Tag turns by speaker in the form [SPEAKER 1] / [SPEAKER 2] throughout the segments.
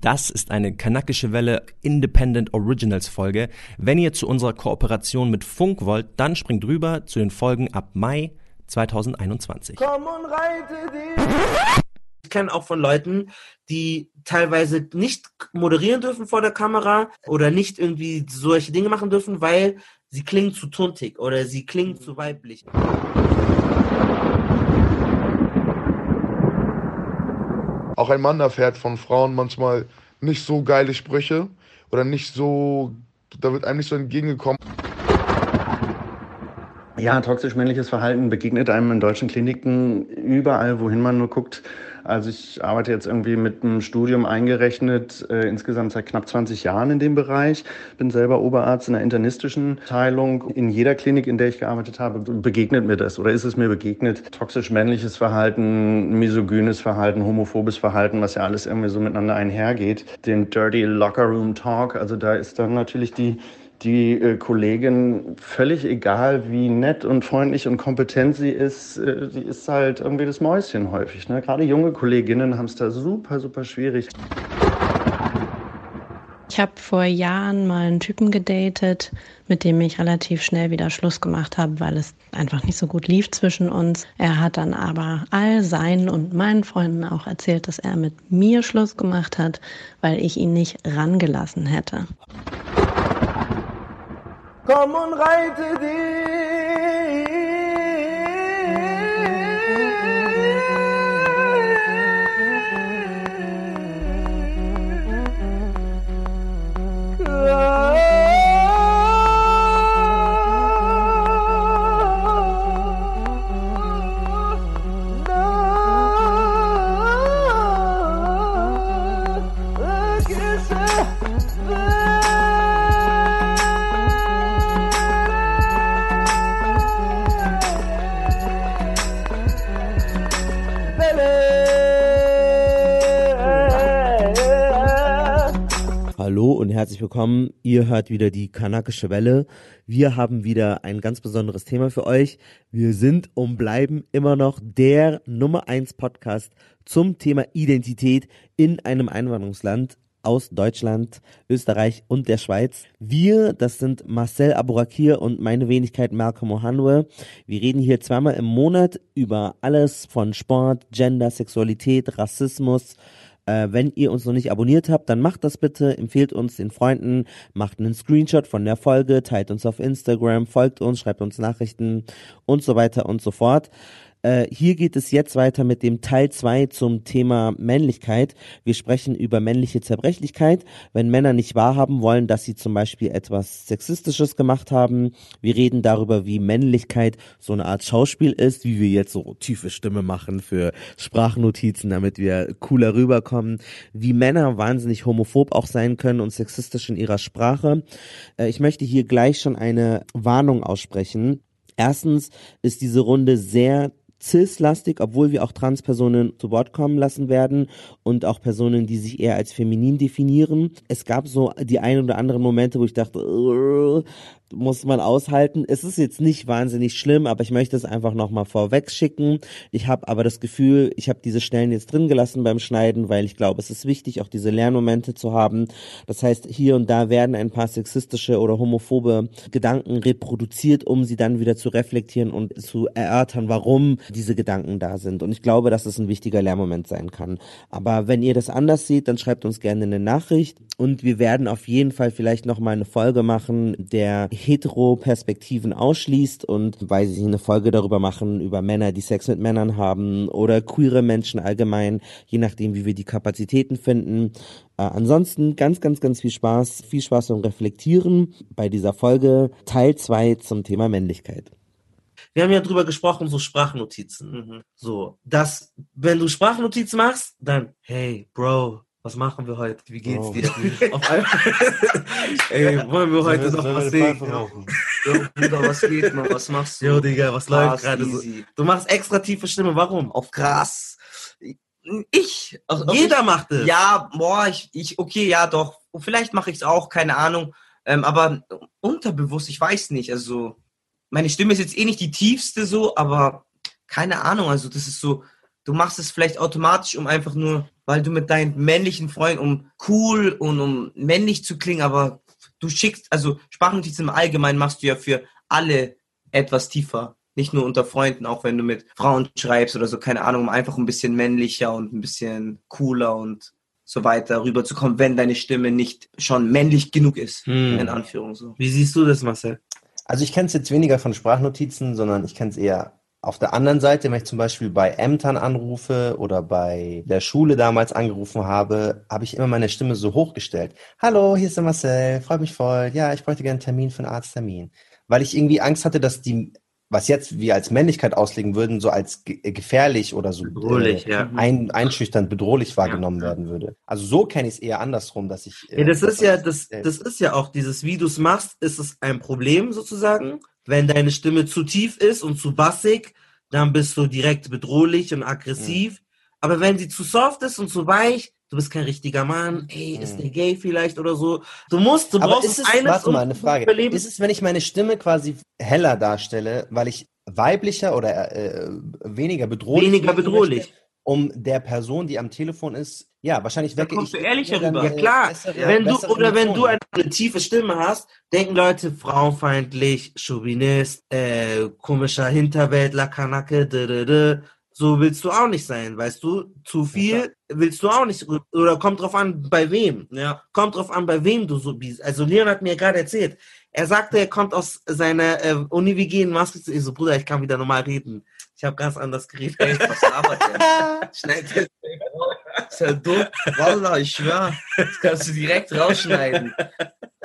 [SPEAKER 1] Das ist eine kanakische Welle Independent Originals Folge. Wenn ihr zu unserer Kooperation mit Funk wollt, dann springt rüber zu den Folgen ab Mai 2021. Komm und reite
[SPEAKER 2] dich. Ich kenne auch von Leuten, die teilweise nicht moderieren dürfen vor der Kamera oder nicht irgendwie solche Dinge machen dürfen, weil sie klingen zu tuntig oder sie klingen zu weiblich.
[SPEAKER 3] Auch ein Mann erfährt von Frauen manchmal nicht so geile Sprüche oder nicht so, da wird einem nicht so entgegengekommen.
[SPEAKER 4] Ja, toxisch männliches Verhalten begegnet einem in deutschen Kliniken überall, wohin man nur guckt. Also ich arbeite jetzt irgendwie mit einem Studium eingerechnet, äh, insgesamt seit knapp 20 Jahren in dem Bereich. Bin selber Oberarzt in der internistischen Teilung. In jeder Klinik, in der ich gearbeitet habe, begegnet mir das oder ist es mir begegnet. Toxisch männliches Verhalten, misogynes Verhalten, homophobes Verhalten, was ja alles irgendwie so miteinander einhergeht. Den Dirty Locker Room Talk, also da ist dann natürlich die die äh, Kollegin, völlig egal, wie nett und freundlich und kompetent sie ist, äh, ist halt irgendwie das Mäuschen häufig. Ne? Gerade junge Kolleginnen haben es da super, super schwierig.
[SPEAKER 5] Ich habe vor Jahren mal einen Typen gedatet, mit dem ich relativ schnell wieder Schluss gemacht habe, weil es einfach nicht so gut lief zwischen uns. Er hat dann aber all seinen und meinen Freunden auch erzählt, dass er mit mir Schluss gemacht hat, weil ich ihn nicht rangelassen hätte. Komm und reite dich.
[SPEAKER 1] herzlich willkommen. Ihr hört wieder die kanakische Welle. Wir haben wieder ein ganz besonderes Thema für euch. Wir sind und bleiben immer noch der Nummer 1 Podcast zum Thema Identität in einem Einwanderungsland aus Deutschland, Österreich und der Schweiz. Wir, das sind Marcel Aburakir und meine Wenigkeit Malcolm Ohanwe. Wir reden hier zweimal im Monat über alles von Sport, Gender, Sexualität, Rassismus, äh, wenn ihr uns noch nicht abonniert habt, dann macht das bitte, empfehlt uns den Freunden, macht einen Screenshot von der Folge, teilt uns auf Instagram, folgt uns, schreibt uns Nachrichten und so weiter und so fort. Äh, hier geht es jetzt weiter mit dem Teil 2 zum Thema Männlichkeit. Wir sprechen über männliche Zerbrechlichkeit, wenn Männer nicht wahrhaben wollen, dass sie zum Beispiel etwas Sexistisches gemacht haben. Wir reden darüber, wie Männlichkeit so eine Art Schauspiel ist, wie wir jetzt so tiefe Stimme machen für Sprachnotizen, damit wir cooler rüberkommen, wie Männer wahnsinnig homophob auch sein können und sexistisch in ihrer Sprache. Äh, ich möchte hier gleich schon eine Warnung aussprechen. Erstens ist diese Runde sehr cis-lastig, obwohl wir auch Transpersonen zu Wort kommen lassen werden und auch Personen, die sich eher als feminin definieren. Es gab so die ein oder anderen Momente, wo ich dachte, muss man aushalten. Es ist jetzt nicht wahnsinnig schlimm, aber ich möchte es einfach nochmal vorweg schicken. Ich habe aber das Gefühl, ich habe diese Stellen jetzt drin gelassen beim Schneiden, weil ich glaube, es ist wichtig, auch diese Lernmomente zu haben. Das heißt, hier und da werden ein paar sexistische oder homophobe Gedanken reproduziert, um sie dann wieder zu reflektieren und zu erörtern, warum diese Gedanken da sind. Und ich glaube, dass es ein wichtiger Lernmoment sein kann. Aber wenn ihr das anders seht, dann schreibt uns gerne eine Nachricht und wir werden auf jeden Fall vielleicht nochmal eine Folge machen, der Hetero-Perspektiven ausschließt und, weiß ich, eine Folge darüber machen, über Männer, die Sex mit Männern haben oder queere Menschen allgemein, je nachdem, wie wir die Kapazitäten finden. Äh, ansonsten ganz, ganz, ganz viel Spaß, viel Spaß beim Reflektieren bei dieser Folge Teil 2 zum Thema Männlichkeit.
[SPEAKER 2] Wir haben ja drüber gesprochen, so Sprachnotizen. Mhm. So, dass, wenn du Sprachnotizen machst, dann, hey, Bro, was machen wir heute? Wie geht's oh, dir? Auf einmal, ey, wollen wir heute noch was sehen? Jo, Bruder, was geht noch? Was machst du? Jo, Digga, was läuft gerade so? Du machst extra tiefe Stimme, warum?
[SPEAKER 6] Auf krass.
[SPEAKER 2] Ich, also jeder ich, macht es.
[SPEAKER 6] Ja, boah, ich, ich, okay, ja, doch. Vielleicht mache ich es auch, keine Ahnung. Ähm, aber unterbewusst, ich weiß nicht. Also, meine Stimme ist jetzt eh nicht die tiefste so, aber keine Ahnung. Also, das ist so, du machst es vielleicht automatisch, um einfach nur weil du mit deinen männlichen Freunden, um cool und um männlich zu klingen, aber du schickst, also Sprachnotizen im Allgemeinen machst du ja für alle etwas tiefer. Nicht nur unter Freunden, auch wenn du mit Frauen schreibst oder so, keine Ahnung, um einfach ein bisschen männlicher und ein bisschen cooler und so weiter rüberzukommen, wenn deine Stimme nicht schon männlich genug ist,
[SPEAKER 2] Hm.
[SPEAKER 6] in Anführung so.
[SPEAKER 2] Wie siehst du das, Marcel?
[SPEAKER 1] Also ich kenne es jetzt weniger von Sprachnotizen, sondern ich kenne es eher auf der anderen Seite, wenn ich zum Beispiel bei Ämtern anrufe oder bei der Schule damals angerufen habe, habe ich immer meine Stimme so hochgestellt. Hallo, hier ist der Marcel, freut mich voll. Ja, ich bräuchte gerne einen Termin für einen Arzttermin. Weil ich irgendwie Angst hatte, dass die, was jetzt wir als Männlichkeit auslegen würden, so als ge gefährlich oder so
[SPEAKER 2] Bedrohlich,
[SPEAKER 1] äh,
[SPEAKER 2] ja.
[SPEAKER 1] ein, einschüchternd bedrohlich wahrgenommen
[SPEAKER 2] ja.
[SPEAKER 1] werden würde. Also so kenne ich es eher andersrum, dass ich. äh,
[SPEAKER 2] Ja, das ist ja, das,
[SPEAKER 1] äh,
[SPEAKER 2] das ist ja auch dieses, wie du es machst, ist es ein Problem sozusagen. Wenn deine Stimme zu tief ist und zu bassig, dann bist du direkt bedrohlich und aggressiv. Aber wenn sie zu soft ist und zu weich, du bist kein richtiger Mann, ey, ist
[SPEAKER 1] Mhm.
[SPEAKER 2] der gay vielleicht oder so. Du musst, du
[SPEAKER 1] Aber
[SPEAKER 2] brauchst
[SPEAKER 1] ist es,
[SPEAKER 2] eines,
[SPEAKER 1] warte mal, eine Frage.
[SPEAKER 2] überleben.
[SPEAKER 1] Ist es, wenn ich meine Stimme quasi heller darstelle, weil ich weiblicher oder äh, weniger bedrohlich
[SPEAKER 2] weniger bedrohlich.
[SPEAKER 1] möchte, um der Person, die am Telefon ist, ja, wahrscheinlich
[SPEAKER 6] Da
[SPEAKER 1] wecke
[SPEAKER 6] kommst
[SPEAKER 1] ich
[SPEAKER 6] du ehrlicher rüber.
[SPEAKER 2] Ja, klar.
[SPEAKER 1] bessere-
[SPEAKER 2] wenn du, oder wenn du eine, eine tiefe Stimme hast, denken Leute frauenfeindlich, Chauvinist, äh, komischer Hinterwäldler, Kanake, so willst du auch nicht sein, weißt du? Zu viel willst du auch nicht, oder kommt drauf an, bei wem.
[SPEAKER 6] Ja.
[SPEAKER 2] Kommt drauf an, bei wem du so bist. Also Leon hat mir gerade erzählt, er sagte, er kommt aus seiner äh, Uni WG in Maastricht. Ich so, Bruder, ich kann wieder normal reden. Ich habe ganz anders geredet.
[SPEAKER 6] Ey, was labert der? Schneid das. Ist ja dumm. Wallah, ich schwör. Das kannst du direkt rausschneiden.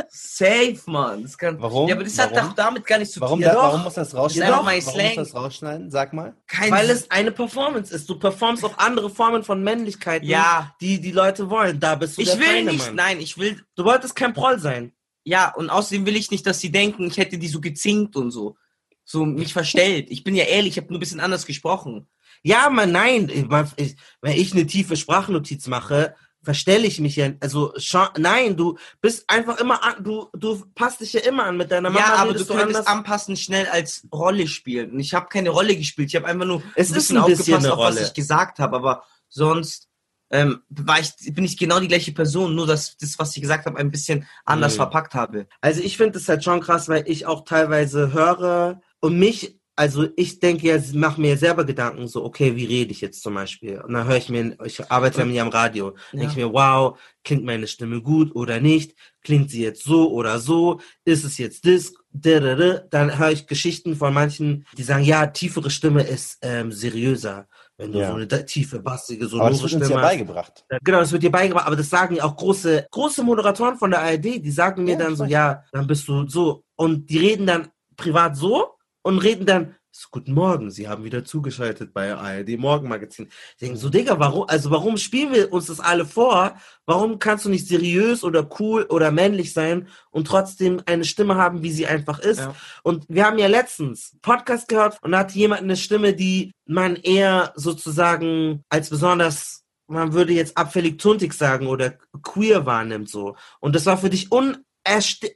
[SPEAKER 6] Safe, Mann. Das kann,
[SPEAKER 1] Warum?
[SPEAKER 6] Ja, aber das hat
[SPEAKER 1] Warum?
[SPEAKER 6] doch damit gar nichts zu
[SPEAKER 1] Warum,
[SPEAKER 6] tun.
[SPEAKER 1] da, warum muss das rausschneiden?
[SPEAKER 6] Ja,
[SPEAKER 1] warum
[SPEAKER 6] Slang.
[SPEAKER 1] muss das rausschneiden? Sag mal.
[SPEAKER 6] Kein
[SPEAKER 2] Weil es eine Performance ist. Du performst auch andere Formen von Männlichkeit,
[SPEAKER 6] Ja.
[SPEAKER 2] die die Leute wollen. Da bist du
[SPEAKER 6] Ich
[SPEAKER 2] der
[SPEAKER 6] will
[SPEAKER 2] feine
[SPEAKER 6] nicht,
[SPEAKER 2] Mann.
[SPEAKER 6] nein, ich will,
[SPEAKER 2] Du wolltest kein Proll sein.
[SPEAKER 6] ja, und außerdem will ich nicht, dass sie denken, ich hätte die so gezinkt und so. So mich verstellt. Ich bin ja ehrlich, ich habe nur ein bisschen anders gesprochen.
[SPEAKER 2] Ja, man, nein. Man, ich, wenn ich eine tiefe Sprachnotiz mache, verstelle ich mich ja. Also, nein, du bist einfach immer an, du, du passt dich ja immer an mit deiner Mama.
[SPEAKER 6] ja, aber du könntest anpassen schnell als Rolle spielen. Und ich habe keine Rolle gespielt. Ich habe einfach nur
[SPEAKER 2] Es
[SPEAKER 6] ein
[SPEAKER 2] ist
[SPEAKER 6] bisschen
[SPEAKER 2] ein bisschen
[SPEAKER 6] aufgepasst,
[SPEAKER 2] eine
[SPEAKER 6] auf was ich gesagt habe. Aber sonst ähm, war ich, bin ich genau die gleiche Person, nur dass das, was ich gesagt habe, ein bisschen anders
[SPEAKER 2] Mhm.
[SPEAKER 6] verpackt habe.
[SPEAKER 2] Also ich finde es halt schon krass, weil ich auch teilweise höre und mich, also ich denke ja, mache mir selber Gedanken, so, okay, wie rede ich jetzt zum Beispiel? Und dann höre ich mir, ich arbeite ja mir am Radio, denke ich mir, wow, klingt meine Stimme gut oder nicht? Klingt sie jetzt so oder so? Ist es jetzt das? Dann höre ich Geschichten von manchen, die sagen, ja, tiefere Stimme ist ähm, seriöser. Wenn du
[SPEAKER 1] Ja.
[SPEAKER 2] so eine tiefe, bassige,
[SPEAKER 1] uns ja
[SPEAKER 2] Stimme hast.
[SPEAKER 1] beigebracht.
[SPEAKER 2] Genau, das wird dir beigebracht, aber das sagen ja auch große, große Moderatoren von der ARD, die sagen mir
[SPEAKER 1] Ja,
[SPEAKER 2] dann so,
[SPEAKER 1] weiß.
[SPEAKER 2] ja, dann bist du so. Und die reden dann privat so und reden dann, so, guten Morgen, Sie haben wieder zugeschaltet bei ARD Morgenmagazin. Ich denke so, Digga, warum, also warum spielen wir uns das alle vor? Warum kannst du nicht seriös oder cool oder männlich sein und trotzdem eine Stimme haben, wie sie einfach ist?
[SPEAKER 6] Ja.
[SPEAKER 2] Und wir haben ja letztens Podcast gehört und da hat jemand eine Stimme, die man eher sozusagen als besonders, man würde jetzt abfällig tuntig sagen oder queer wahrnimmt so. Und das war für dich un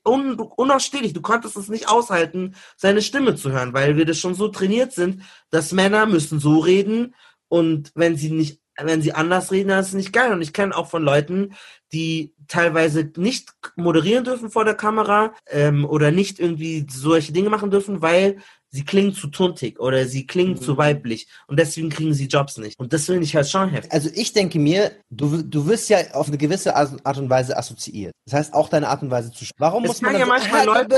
[SPEAKER 2] un unausstehlich. Du konntest es nicht aushalten, seine Stimme zu hören, weil wir das schon so trainiert sind, dass Männer müssen so reden und wenn sie nicht, wenn sie anders reden, dann ist es nicht geil. Und ich kenne auch von Leuten, die teilweise nicht moderieren dürfen vor der Kamera ähm, oder nicht irgendwie solche Dinge machen dürfen, weil sie klingen zu tuntig oder sie klingen
[SPEAKER 6] Mhm.
[SPEAKER 2] zu weiblich und deswegen kriegen sie Jobs nicht. Und das finde ich halt schon heftig.
[SPEAKER 1] Also ich denke mir, du, du wirst ja auf eine gewisse Art und Weise assoziiert. Das heißt, auch deine Art und Weise zu sprechen. Warum
[SPEAKER 2] Es
[SPEAKER 1] muss man
[SPEAKER 2] ja
[SPEAKER 1] so,
[SPEAKER 2] manchmal Leute-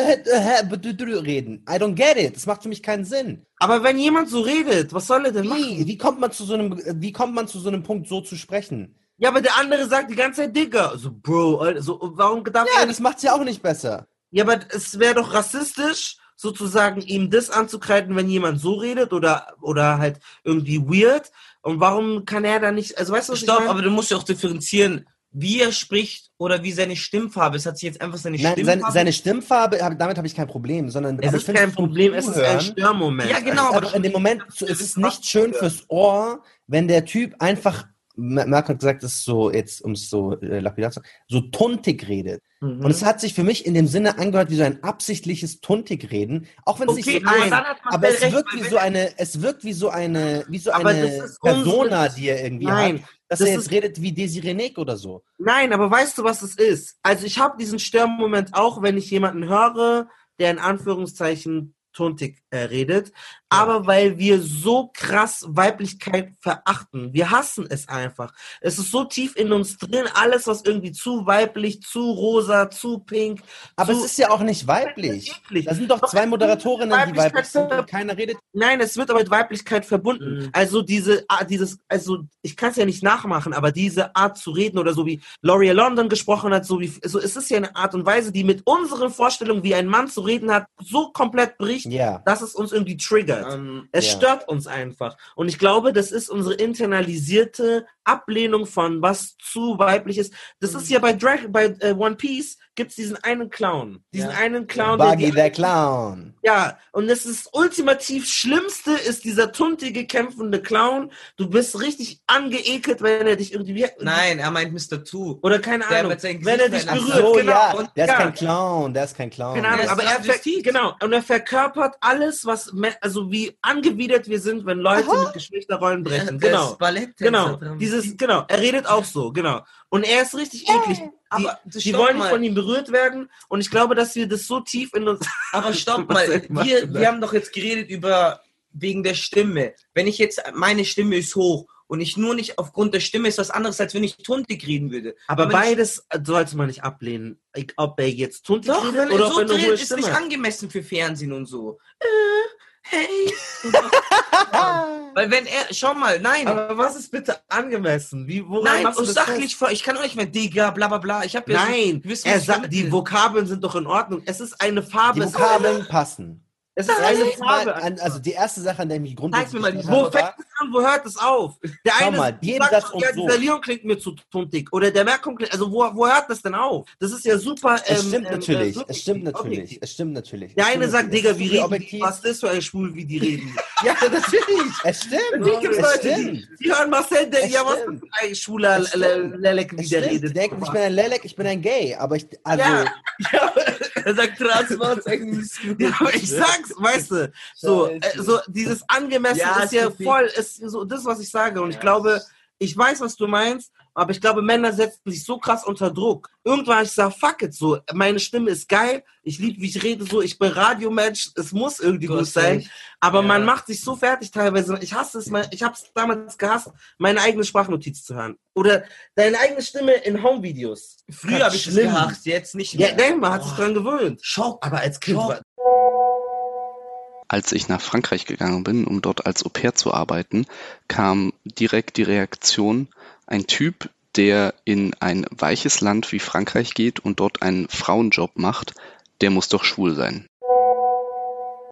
[SPEAKER 1] reden? I don't get it. Das macht für mich keinen Sinn.
[SPEAKER 2] Aber wenn jemand so redet, was soll er denn
[SPEAKER 1] Wie,
[SPEAKER 2] machen?
[SPEAKER 1] wie kommt man zu so einem, wie kommt man zu so einem Punkt, so zu sprechen?
[SPEAKER 2] Ja, aber der andere sagt die ganze Zeit Digger. So, Bro, so, warum darf
[SPEAKER 1] Ja, das macht's ja auch nicht besser.
[SPEAKER 2] Ja, aber es wäre doch rassistisch, sozusagen ihm das anzukreiden, wenn jemand so redet oder, oder halt irgendwie weird. Und warum kann er da nicht, also weißt du, was
[SPEAKER 6] Stopp,
[SPEAKER 2] ich meine?
[SPEAKER 6] aber du musst ja auch differenzieren, wie er spricht oder wie seine Stimmfarbe ist. Hat sich jetzt einfach seine
[SPEAKER 1] Nein,
[SPEAKER 6] Stimmfarbe...
[SPEAKER 1] seine, seine Stimmfarbe, damit habe ich kein Problem, sondern
[SPEAKER 2] es
[SPEAKER 1] aber
[SPEAKER 2] ist kein Problem, es ist ein Störmoment.
[SPEAKER 6] Ja, genau,
[SPEAKER 1] aber
[SPEAKER 6] aber
[SPEAKER 1] in dem Moment, so, es ist nicht schön fürs Ohr, wenn der Typ einfach Marco hat gesagt, das ist so, jetzt, um es so äh, lapidar zu sagen, so tuntig redet.
[SPEAKER 2] Mhm.
[SPEAKER 1] Und es hat sich für mich in dem Sinne angehört wie so ein absichtlich tuntig reden, auch wenn es
[SPEAKER 2] Okay,
[SPEAKER 1] nicht so
[SPEAKER 2] man
[SPEAKER 1] Aber es
[SPEAKER 2] recht,
[SPEAKER 1] wirkt wie so eine, es wirkt wie so eine, wie so
[SPEAKER 2] Aber
[SPEAKER 1] eine Persona, die er irgendwie
[SPEAKER 2] Nein,
[SPEAKER 1] hat, dass
[SPEAKER 2] das
[SPEAKER 1] er jetzt
[SPEAKER 2] ist-
[SPEAKER 1] redet wie Desiree oder so.
[SPEAKER 2] Nein, aber weißt du, was es ist? Also ich habe diesen Störmoment auch, wenn ich jemanden höre, der in Anführungszeichen tuntig äh, redet, aber weil wir so krass Weiblichkeit verachten. Wir hassen es einfach. Es ist so tief in uns drin, alles, was irgendwie zu weiblich, zu rosa, zu pink.
[SPEAKER 1] Aber
[SPEAKER 2] zu,
[SPEAKER 1] es ist ja auch nicht weiblich. Da sind doch zwei Moderatorinnen, die weiblich sind und keiner redet.
[SPEAKER 2] Nein, es wird aber mit Weiblichkeit verbunden.
[SPEAKER 6] Mhm.
[SPEAKER 2] Also diese, ah, dieses, also ich kann es ja nicht nachmachen, aber diese Art zu reden oder so wie Laurie London gesprochen hat, so wie, so es ist ja eine Art und Weise, die mit unseren Vorstellungen, wie ein Mann zu reden hat, so komplett bricht,
[SPEAKER 1] Ja.
[SPEAKER 2] dass es uns irgendwie triggert.
[SPEAKER 6] Ähm,
[SPEAKER 2] Es
[SPEAKER 1] Ja.
[SPEAKER 2] stört uns einfach. Und ich glaube, das ist unsere internalisierte Ablehnung von was zu weiblich ist. Das ist ja bei Drag, bei äh, One Piece gibt's diesen einen Clown. Diesen
[SPEAKER 6] Ja.
[SPEAKER 2] einen Clown, der
[SPEAKER 1] Buggy
[SPEAKER 2] die
[SPEAKER 1] der Clown.
[SPEAKER 2] ja, und das ist ultimativ Schlimmste ist dieser tuntige, kämpfende Clown. Du bist richtig angeekelt, wenn er dich irgendwie.
[SPEAKER 6] nein, er meint Mr. Two.
[SPEAKER 2] Oder keine
[SPEAKER 6] Der
[SPEAKER 2] Ahnung. Wenn er dich berührt,
[SPEAKER 1] so,
[SPEAKER 2] genau.
[SPEAKER 1] ja.
[SPEAKER 2] Und,
[SPEAKER 1] Der ist
[SPEAKER 2] ja.
[SPEAKER 1] kein Clown, der ist kein Clown.
[SPEAKER 2] Keine Ahnung,
[SPEAKER 6] Der
[SPEAKER 2] aber er, genau, und er verkörpert alles, was, also wie angewidert wir sind, wenn Leute mit Geschlechterrollen brechen.
[SPEAKER 6] Der
[SPEAKER 2] Genau.
[SPEAKER 6] Balletttänzer
[SPEAKER 2] Genau,
[SPEAKER 6] drin.
[SPEAKER 2] Dieses, genau, er redet auch so, genau. Und er ist richtig eklig. Die,
[SPEAKER 6] aber
[SPEAKER 2] die wollen nicht
[SPEAKER 6] mal.
[SPEAKER 2] von ihm berührt werden und ich glaube, dass wir das so tief in uns.
[SPEAKER 6] Aber stopp mal, wir, wir haben doch jetzt geredet über wegen der Stimme. Wenn ich jetzt, meine Stimme ist hoch und ich nur nicht aufgrund der Stimme ist was anderes, als wenn ich tuntig reden würde.
[SPEAKER 2] Aber
[SPEAKER 6] wenn ich-
[SPEAKER 2] beides sollte man nicht ablehnen. Ich- Ob er jetzt tuntig
[SPEAKER 6] Doch,
[SPEAKER 2] redet
[SPEAKER 6] er
[SPEAKER 2] oder
[SPEAKER 6] so
[SPEAKER 2] ob er eine hohe
[SPEAKER 6] redet, ist
[SPEAKER 2] Stimme
[SPEAKER 6] nicht angemessen für Fernsehen und so. Äh, hey. Weil wenn er, schau mal, nein.
[SPEAKER 2] Aber was ist bitte angemessen? Wie,
[SPEAKER 6] Nein,
[SPEAKER 2] machst du
[SPEAKER 6] und
[SPEAKER 2] das
[SPEAKER 6] sachlich, vor, ich kann auch nicht mehr Digga, bla bla bla. Ich habe
[SPEAKER 2] fest?
[SPEAKER 6] ja so-
[SPEAKER 2] Nein,
[SPEAKER 6] du wisst,
[SPEAKER 2] er sagt, die. Vokabeln sind doch in Ordnung. Es ist eine Farbe.
[SPEAKER 1] Die Vokabeln passen.
[SPEAKER 2] Es ist
[SPEAKER 1] Das
[SPEAKER 2] eine Farbe.
[SPEAKER 1] an, also die erste Sache, an der ich mich
[SPEAKER 6] Zeig mir mal die-
[SPEAKER 2] wo fängt es an, wo hört es auf? Der
[SPEAKER 1] Schau
[SPEAKER 2] eine
[SPEAKER 1] mal, jeden
[SPEAKER 2] sagt,
[SPEAKER 1] Satz und
[SPEAKER 2] ja,
[SPEAKER 1] so.
[SPEAKER 2] dieser Leon klingt mir zu tuntig. Oder der Merkung klingt, also wo, wo hört das denn auf? Das ist ja super.
[SPEAKER 1] es
[SPEAKER 2] ähm,
[SPEAKER 1] stimmt
[SPEAKER 2] ähm,
[SPEAKER 1] natürlich,
[SPEAKER 2] äh,
[SPEAKER 1] es stimmt natürlich,
[SPEAKER 2] objektiv.
[SPEAKER 1] es stimmt natürlich.
[SPEAKER 2] Der
[SPEAKER 1] Es
[SPEAKER 2] eine sagt. Digga,
[SPEAKER 1] Es
[SPEAKER 2] wie reden die?
[SPEAKER 1] objektiv.
[SPEAKER 2] Was ist das für ein Schwul, wie die reden?
[SPEAKER 1] Ja, natürlich. Es stimmt.
[SPEAKER 2] Gibt's
[SPEAKER 1] es
[SPEAKER 2] Leute,
[SPEAKER 1] stimmt.
[SPEAKER 2] die, die hören Marcel, denken,
[SPEAKER 1] Es
[SPEAKER 2] ja, was ist ein schwuler
[SPEAKER 1] Es.
[SPEAKER 2] Lelek, wie
[SPEAKER 1] Es
[SPEAKER 2] der redet?
[SPEAKER 1] Die denken, ich bin ein Lelek, ich bin ein Gay, aber ich, also,
[SPEAKER 2] ja,
[SPEAKER 6] Er sagt Transmann, zeigen
[SPEAKER 2] ja, aber ich sag's, weißt du, so, äh, so dieses angemessen
[SPEAKER 6] Ja,
[SPEAKER 2] ist ja
[SPEAKER 6] ist
[SPEAKER 2] voll, ist so das, was ich sage. Und ich glaube, ich weiß, was du meinst, aber ich glaube, Männer setzen sich so krass unter Druck. Irgendwann habe ich gesagt, fuck it, so, meine Stimme ist geil, ich liebe, wie ich rede, so, ich bin Radiomensch, es muss irgendwie gut sein. Aber
[SPEAKER 6] Ja.
[SPEAKER 2] man macht sich so fertig teilweise. Ich hasse es mal, ich habe es damals gehasst, meine eigene Sprachnotiz zu hören. Oder deine eigene Stimme in Homevideos.
[SPEAKER 6] Früher habe ich
[SPEAKER 2] Schlimm.
[SPEAKER 6] gehasst, jetzt nicht
[SPEAKER 2] Ja,
[SPEAKER 6] mehr.
[SPEAKER 2] denk mal, hat sich dran gewöhnt.
[SPEAKER 6] Schock.
[SPEAKER 2] Aber als Kind
[SPEAKER 6] Schock.
[SPEAKER 2] war,
[SPEAKER 7] Als ich nach Frankreich gegangen bin, um dort als Au pair zu arbeiten, kam direkt die Reaktion, ein Typ, der in ein weiches Land wie Frankreich geht und dort einen Frauenjob macht, der muss doch schwul sein.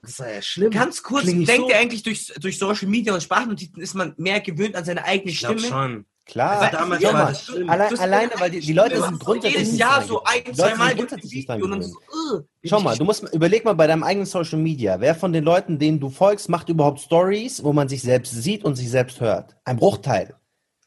[SPEAKER 2] das war ja schlimm.
[SPEAKER 6] Ganz kurz, denkt
[SPEAKER 2] so.
[SPEAKER 6] ihr eigentlich, durch, durch Social Media und Sprachnotizen ist man mehr gewöhnt an seine eigene
[SPEAKER 2] Ich
[SPEAKER 6] Stimme?
[SPEAKER 2] schon.
[SPEAKER 1] klar.
[SPEAKER 2] Also damals
[SPEAKER 1] Schau
[SPEAKER 2] war das schlimm.
[SPEAKER 6] Das-
[SPEAKER 1] alleine, weil die, die Leute sind grundsätzlich
[SPEAKER 6] jedes Jahr so ein, zwei
[SPEAKER 1] sind
[SPEAKER 6] Mal
[SPEAKER 1] grundsätzlich
[SPEAKER 6] und dann so, uh,
[SPEAKER 1] Schau mal, du musst überleg mal bei deinem eigenen Social Media, wer von den Leuten, denen du folgst, macht überhaupt Stories, wo man sich selbst sieht und sich selbst hört? Ein Bruchteil.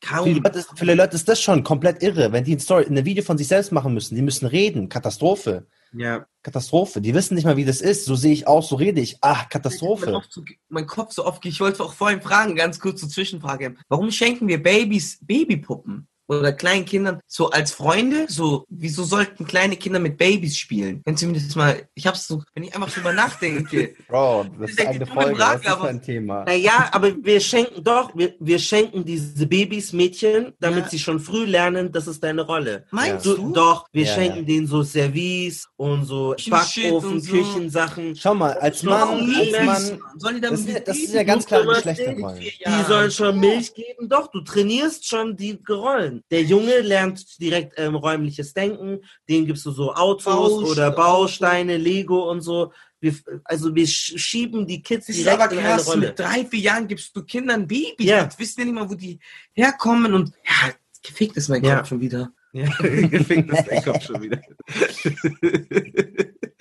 [SPEAKER 1] Für
[SPEAKER 6] kaum.
[SPEAKER 1] Leute, ist, für Leute ist das schon komplett irre, wenn die ein Story, ein Video von sich selbst machen müssen. Die müssen reden. Katastrophe.
[SPEAKER 2] Ja.
[SPEAKER 1] Katastrophe. Die wissen nicht mal, wie das ist. So sehe ich aus, so rede ich. Ach,
[SPEAKER 6] Mein,
[SPEAKER 1] Katastrophe.
[SPEAKER 6] So, mein Kopf so oft, ich wollte auch vorhin fragen, ganz kurz zur Zwischenfrage. Warum schenken wir Babys Babypuppen? Oder kleinen Kindern so als Freunde? So, wieso sollten kleine Kinder mit Babys spielen? Können Sie mir das mal, ich hab's so, wenn ich einfach drüber nachdenke.
[SPEAKER 1] Bro, das
[SPEAKER 6] Das
[SPEAKER 1] ist eine
[SPEAKER 6] eine
[SPEAKER 1] Folge.
[SPEAKER 6] Frage,
[SPEAKER 1] Was ist ein Thema?
[SPEAKER 2] Naja, aber wir schenken doch, wir, wir schenken diese Babys Mädchen, damit
[SPEAKER 6] Ja.
[SPEAKER 2] sie schon früh lernen, das ist deine Rolle.
[SPEAKER 6] Meinst
[SPEAKER 2] Du,
[SPEAKER 6] du?
[SPEAKER 2] doch, wir
[SPEAKER 1] Ja,
[SPEAKER 2] schenken denen so Service und so Backofen,
[SPEAKER 6] und so.
[SPEAKER 2] Küchensachen.
[SPEAKER 1] Schau mal, als Mann, als Mann,
[SPEAKER 6] Sollen die
[SPEAKER 1] das,
[SPEAKER 6] damit
[SPEAKER 1] ist- das ist ja ganz klare
[SPEAKER 2] Du kümmerst
[SPEAKER 1] Geschlechterrollen.
[SPEAKER 6] Vier
[SPEAKER 2] Die sollen schon Milch geben. Doch, du trainierst schon die Rollen. Der Junge lernt direkt ähm, räumliches Denken. Dem gibst du so Autos
[SPEAKER 6] Baust-
[SPEAKER 2] oder Bausteine, Lego und so. Wir, also wir sch- schieben die Kids
[SPEAKER 6] Das ist
[SPEAKER 2] direkt
[SPEAKER 6] aber
[SPEAKER 2] in eine
[SPEAKER 6] krass,
[SPEAKER 2] Rolle.
[SPEAKER 6] mit drei, vier Jahren gibst du Kindern Babys.
[SPEAKER 2] Ja.
[SPEAKER 6] Die wissen ja nicht mal, wo die herkommen und ja, gefickt ist mein
[SPEAKER 2] Ja.
[SPEAKER 6] Kopf schon wieder.
[SPEAKER 2] Ja, gefickt ist der Kopf schon wieder.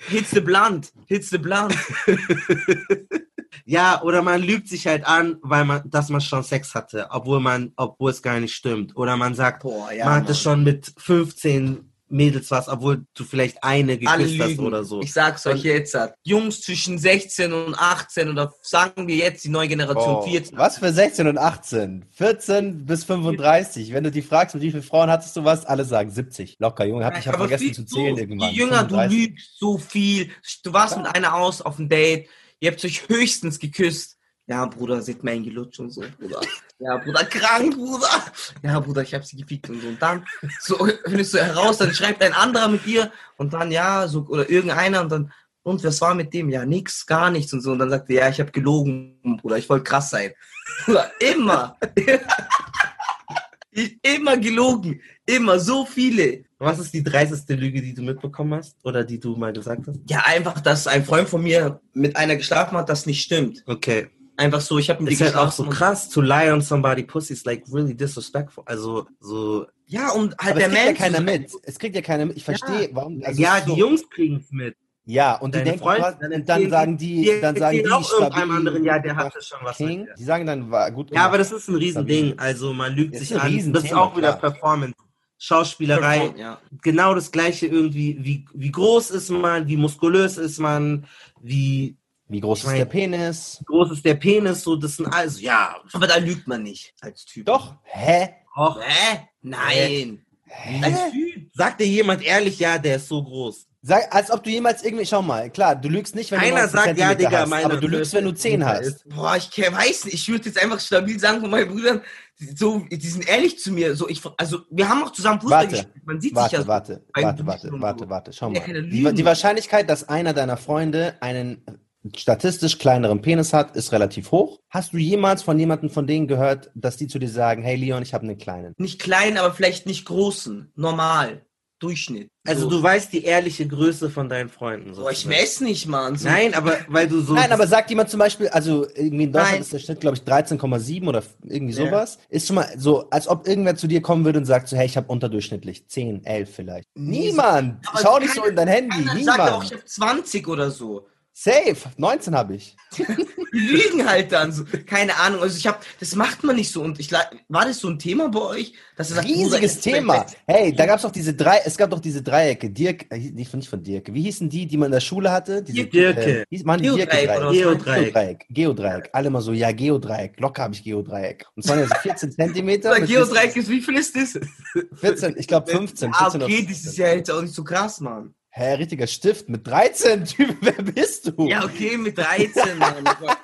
[SPEAKER 6] Hits the blunt, hits the blunt.
[SPEAKER 2] Ja, oder man lügt sich halt an, weil man, dass man schon Sex hatte, obwohl man, obwohl es gar nicht stimmt. Oder man sagt,
[SPEAKER 6] Boah, ja,
[SPEAKER 2] man hatte
[SPEAKER 6] Mann.
[SPEAKER 2] schon mit 15 Mädels was, obwohl du vielleicht eine geküsst hast oder so.
[SPEAKER 6] Ich sag's euch jetzt. hat. Jungs zwischen 16 und 18 oder sagen wir jetzt die neue Generation
[SPEAKER 1] Oh,
[SPEAKER 6] 14.
[SPEAKER 1] was für 16 und 18? 14 bis 35. Wenn du die fragst, mit wie vielen Frauen hattest du was, alle sagen 70. Locker, Junge. Hab, ich habe vergessen zu zählen
[SPEAKER 6] du,
[SPEAKER 1] irgendwann.
[SPEAKER 6] Je jünger du
[SPEAKER 1] 35.
[SPEAKER 6] lügst, so viel. Du warst mit einer aus auf dem Date, ihr habt euch höchstens geküsst. Ja, Bruder, seht mein gelutscht und so, Bruder. Ja, Bruder, krank, Bruder. Ja, Bruder, ich hab sie gefickt und so. Und dann so, findest du heraus, dann schreibt ein anderer mit dir und dann, ja, so, oder irgendeiner und dann, und was war mit dem? Ja, nix, gar nichts und so. Und dann sagt er, ja, ich habe gelogen, Bruder, ich wollte krass sein. Bruder, immer. ich, immer gelogen. Immer, so viele.
[SPEAKER 2] Was ist die dreisteste Lüge, die du mitbekommen hast? Oder die du mal gesagt hast?
[SPEAKER 6] Ja, einfach, dass ein Freund von mir mit einer geschlafen hat, das nicht stimmt.
[SPEAKER 2] Okay.
[SPEAKER 6] Einfach so, ich habe
[SPEAKER 2] Ist
[SPEAKER 6] ihr
[SPEAKER 2] halt auch so krass, to lie on somebody pussy is like really disrespectful. Also, so.
[SPEAKER 6] Ja, und halt
[SPEAKER 1] Aber
[SPEAKER 6] der
[SPEAKER 1] es kriegt ja
[SPEAKER 6] Mensch.
[SPEAKER 1] keiner mit. Es kriegt ja keiner mit. Ich verstehe, warum. also
[SPEAKER 2] ja,
[SPEAKER 1] es ist
[SPEAKER 2] die
[SPEAKER 1] so-
[SPEAKER 2] Jungs kriegen's mit.
[SPEAKER 1] Ja, und die
[SPEAKER 2] Deine
[SPEAKER 1] denken,
[SPEAKER 2] Freunde,
[SPEAKER 1] was-
[SPEAKER 2] dann
[SPEAKER 1] dann sagen
[SPEAKER 2] die-
[SPEAKER 1] die, dann sagen die,
[SPEAKER 2] auch irgendeinem
[SPEAKER 1] stabil,
[SPEAKER 2] anderen, ja, der
[SPEAKER 1] gemacht,
[SPEAKER 2] hatte schon was
[SPEAKER 1] King.
[SPEAKER 2] mit dir.
[SPEAKER 1] Die sagen dann, war gut
[SPEAKER 2] Ja, aber
[SPEAKER 1] gemacht.
[SPEAKER 2] das ist ein Riesending. Also, man lügt
[SPEAKER 1] Das
[SPEAKER 2] sich
[SPEAKER 1] ein
[SPEAKER 2] an. Das ist auch wieder
[SPEAKER 1] klar.
[SPEAKER 2] Performance. Schauspielerei.
[SPEAKER 6] Ja.
[SPEAKER 2] Genau das Gleiche irgendwie. Wie, wie groß ist man? Wie muskulös ist man? Wie
[SPEAKER 1] Wie groß
[SPEAKER 2] Ich
[SPEAKER 1] ist
[SPEAKER 2] mein-
[SPEAKER 1] der Penis?
[SPEAKER 2] groß ist der Penis? So, das sind also, ja.
[SPEAKER 6] Aber da lügt man nicht als Typ.
[SPEAKER 1] Doch. Hä?
[SPEAKER 2] Auch,
[SPEAKER 6] Hä? Nein. Als Typ.
[SPEAKER 2] sagt dir jemand ehrlich, ja, der ist so groß.
[SPEAKER 1] Sag, als ob du jemals irgendwie, schau mal, klar, du lügst nicht, wenn
[SPEAKER 2] Keiner
[SPEAKER 1] du 90
[SPEAKER 2] sagt, ja,
[SPEAKER 1] Zentimeter
[SPEAKER 2] Digga,
[SPEAKER 1] hast,
[SPEAKER 2] meine
[SPEAKER 1] aber du lügst, wenn du 10
[SPEAKER 2] Größe
[SPEAKER 1] hast.
[SPEAKER 6] Boah, ich weiß nicht. Ich würde jetzt einfach stabil sagen von meinen Brüdern, so, die sind ehrlich zu mir. So, ich, also, wir haben auch zusammen Fußball
[SPEAKER 1] Warte,
[SPEAKER 6] gespielt. Man sieht sich ja
[SPEAKER 1] Warte,
[SPEAKER 6] so.
[SPEAKER 1] warte, warte, warte, warte, warte, schau
[SPEAKER 6] Ja,
[SPEAKER 1] mal. Die, die Wahrscheinlichkeit, dass einer deiner Freunde einen statistisch kleineren Penis hat, ist relativ hoch. Hast du jemals von jemandem von denen gehört, dass die zu dir sagen, hey Leon, ich habe einen kleinen?
[SPEAKER 6] Nicht klein, aber vielleicht nicht großen. Normal. Durchschnitt.
[SPEAKER 2] Also,
[SPEAKER 6] so.
[SPEAKER 2] du weißt die ehrliche Größe von deinen Freunden.
[SPEAKER 6] Boah, ich
[SPEAKER 2] sozusagen.
[SPEAKER 6] mess nicht, Mann. So.
[SPEAKER 2] Nein, aber weil du so.
[SPEAKER 1] Nein, aber sagt jemand zum Beispiel, also irgendwie in Deutschland
[SPEAKER 6] Nein.
[SPEAKER 1] ist der Schnitt, glaube ich, 13,7 oder irgendwie
[SPEAKER 2] Ja.
[SPEAKER 1] sowas. Ist schon mal so, als ob irgendwer zu dir kommen würde und sagt so, hey, ich habe unterdurchschnittlich 10, 11 vielleicht. Niemand!
[SPEAKER 6] aber
[SPEAKER 1] Schau nicht so in dein Handy,
[SPEAKER 6] Keiner sagt auch, ich
[SPEAKER 1] niemand.
[SPEAKER 6] habe 20 oder so.
[SPEAKER 1] Safe, 19 habe ich.
[SPEAKER 6] Die lügen halt dann so. Keine Ahnung. Also ich habe, das macht man nicht so. Und ich la- war das so ein Thema bei euch, dass ihr sagt,
[SPEAKER 1] Riesiges Thema. Hey, da gab's doch diese drei, es gab doch diese Dreiecke. Dirk, äh, nicht von, nicht von Dirk. Wie hießen die, die man in der Schule hatte? Diese,
[SPEAKER 2] Dirke.
[SPEAKER 1] Äh, hieß, man, die
[SPEAKER 6] Geodreieck?
[SPEAKER 2] Geodreieck.
[SPEAKER 1] Geodreieck. Geodreieck. Alle mal so, ja, Geodreieck. Locker habe ich Geodreieck. Und es waren ja so 14 Zentimeter.
[SPEAKER 6] Geodreieck ist, wie viel ist das?
[SPEAKER 1] 14, ich glaube 15.
[SPEAKER 6] Ah,
[SPEAKER 1] 14 oder
[SPEAKER 6] okay, das
[SPEAKER 1] 15.
[SPEAKER 6] ist ja jetzt auch nicht so krass, Mann.
[SPEAKER 1] Hä, richtiger Stift mit 13, Typ, wer bist du?
[SPEAKER 6] Ja, okay, mit 13, Mann. aber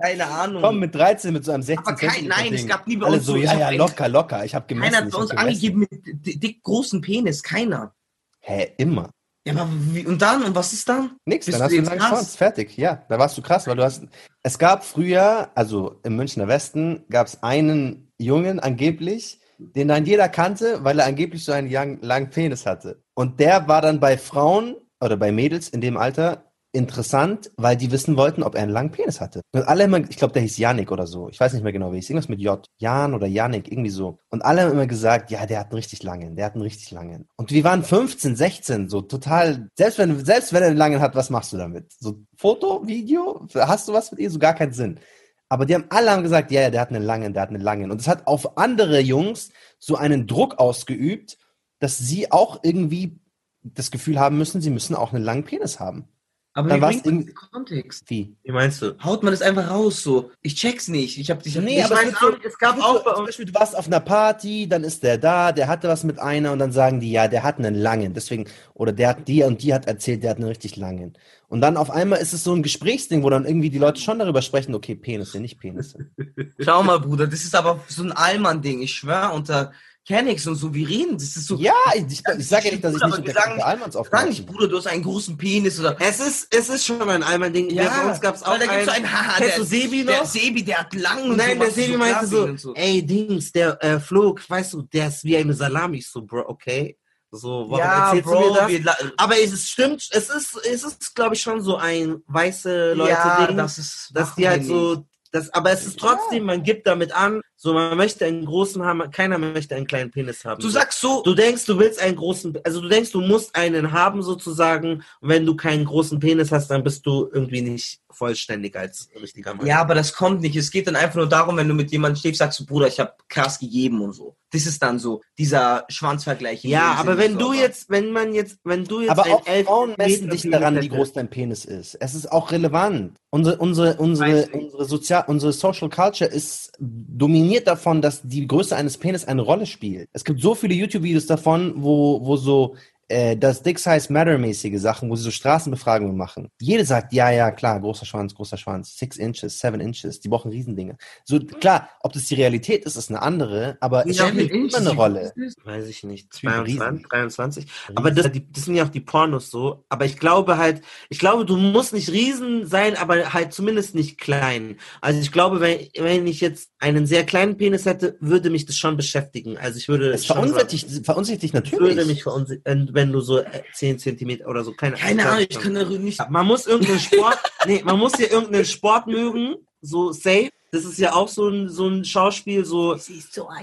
[SPEAKER 6] Keine Ahnung.
[SPEAKER 1] Komm, mit 13, mit so einem 16
[SPEAKER 6] Aber kein- nein, es gab nie bei
[SPEAKER 1] Alle
[SPEAKER 6] uns
[SPEAKER 1] so,
[SPEAKER 6] so-
[SPEAKER 1] ja, ja, locker, locker. Ich habe gemessen.
[SPEAKER 6] Keiner hat bei uns angegeben mit di- dick großen Penis. Keiner.
[SPEAKER 1] Hä, immer.
[SPEAKER 6] Ja, aber wie, und dann? Und was ist dann?
[SPEAKER 1] Nix,
[SPEAKER 6] Bist
[SPEAKER 1] dann
[SPEAKER 6] du
[SPEAKER 1] hast du einen? Schwanz. Fertig, ja. Da warst du krass, weil du hast. Es gab früher, also im Münchner Westen, gab es einen Jungen angeblich, den dann jeder kannte, weil er angeblich so einen lang- langen Penis hatte. Und der war dann bei Frauen oder bei Mädels in dem Alter interessant, weil die wissen wollten, ob er einen langen Penis hatte. Und alle immer, ich glaube, der hieß Janik oder so. Ich weiß nicht mehr genau, wie hieß. Irgendwas mit J. Jan oder Janik, irgendwie so. Und alle haben immer gesagt, ja, der hat einen richtig langen, der hat einen richtig langen. Und wir waren 15, 16, so total, selbst wenn, selbst wenn er einen langen hat, was machst du damit? So Foto, Video? Hast du was mit ihr? So gar keinen Sinn. Aber die haben alle haben gesagt, ja, ja, der hat einen langen, der hat einen langen. Und es hat auf andere Jungs so einen Druck ausgeübt, dass sie auch irgendwie das Gefühl haben müssen, sie müssen auch einen langen Penis haben.
[SPEAKER 6] Aber
[SPEAKER 1] Dann
[SPEAKER 6] wie bringt das in Kontext?
[SPEAKER 1] Wie?
[SPEAKER 2] Wie meinst du?
[SPEAKER 6] Haut man das einfach raus so? Ich check's nicht. Ich hab, ich hab
[SPEAKER 1] Nee,
[SPEAKER 6] ich
[SPEAKER 1] aber es
[SPEAKER 6] weiß
[SPEAKER 1] wird
[SPEAKER 6] auch
[SPEAKER 1] so-
[SPEAKER 6] nicht, es gab
[SPEAKER 1] Auch
[SPEAKER 6] bei
[SPEAKER 1] zum
[SPEAKER 6] uns.
[SPEAKER 1] Beispiel, du warst auf einer Party, dann ist der da, der hatte was mit einer und dann sagen die, ja, der hat einen langen, deswegen, oder der hat die und die hat erzählt, der hat einen richtig langen. Und dann auf einmal ist es so ein Gesprächsding, wo dann irgendwie die Leute schon darüber sprechen, okay, Penisse, nicht Penisse.
[SPEAKER 6] Schau mal, Bruder, das ist aber so ein Allmann-Ding. Ich schwör, unter Kennex und so, wir reden. Das ist so.
[SPEAKER 1] Ja, ich, ich, ich sage ja nicht, dass ich nicht
[SPEAKER 6] wir
[SPEAKER 1] unter
[SPEAKER 6] sagen
[SPEAKER 1] aufgewachsen
[SPEAKER 6] nicht. Bruder, du hast einen großen Penis oder.
[SPEAKER 2] Es ist, es ist schon ein Allmann-Ding. Ja, bei uns gab es auch
[SPEAKER 6] weil da gibt's so
[SPEAKER 2] einen.
[SPEAKER 6] Haha,
[SPEAKER 2] Kennst
[SPEAKER 6] der,
[SPEAKER 2] du Sebi
[SPEAKER 6] Der
[SPEAKER 2] noch?
[SPEAKER 6] Sebi, der hat lang und
[SPEAKER 2] Nein,
[SPEAKER 6] so,
[SPEAKER 2] der Sebi
[SPEAKER 6] so
[SPEAKER 2] meinte so, ey Dings, der äh, flog, weißt du, der ist wie eine Salami. Ich so, Bro, okay. So, warum
[SPEAKER 6] ja,
[SPEAKER 2] erzählst
[SPEAKER 6] Bro,
[SPEAKER 2] du mir das? Aber es ist, stimmt, es ist, es ist, glaube ich, schon so ein weiße
[SPEAKER 6] ja,
[SPEAKER 2] Leute-Ding,
[SPEAKER 6] das ist.
[SPEAKER 2] dass die halt
[SPEAKER 6] wir
[SPEAKER 2] so, das, aber es ist trotzdem, man gibt damit an, So, man möchte einen großen haben, keiner möchte einen kleinen Penis haben.
[SPEAKER 6] Du
[SPEAKER 2] so.
[SPEAKER 6] sagst so,
[SPEAKER 2] Du denkst, du willst einen großen, also du denkst, du musst einen haben sozusagen. Und wenn du keinen großen Penis hast, dann bist du irgendwie nicht vollständig als richtiger Mann.
[SPEAKER 6] ja, aber das kommt nicht. Es geht dann einfach nur darum, wenn du mit jemandem stehst, sagst du, Bruder, ich habe krass gegeben und so. Das ist dann so, dieser Schwanzvergleich.
[SPEAKER 2] Ja, aber wenn
[SPEAKER 6] so,
[SPEAKER 2] du
[SPEAKER 6] aber-
[SPEAKER 2] jetzt, wenn man jetzt, wenn du jetzt
[SPEAKER 1] Aber
[SPEAKER 2] ein
[SPEAKER 1] auch
[SPEAKER 2] elf
[SPEAKER 1] Frauen messen dich daran, wie groß dein Penis ist. Es ist auch relevant. Unsere, unsere, unsere, unsere, Sozial unsere Social Culture ist dominiert davon, dass die Größe eines Penis eine Rolle spielt. Es gibt so viele YouTube-Videos davon, wo, wo so äh, das Dick Size Matter mäßige Sachen, wo sie so Straßenbefragungen machen. Jede sagt, ja, ja, klar, großer Schwanz, großer Schwanz, six inches, seven inches, die brauchen Riesendinge. So, klar, ob das die Realität ist, ist eine andere, aber es
[SPEAKER 6] Ja,
[SPEAKER 1] spielt immer eine Rolle.
[SPEAKER 2] Weiß ich nicht,
[SPEAKER 1] Typ
[SPEAKER 2] 22,
[SPEAKER 1] Riesen.
[SPEAKER 2] 23. Aber das, das sind ja auch die Pornos so. Aber ich glaube halt, ich glaube, du musst nicht riesen sein, aber halt zumindest nicht klein. Also ich glaube, wenn, wenn ich jetzt einen sehr kleinen Penis hätte, würde mich das schon beschäftigen. Also ich würde
[SPEAKER 1] Es
[SPEAKER 2] schon
[SPEAKER 1] verunsichert, verunsichert dich
[SPEAKER 2] sagen, ich würde
[SPEAKER 1] natürlich.
[SPEAKER 2] mich verunsichern, wenn du so äh, 10 Zentimeter oder so, keine,
[SPEAKER 6] Keine Ahnung, ich kann darüber nicht.
[SPEAKER 2] Man muss irgendeinen Sport, nee, man muss ja irgendeinen Sport mögen, so safe. Das ist ja auch so ein, so ein Schauspiel, so,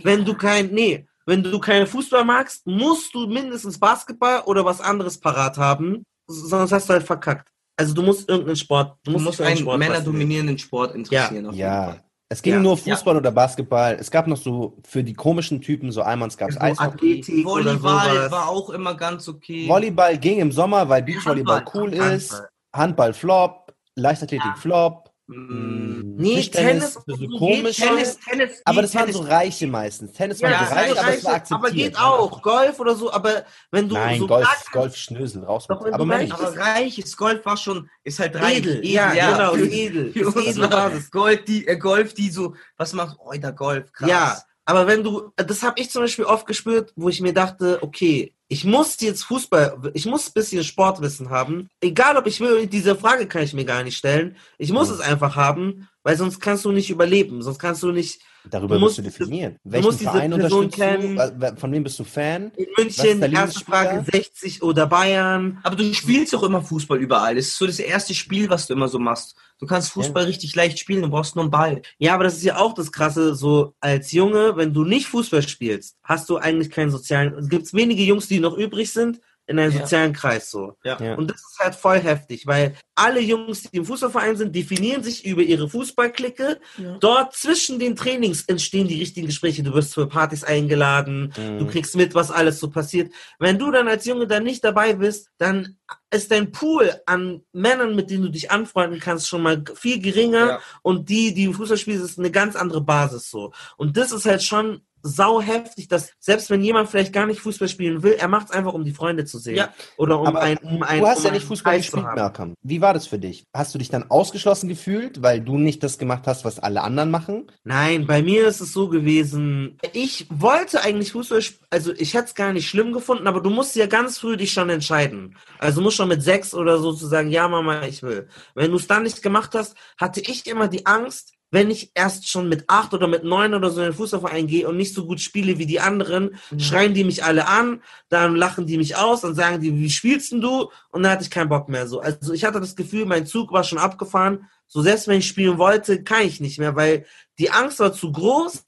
[SPEAKER 2] wenn du kein, nee, wenn du keinen Fußball magst, musst du mindestens Basketball oder was anderes parat haben, sonst hast du halt verkackt. Also du musst irgendeinen Sport,
[SPEAKER 6] Du musst
[SPEAKER 2] für einen
[SPEAKER 6] einen
[SPEAKER 2] Sport
[SPEAKER 6] männerdominierenden Sport interessieren. auf jeden
[SPEAKER 1] Ja. Es ging
[SPEAKER 2] Ja.
[SPEAKER 1] nur Fußball oder Basketball. Es gab noch so für die komischen Typen so einmal es gab
[SPEAKER 2] So
[SPEAKER 1] Eishockey.
[SPEAKER 2] Athletik oder
[SPEAKER 6] Volleyball war auch immer ganz okay.
[SPEAKER 1] Volleyball ging im Sommer, weil Beachvolleyball
[SPEAKER 6] Handball.
[SPEAKER 1] cool
[SPEAKER 2] Handball.
[SPEAKER 1] ist. Handball Flop, Leichtathletik Flop.
[SPEAKER 6] Mm,
[SPEAKER 2] Nee,
[SPEAKER 1] Tischtennis,
[SPEAKER 2] Tennis,
[SPEAKER 1] so
[SPEAKER 2] geht
[SPEAKER 1] komisch.
[SPEAKER 2] Tennis, Tennis,
[SPEAKER 1] Aber das waren
[SPEAKER 2] Tennis
[SPEAKER 1] so Reiche meistens. Tennis war
[SPEAKER 2] Ja,
[SPEAKER 1] so reich,
[SPEAKER 2] Tennis
[SPEAKER 1] aber es war akzeptiert.
[SPEAKER 2] aber geht auch. Golf oder so, aber wenn du
[SPEAKER 1] Nein,
[SPEAKER 2] so
[SPEAKER 1] Golf,
[SPEAKER 2] kein-
[SPEAKER 1] Golf Schnösel, raus.
[SPEAKER 2] Doch,
[SPEAKER 1] mit.
[SPEAKER 2] wenn
[SPEAKER 1] Aber
[SPEAKER 2] reich
[SPEAKER 6] aber reiches Golf war schon, ist halt reich.
[SPEAKER 2] Edel, ja, genau,
[SPEAKER 6] Für,
[SPEAKER 2] ist edel.
[SPEAKER 6] für
[SPEAKER 2] Ist
[SPEAKER 6] uns
[SPEAKER 2] edel
[SPEAKER 6] war
[SPEAKER 2] Basis.
[SPEAKER 6] Golf, die, äh, Golf, die so, was macht, oh, der Golf, krass.
[SPEAKER 2] Ja, aber wenn du, das habe ich zum Beispiel oft gespürt, wo ich mir dachte, okay, ich muss jetzt Fußball, ich muss ein bisschen Sportwissen haben. Egal ob ich will, diese Frage kann ich mir gar nicht stellen. Ich muss
[SPEAKER 1] Mhm.
[SPEAKER 2] es einfach haben, weil sonst kannst du nicht überleben, sonst kannst du nicht
[SPEAKER 1] Darüber
[SPEAKER 2] du
[SPEAKER 1] musst
[SPEAKER 2] musst
[SPEAKER 1] du
[SPEAKER 2] diese-
[SPEAKER 1] definieren.
[SPEAKER 2] du
[SPEAKER 1] Welchen
[SPEAKER 2] musst diese
[SPEAKER 1] Verein
[SPEAKER 2] Person
[SPEAKER 1] unterstützt
[SPEAKER 2] kennen.
[SPEAKER 1] du? Von wem bist du Fan?
[SPEAKER 2] in München,
[SPEAKER 1] der
[SPEAKER 2] erste Frage,
[SPEAKER 1] Lieblingsspieler?
[SPEAKER 2] 60 oder Bayern.
[SPEAKER 6] Aber du spielst auch immer Fußball überall. Das ist so das erste Spiel, was du immer so machst. Du kannst Fußball richtig leicht spielen, du brauchst nur einen Ball.
[SPEAKER 2] Ja, aber das ist ja auch das Krasse, so als Junge, wenn du nicht Fußball spielst, hast du eigentlich keinen sozialen, es gibt wenige Jungs, die noch übrig sind, in einem
[SPEAKER 6] Ja.
[SPEAKER 2] sozialen Kreis so.
[SPEAKER 6] Ja.
[SPEAKER 2] Und das ist halt voll heftig, weil alle Jungs, die im Fußballverein sind, definieren sich über ihre Fußballklicke.
[SPEAKER 6] Ja.
[SPEAKER 2] Dort zwischen den Trainings entstehen die richtigen Gespräche. Du wirst für Partys eingeladen, du
[SPEAKER 1] Mhm.
[SPEAKER 2] kriegst mit, was alles so passiert. Wenn du dann als Junge dann nicht dabei bist, dann ist dein Pool an Männern, mit denen du dich anfreunden kannst, schon mal viel geringer.
[SPEAKER 6] Ja.
[SPEAKER 2] Und die, die im Fußball spielen, ist eine ganz andere Basis so. Und das ist halt schon sau heftig, dass selbst wenn jemand vielleicht gar nicht Fußball spielen will, er macht es einfach, um die Freunde zu sehen.
[SPEAKER 6] Ja.
[SPEAKER 2] Oder um
[SPEAKER 1] Aber
[SPEAKER 2] ein, um ein,
[SPEAKER 1] Du hast
[SPEAKER 2] um
[SPEAKER 1] ja nicht Fußball gespielt. Malcolm. Wie war das für dich? Hast du dich dann ausgeschlossen gefühlt, weil du nicht das gemacht hast, was alle anderen machen?
[SPEAKER 2] Nein, bei mir ist es so gewesen, ich wollte eigentlich Fußball, sp- also ich hätte es gar nicht schlimm gefunden, aber du musst ja ganz früh dich schon entscheiden. Also du musst schon mit sechs oder so zu sagen, ja Mama, ich will. Wenn du es dann nicht gemacht hast, hatte ich immer die Angst, wenn ich erst schon mit acht oder mit neun oder so in den Fußballverein gehe und nicht so gut spiele wie die anderen, schreien die mich alle an, dann lachen die mich aus, dann sagen die, wie spielst denn du? Und dann hatte ich keinen Bock mehr so. Also ich hatte das Gefühl, mein Zug war schon abgefahren. So selbst wenn ich spielen wollte, kann ich nicht mehr, weil die Angst war zu groß,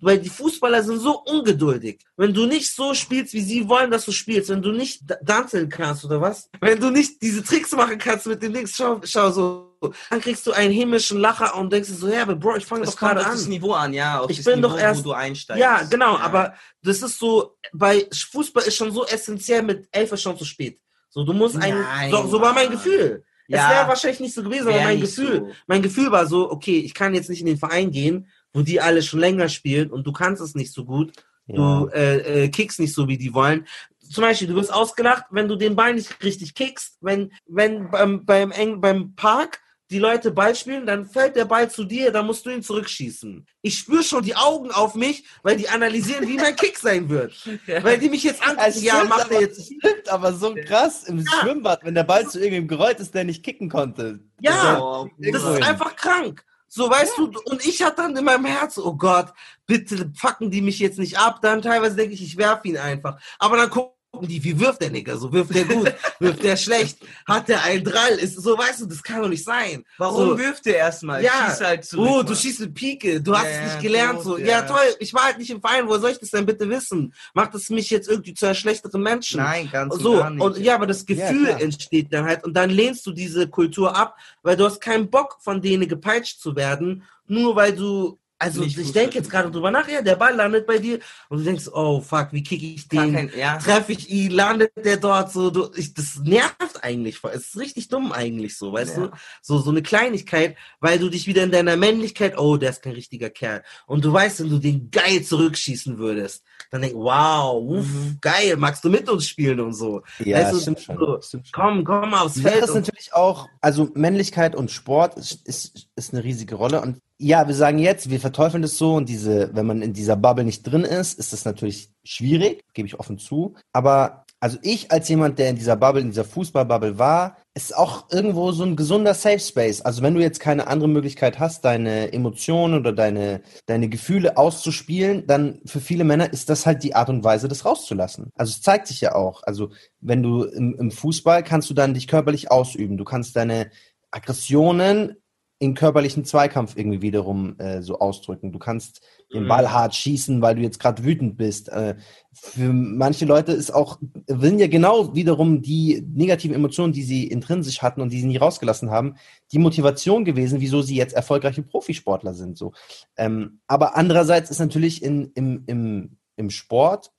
[SPEAKER 2] weil die Fußballer sind so ungeduldig. Wenn du nicht so spielst, wie sie wollen, dass du spielst, wenn du nicht da- tanzen kannst oder was, wenn du nicht diese Tricks machen kannst mit den Dings, schau, schau so, dann kriegst du einen himmlischen Lacher und denkst so, ja, aber Bro, ich fange doch gerade
[SPEAKER 6] auf das
[SPEAKER 2] an.
[SPEAKER 6] Niveau an, ja. Auf
[SPEAKER 2] Ich
[SPEAKER 6] das
[SPEAKER 2] bin
[SPEAKER 6] Niveau,
[SPEAKER 2] doch erst-
[SPEAKER 6] wo du einsteigst.
[SPEAKER 2] Ja, genau, aber das ist so, bei Fußball ist schon so essentiell, mit elf ist schon zu spät. So, du musst
[SPEAKER 6] Nein,
[SPEAKER 2] ein, so, so war mein. Gefühl.
[SPEAKER 6] Ja.
[SPEAKER 2] Es wäre wahrscheinlich nicht so gewesen, aber mein Gefühl,
[SPEAKER 6] so.
[SPEAKER 2] mein Gefühl war so, okay, ich kann jetzt nicht in den Verein gehen, wo die alle schon länger spielen und du kannst es nicht so gut. Du äh, äh, kickst nicht so, wie die wollen. Zum Beispiel, du wirst ausgelacht, wenn du den Ball nicht richtig kickst. Wenn, wenn beim, beim, Eng, beim Park die Leute Ball spielen, dann fällt der Ball zu dir, dann musst du ihn zurückschießen. Ich spüre schon die Augen auf mich, weil die analysieren, wie mein Kick sein wird. Weil die mich jetzt angucken,
[SPEAKER 1] Es
[SPEAKER 2] ja,
[SPEAKER 1] stimmt,
[SPEAKER 2] macht er
[SPEAKER 1] aber-
[SPEAKER 2] jetzt.
[SPEAKER 1] Stimmt, aber so krass im Schwimmbad, wenn der Ball zu irgendwem gerollt ist, der nicht kicken konnte.
[SPEAKER 2] Ja,
[SPEAKER 6] Oh,
[SPEAKER 2] Das ist
[SPEAKER 1] hin.
[SPEAKER 2] einfach krank. So, weißt du, und ich hatte dann in meinem Herz, oh Gott, bitte fucken die mich jetzt nicht ab. Dann teilweise denke ich, ich werfe ihn einfach. Aber dann gucke gucken die, wie wirft der Nigger? So wirft der gut, wirft der schlecht, hat der einen Drall? Ist so, weißt du, das kann doch nicht sein.
[SPEAKER 6] Warum
[SPEAKER 2] so,
[SPEAKER 6] wirft der erstmal?
[SPEAKER 2] Ja,
[SPEAKER 6] Schieß halt zurück,
[SPEAKER 2] oh, du schießt eine Pike, du hast
[SPEAKER 6] Ja,
[SPEAKER 2] es nicht
[SPEAKER 6] ja,
[SPEAKER 2] gelernt. so, ja.
[SPEAKER 6] ja.
[SPEAKER 2] toll, ich war halt nicht im Verein, woher soll ich das denn bitte wissen? Macht es mich jetzt irgendwie zu einem schlechteren Menschen?
[SPEAKER 6] Nein, ganz und
[SPEAKER 2] so,
[SPEAKER 6] nicht.
[SPEAKER 2] und ja, aber das Gefühl
[SPEAKER 1] klar.
[SPEAKER 2] entsteht dann halt und dann lehnst du diese Kultur ab, weil du hast keinen Bock von denen gepeitscht zu werden, nur weil du also
[SPEAKER 6] Nicht
[SPEAKER 2] ich denke jetzt gerade drüber nach, ja, der Ball landet bei dir und du denkst, oh fuck, wie kicke ich den?
[SPEAKER 6] kein, ja.
[SPEAKER 2] Treffe ich ihn, landet der dort so, du, ich, das nervt eigentlich, es ist richtig dumm eigentlich so, weißt
[SPEAKER 6] Ja.
[SPEAKER 2] du, so, so eine Kleinigkeit, weil du dich wieder in deiner Männlichkeit, oh, der ist kein richtiger Kerl und du weißt, wenn du den geil zurückschießen würdest, dann denk, wow, uff,
[SPEAKER 6] Mhm.
[SPEAKER 2] geil, magst du mit uns spielen und so,
[SPEAKER 1] Ja,
[SPEAKER 2] Weißt du,
[SPEAKER 1] stimmt schon.
[SPEAKER 2] so,
[SPEAKER 1] Stimmt
[SPEAKER 2] komm, komm aufs Feld
[SPEAKER 1] ist
[SPEAKER 2] und,
[SPEAKER 1] natürlich auch, also Männlichkeit und Sport ist, ist, ist eine riesige Rolle. Und ja, wir sagen jetzt, wir verteufeln das so und diese, wenn man in dieser Bubble nicht drin ist, ist das natürlich schwierig, gebe ich offen zu. Aber also ich als jemand, der in dieser Bubble, in dieser Fußballbubble war, ist auch irgendwo so ein gesunder Safe Space. Also wenn du jetzt keine andere Möglichkeit hast, deine Emotionen oder deine, deine Gefühle auszuspielen, dann für viele Männer ist das halt die Art und Weise, das rauszulassen. Also es zeigt sich ja auch. Also wenn du im, im Fußball kannst du dann dich körperlich ausüben. Du kannst deine Aggressionen in körperlichen Zweikampf irgendwie wiederum äh, so ausdrücken. Du kannst den
[SPEAKER 2] Mhm.
[SPEAKER 1] Ball hart schießen, weil du jetzt gerade wütend bist. Äh, für manche Leute ist auch, willen ja genau wiederum die negativen Emotionen, die sie intrinsisch hatten und die sie nie rausgelassen haben, die Motivation gewesen, wieso sie jetzt erfolgreiche Profisportler sind. So. Ähm, aber andererseits ist natürlich in, im, im, im Sport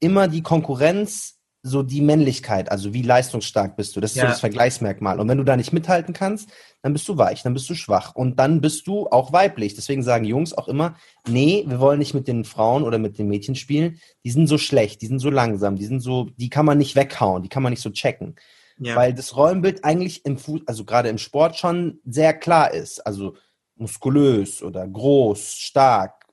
[SPEAKER 1] immer die Konkurrenz so die Männlichkeit, also wie leistungsstark bist du. Das ist so
[SPEAKER 2] Ja.
[SPEAKER 1] das Vergleichsmerkmal. Und wenn du da nicht mithalten kannst, dann bist du weich, dann bist du schwach und dann bist du auch weiblich. Deswegen sagen Jungs auch immer, nee, wir wollen nicht mit den Frauen oder mit den Mädchen spielen. Die sind so schlecht, die sind so langsam, die sind so, die kann man nicht weghauen, die kann man nicht so checken.
[SPEAKER 2] ja.
[SPEAKER 1] Weil das Rollenbild eigentlich im Fuß, also gerade im Sport schon sehr klar ist. Also muskulös oder groß, stark.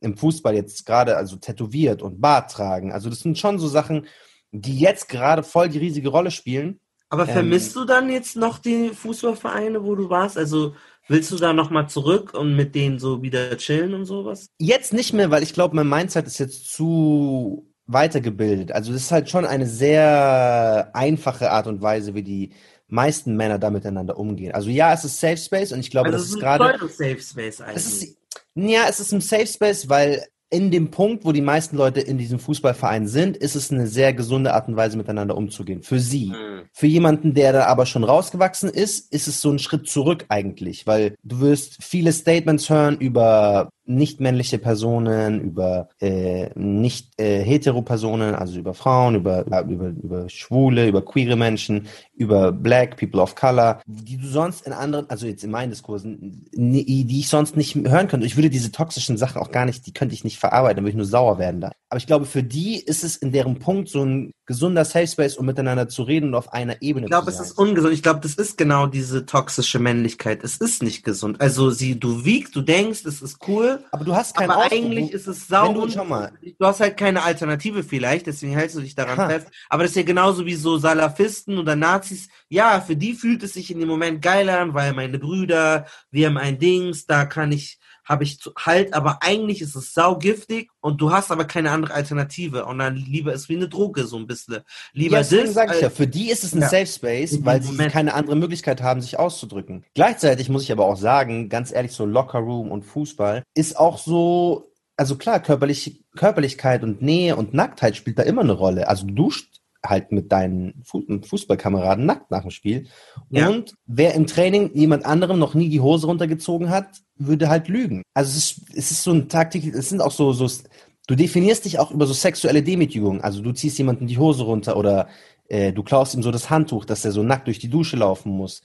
[SPEAKER 1] Im Fußball jetzt gerade also tätowiert und Bart tragen. Also das sind schon so Sachen, die jetzt gerade voll die riesige Rolle spielen.
[SPEAKER 2] Aber
[SPEAKER 1] Ähm,
[SPEAKER 2] vermisst du dann jetzt noch die Fußballvereine, wo du warst? Also willst du da nochmal zurück und mit denen so wieder chillen und sowas?
[SPEAKER 1] Jetzt nicht mehr, weil ich glaube, mein Mindset ist jetzt zu weitergebildet. Also das ist halt schon eine sehr einfache Art und Weise, wie die meisten Männer da miteinander umgehen. Also ja, es ist Safe Space und ich glaube,
[SPEAKER 2] also
[SPEAKER 1] das
[SPEAKER 2] es
[SPEAKER 1] ist
[SPEAKER 2] ein
[SPEAKER 1] gerade
[SPEAKER 2] Pseudo-Safe Space eigentlich.
[SPEAKER 1] Es ist, ja, es ist ein Safe Space, weil in dem Punkt, wo die meisten Leute in diesem Fußballverein sind, ist es eine sehr gesunde Art und Weise, miteinander umzugehen. Für sie.
[SPEAKER 2] Mhm.
[SPEAKER 1] Für jemanden, der da aber schon rausgewachsen ist, ist es so ein Schritt zurück eigentlich, weil du wirst viele Statements hören über nicht männliche Personen, über äh, nicht äh, hetero Personen, also über Frauen, über, über, über Schwule, über queere Menschen, über Black, People of Color, die du sonst in anderen, also jetzt in meinen Diskursen, die ich sonst nicht hören könnte. Ich würde diese toxischen Sachen auch gar nicht, die könnte ich nicht verarbeiten, dann würde ich nur sauer werden da. Aber ich glaube, für die ist es in deren Punkt so ein gesunder Safe Space, um miteinander zu reden und auf einer Ebene
[SPEAKER 2] Ich glaube,
[SPEAKER 1] zu
[SPEAKER 2] es
[SPEAKER 1] sein.
[SPEAKER 2] ist ungesund. Ich glaube, das ist genau diese toxische Männlichkeit. Es ist nicht gesund. Also sie, du wiegst, du denkst, es ist cool,
[SPEAKER 1] aber du hast keinen
[SPEAKER 2] aber
[SPEAKER 1] Ausdruck.
[SPEAKER 2] eigentlich ist es sau
[SPEAKER 1] du-.
[SPEAKER 2] Du hast halt keine Alternative vielleicht, deswegen hältst du dich daran
[SPEAKER 1] Ha.
[SPEAKER 2] fest. Aber das ist ja genauso wie so Salafisten oder Nazis. Ja, für die fühlt es sich in dem Moment geil an, weil meine Brüder, wir haben ein Dings, da kann ich, habe ich zu, halt, aber eigentlich ist es saugiftig und du hast aber keine andere Alternative und dann lieber ist wie eine Droge so ein bisschen. Lieber
[SPEAKER 1] Ja, deswegen
[SPEAKER 2] das,
[SPEAKER 1] sage ich ja, für die ist es ein
[SPEAKER 2] Ja.
[SPEAKER 1] Safe Space, weil sie keine andere Möglichkeit haben, sich auszudrücken. Gleichzeitig muss ich aber auch sagen, ganz ehrlich, so Locker Room und Fußball ist auch so, also klar, körperlich, Körperlichkeit und Nähe und Nacktheit spielt da immer eine Rolle. Also du duscht halt mit deinen Fu Fußballkameraden nackt nach dem Spiel.
[SPEAKER 2] Ja.
[SPEAKER 1] Und wer im Training jemand anderem noch nie die Hose runtergezogen hat, würde halt lügen. Also es ist, es ist so ein Taktik, es sind auch so, so, du definierst dich auch über so sexuelle Demütigung. Also du ziehst jemanden die Hose runter oder äh, du klaust ihm so das Handtuch, dass er so nackt durch die Dusche laufen muss.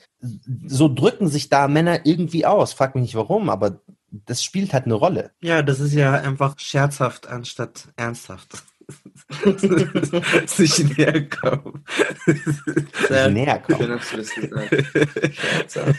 [SPEAKER 1] So drücken sich da Männer irgendwie aus. Frag mich nicht warum, aber das spielt halt eine Rolle.
[SPEAKER 2] Ja, das ist ja einfach scherzhaft anstatt ernsthaft. Sich näher kommen.
[SPEAKER 1] Sehr näher kommen.
[SPEAKER 6] Schön hast du das gesagt.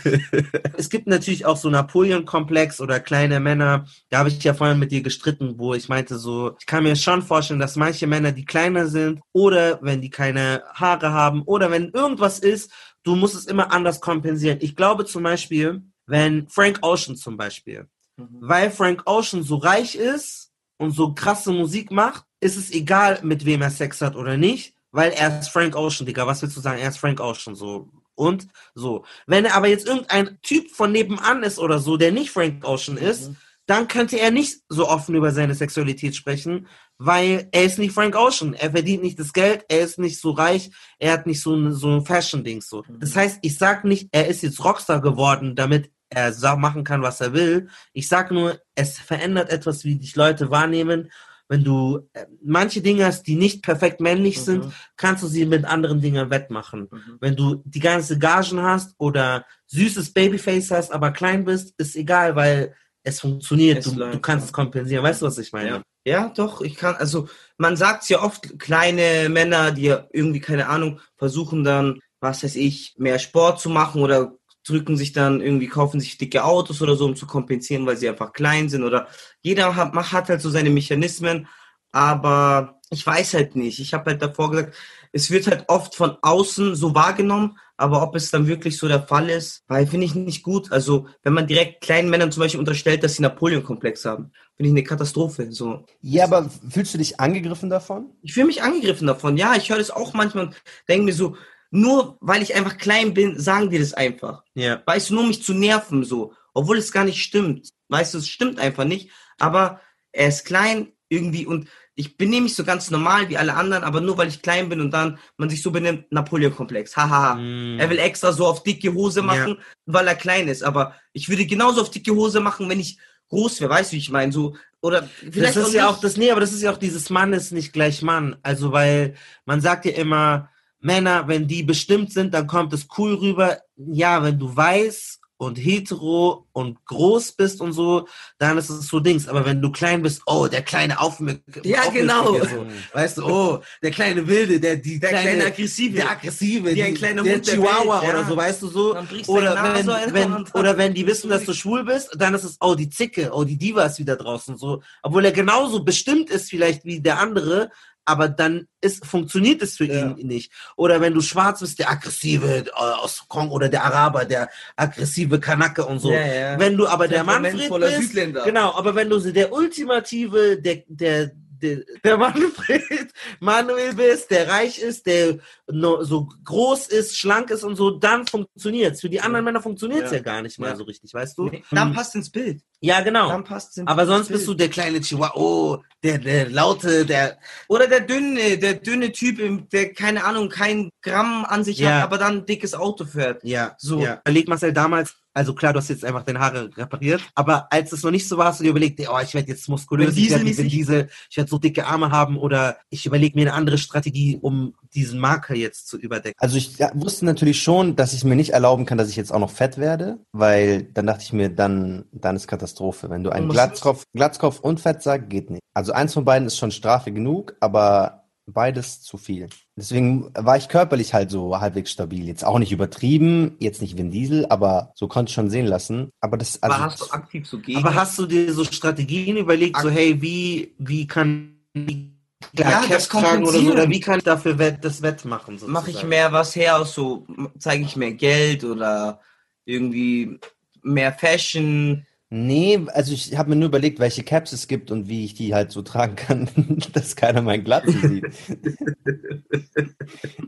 [SPEAKER 2] Es gibt natürlich auch so Napoleon-Komplex oder kleine Männer. Da habe ich ja vorhin mit dir gestritten, wo ich meinte so, ich kann mir schon vorstellen, dass manche Männer, die kleiner sind oder wenn die keine Haare haben oder wenn irgendwas ist, du musst es immer anders kompensieren. Ich glaube zum Beispiel, wenn Frank Ocean zum Beispiel,
[SPEAKER 6] Mhm.
[SPEAKER 2] weil Frank Ocean so reich ist und so krasse Musik macht, ist es egal, mit wem er Sex hat oder nicht, weil er ist Frank Ocean, Digga. Was willst du sagen? Er ist Frank Ocean, so. Und so. Wenn er aber jetzt irgendein Typ von nebenan ist oder so, der nicht Frank Ocean ist, mhm. dann könnte er nicht so offen über seine Sexualität sprechen, weil er ist nicht Frank Ocean. Er verdient nicht das Geld, er ist nicht so reich, er hat nicht so ein, so ein Fashion-Ding so. Mhm. Das heißt, ich sag nicht, er ist jetzt Rockstar geworden, damit er machen kann, was er will. Ich sag nur, es verändert etwas, wie dich Leute wahrnehmen wenn du äh, manche Dinge hast, die nicht perfekt männlich mhm. sind, kannst du sie mit anderen Dingen wettmachen. Mhm. Wenn du die ganze Gagen hast oder süßes Babyface hast, aber klein bist, ist egal, weil es funktioniert. Es du, du, kannst es kompensieren. Weißt du, was ich meine?
[SPEAKER 6] Ja. ja, doch. Ich kann, also man sagt ja oft, kleine Männer, die irgendwie, keine Ahnung, versuchen dann, was weiß ich, mehr Sport zu machen oder drücken sich dann irgendwie, kaufen sich dicke Autos oder so, um zu kompensieren, weil sie einfach klein sind oder jeder hat, hat halt so seine Mechanismen, aber ich weiß halt nicht. Ich habe halt davor gesagt, es wird halt oft von außen so wahrgenommen, aber ob es dann wirklich so der Fall ist, weil finde ich nicht gut. Also wenn man direkt kleinen Männern zum Beispiel unterstellt, dass sie Napoleon-Komplex haben, finde ich eine Katastrophe. So.
[SPEAKER 1] Ja, aber fühlst du dich angegriffen davon?
[SPEAKER 6] Ich fühle mich angegriffen davon. Ja, ich höre das auch manchmal und denke mir so, nur weil ich einfach klein bin, sagen die das einfach. Ja. Weißt du, nur mich zu nerven so. Obwohl es gar nicht stimmt. Weißt du, es stimmt einfach nicht. Aber er ist klein irgendwie und ich benehme mich so ganz normal wie alle anderen, aber nur weil ich klein bin und dann man sich so benimmt, Napoleon-Komplex. Haha. Mm. Er will extra so auf dicke Hose machen, ja. weil er klein ist. Aber ich würde genauso auf dicke Hose machen, wenn ich groß wäre. Weißt du, wie ich meine? So, oder
[SPEAKER 2] vielleicht das ist ja auch das, nee, aber das ist ja auch dieses Mann ist nicht gleich Mann. Also, weil man sagt ja immer, Männer, wenn die bestimmt sind, dann kommt es cool rüber. Ja, wenn du weiß und hetero und groß bist und so, dann ist es so Dings. Aber wenn du klein bist, oh, der kleine Aufmerksame.
[SPEAKER 6] Ja, genau. So.
[SPEAKER 2] Weißt du, oh, der kleine Wilde, der, die
[SPEAKER 6] der kleine, kleine aggressive.
[SPEAKER 2] Der aggressive,
[SPEAKER 6] die, ein kleiner
[SPEAKER 2] der Chihuahua der oder ja. so, weißt du so. Oder wenn, wenn, oder wenn die wissen, dass du schwul bist, dann ist es, oh, die Zicke, oh, die Diva ist wieder draußen, so. Obwohl er genauso bestimmt ist vielleicht wie der andere, aber dann ist, funktioniert es für ja. ihn nicht. Oder wenn du schwarz bist, der aggressive äh, aus Kong oder der Araber, der aggressive Kanake und so. Ja, ja. Wenn du aber der Manfred bist, Südländer. genau, aber wenn du der ultimative, der, der, der, der Manfred Manuel bist, der reich ist, der so groß ist, schlank ist und so, dann funktioniert's. Für die anderen Männer funktioniert's ja. ja gar nicht mal ja. so richtig, weißt du?
[SPEAKER 6] Dann passt ins Bild.
[SPEAKER 2] Ja, genau.
[SPEAKER 6] Dann passt ins
[SPEAKER 2] Aber sonst bist du der kleine Chihuahua, oh, der, der laute, der.
[SPEAKER 6] Oder der dünne, der dünne Typ, der keine Ahnung, kein Gramm an sich ja. hat, aber dann ein dickes Auto fährt.
[SPEAKER 2] Ja, so. Ja. Überleg Marcel damals, also klar, du hast jetzt einfach deine Haare repariert, aber als es noch nicht so war, hast du dir überlegt, oh, ich werde jetzt muskulös, ich werde diese, ich werde so dicke Arme haben oder ich überlege mir eine andere Strategie, um diesen Marker jetzt zu überdecken.
[SPEAKER 1] Also ich ja, wusste natürlich schon, dass ich mir nicht erlauben kann, dass ich jetzt auch noch fett werde, weil dann dachte ich mir, dann, dann ist Katastrophe. Wenn du einen Glatzkopf, Glatzkopf und Fett sagst, geht nicht. Also eins von beiden ist schon Strafe genug, aber beides zu viel. Deswegen war ich körperlich halt so halbwegs stabil. Jetzt auch nicht übertrieben, jetzt nicht Vin Diesel, aber so konnte ich schon sehen lassen. Aber das
[SPEAKER 2] also, aber hast du aktiv so gegen? Aber hast du dir so Strategien überlegt, Ak so hey, wie wie kann ich ja, das tragen oder so, oder wie kann ich dafür das wettmachen?
[SPEAKER 6] Mache ich mehr was her, so zeige ich mehr Geld oder irgendwie mehr Fashion,
[SPEAKER 1] Nee, also ich habe mir nur überlegt, welche Caps es gibt und wie ich die halt so tragen kann, dass keiner meinen Glatzen sieht.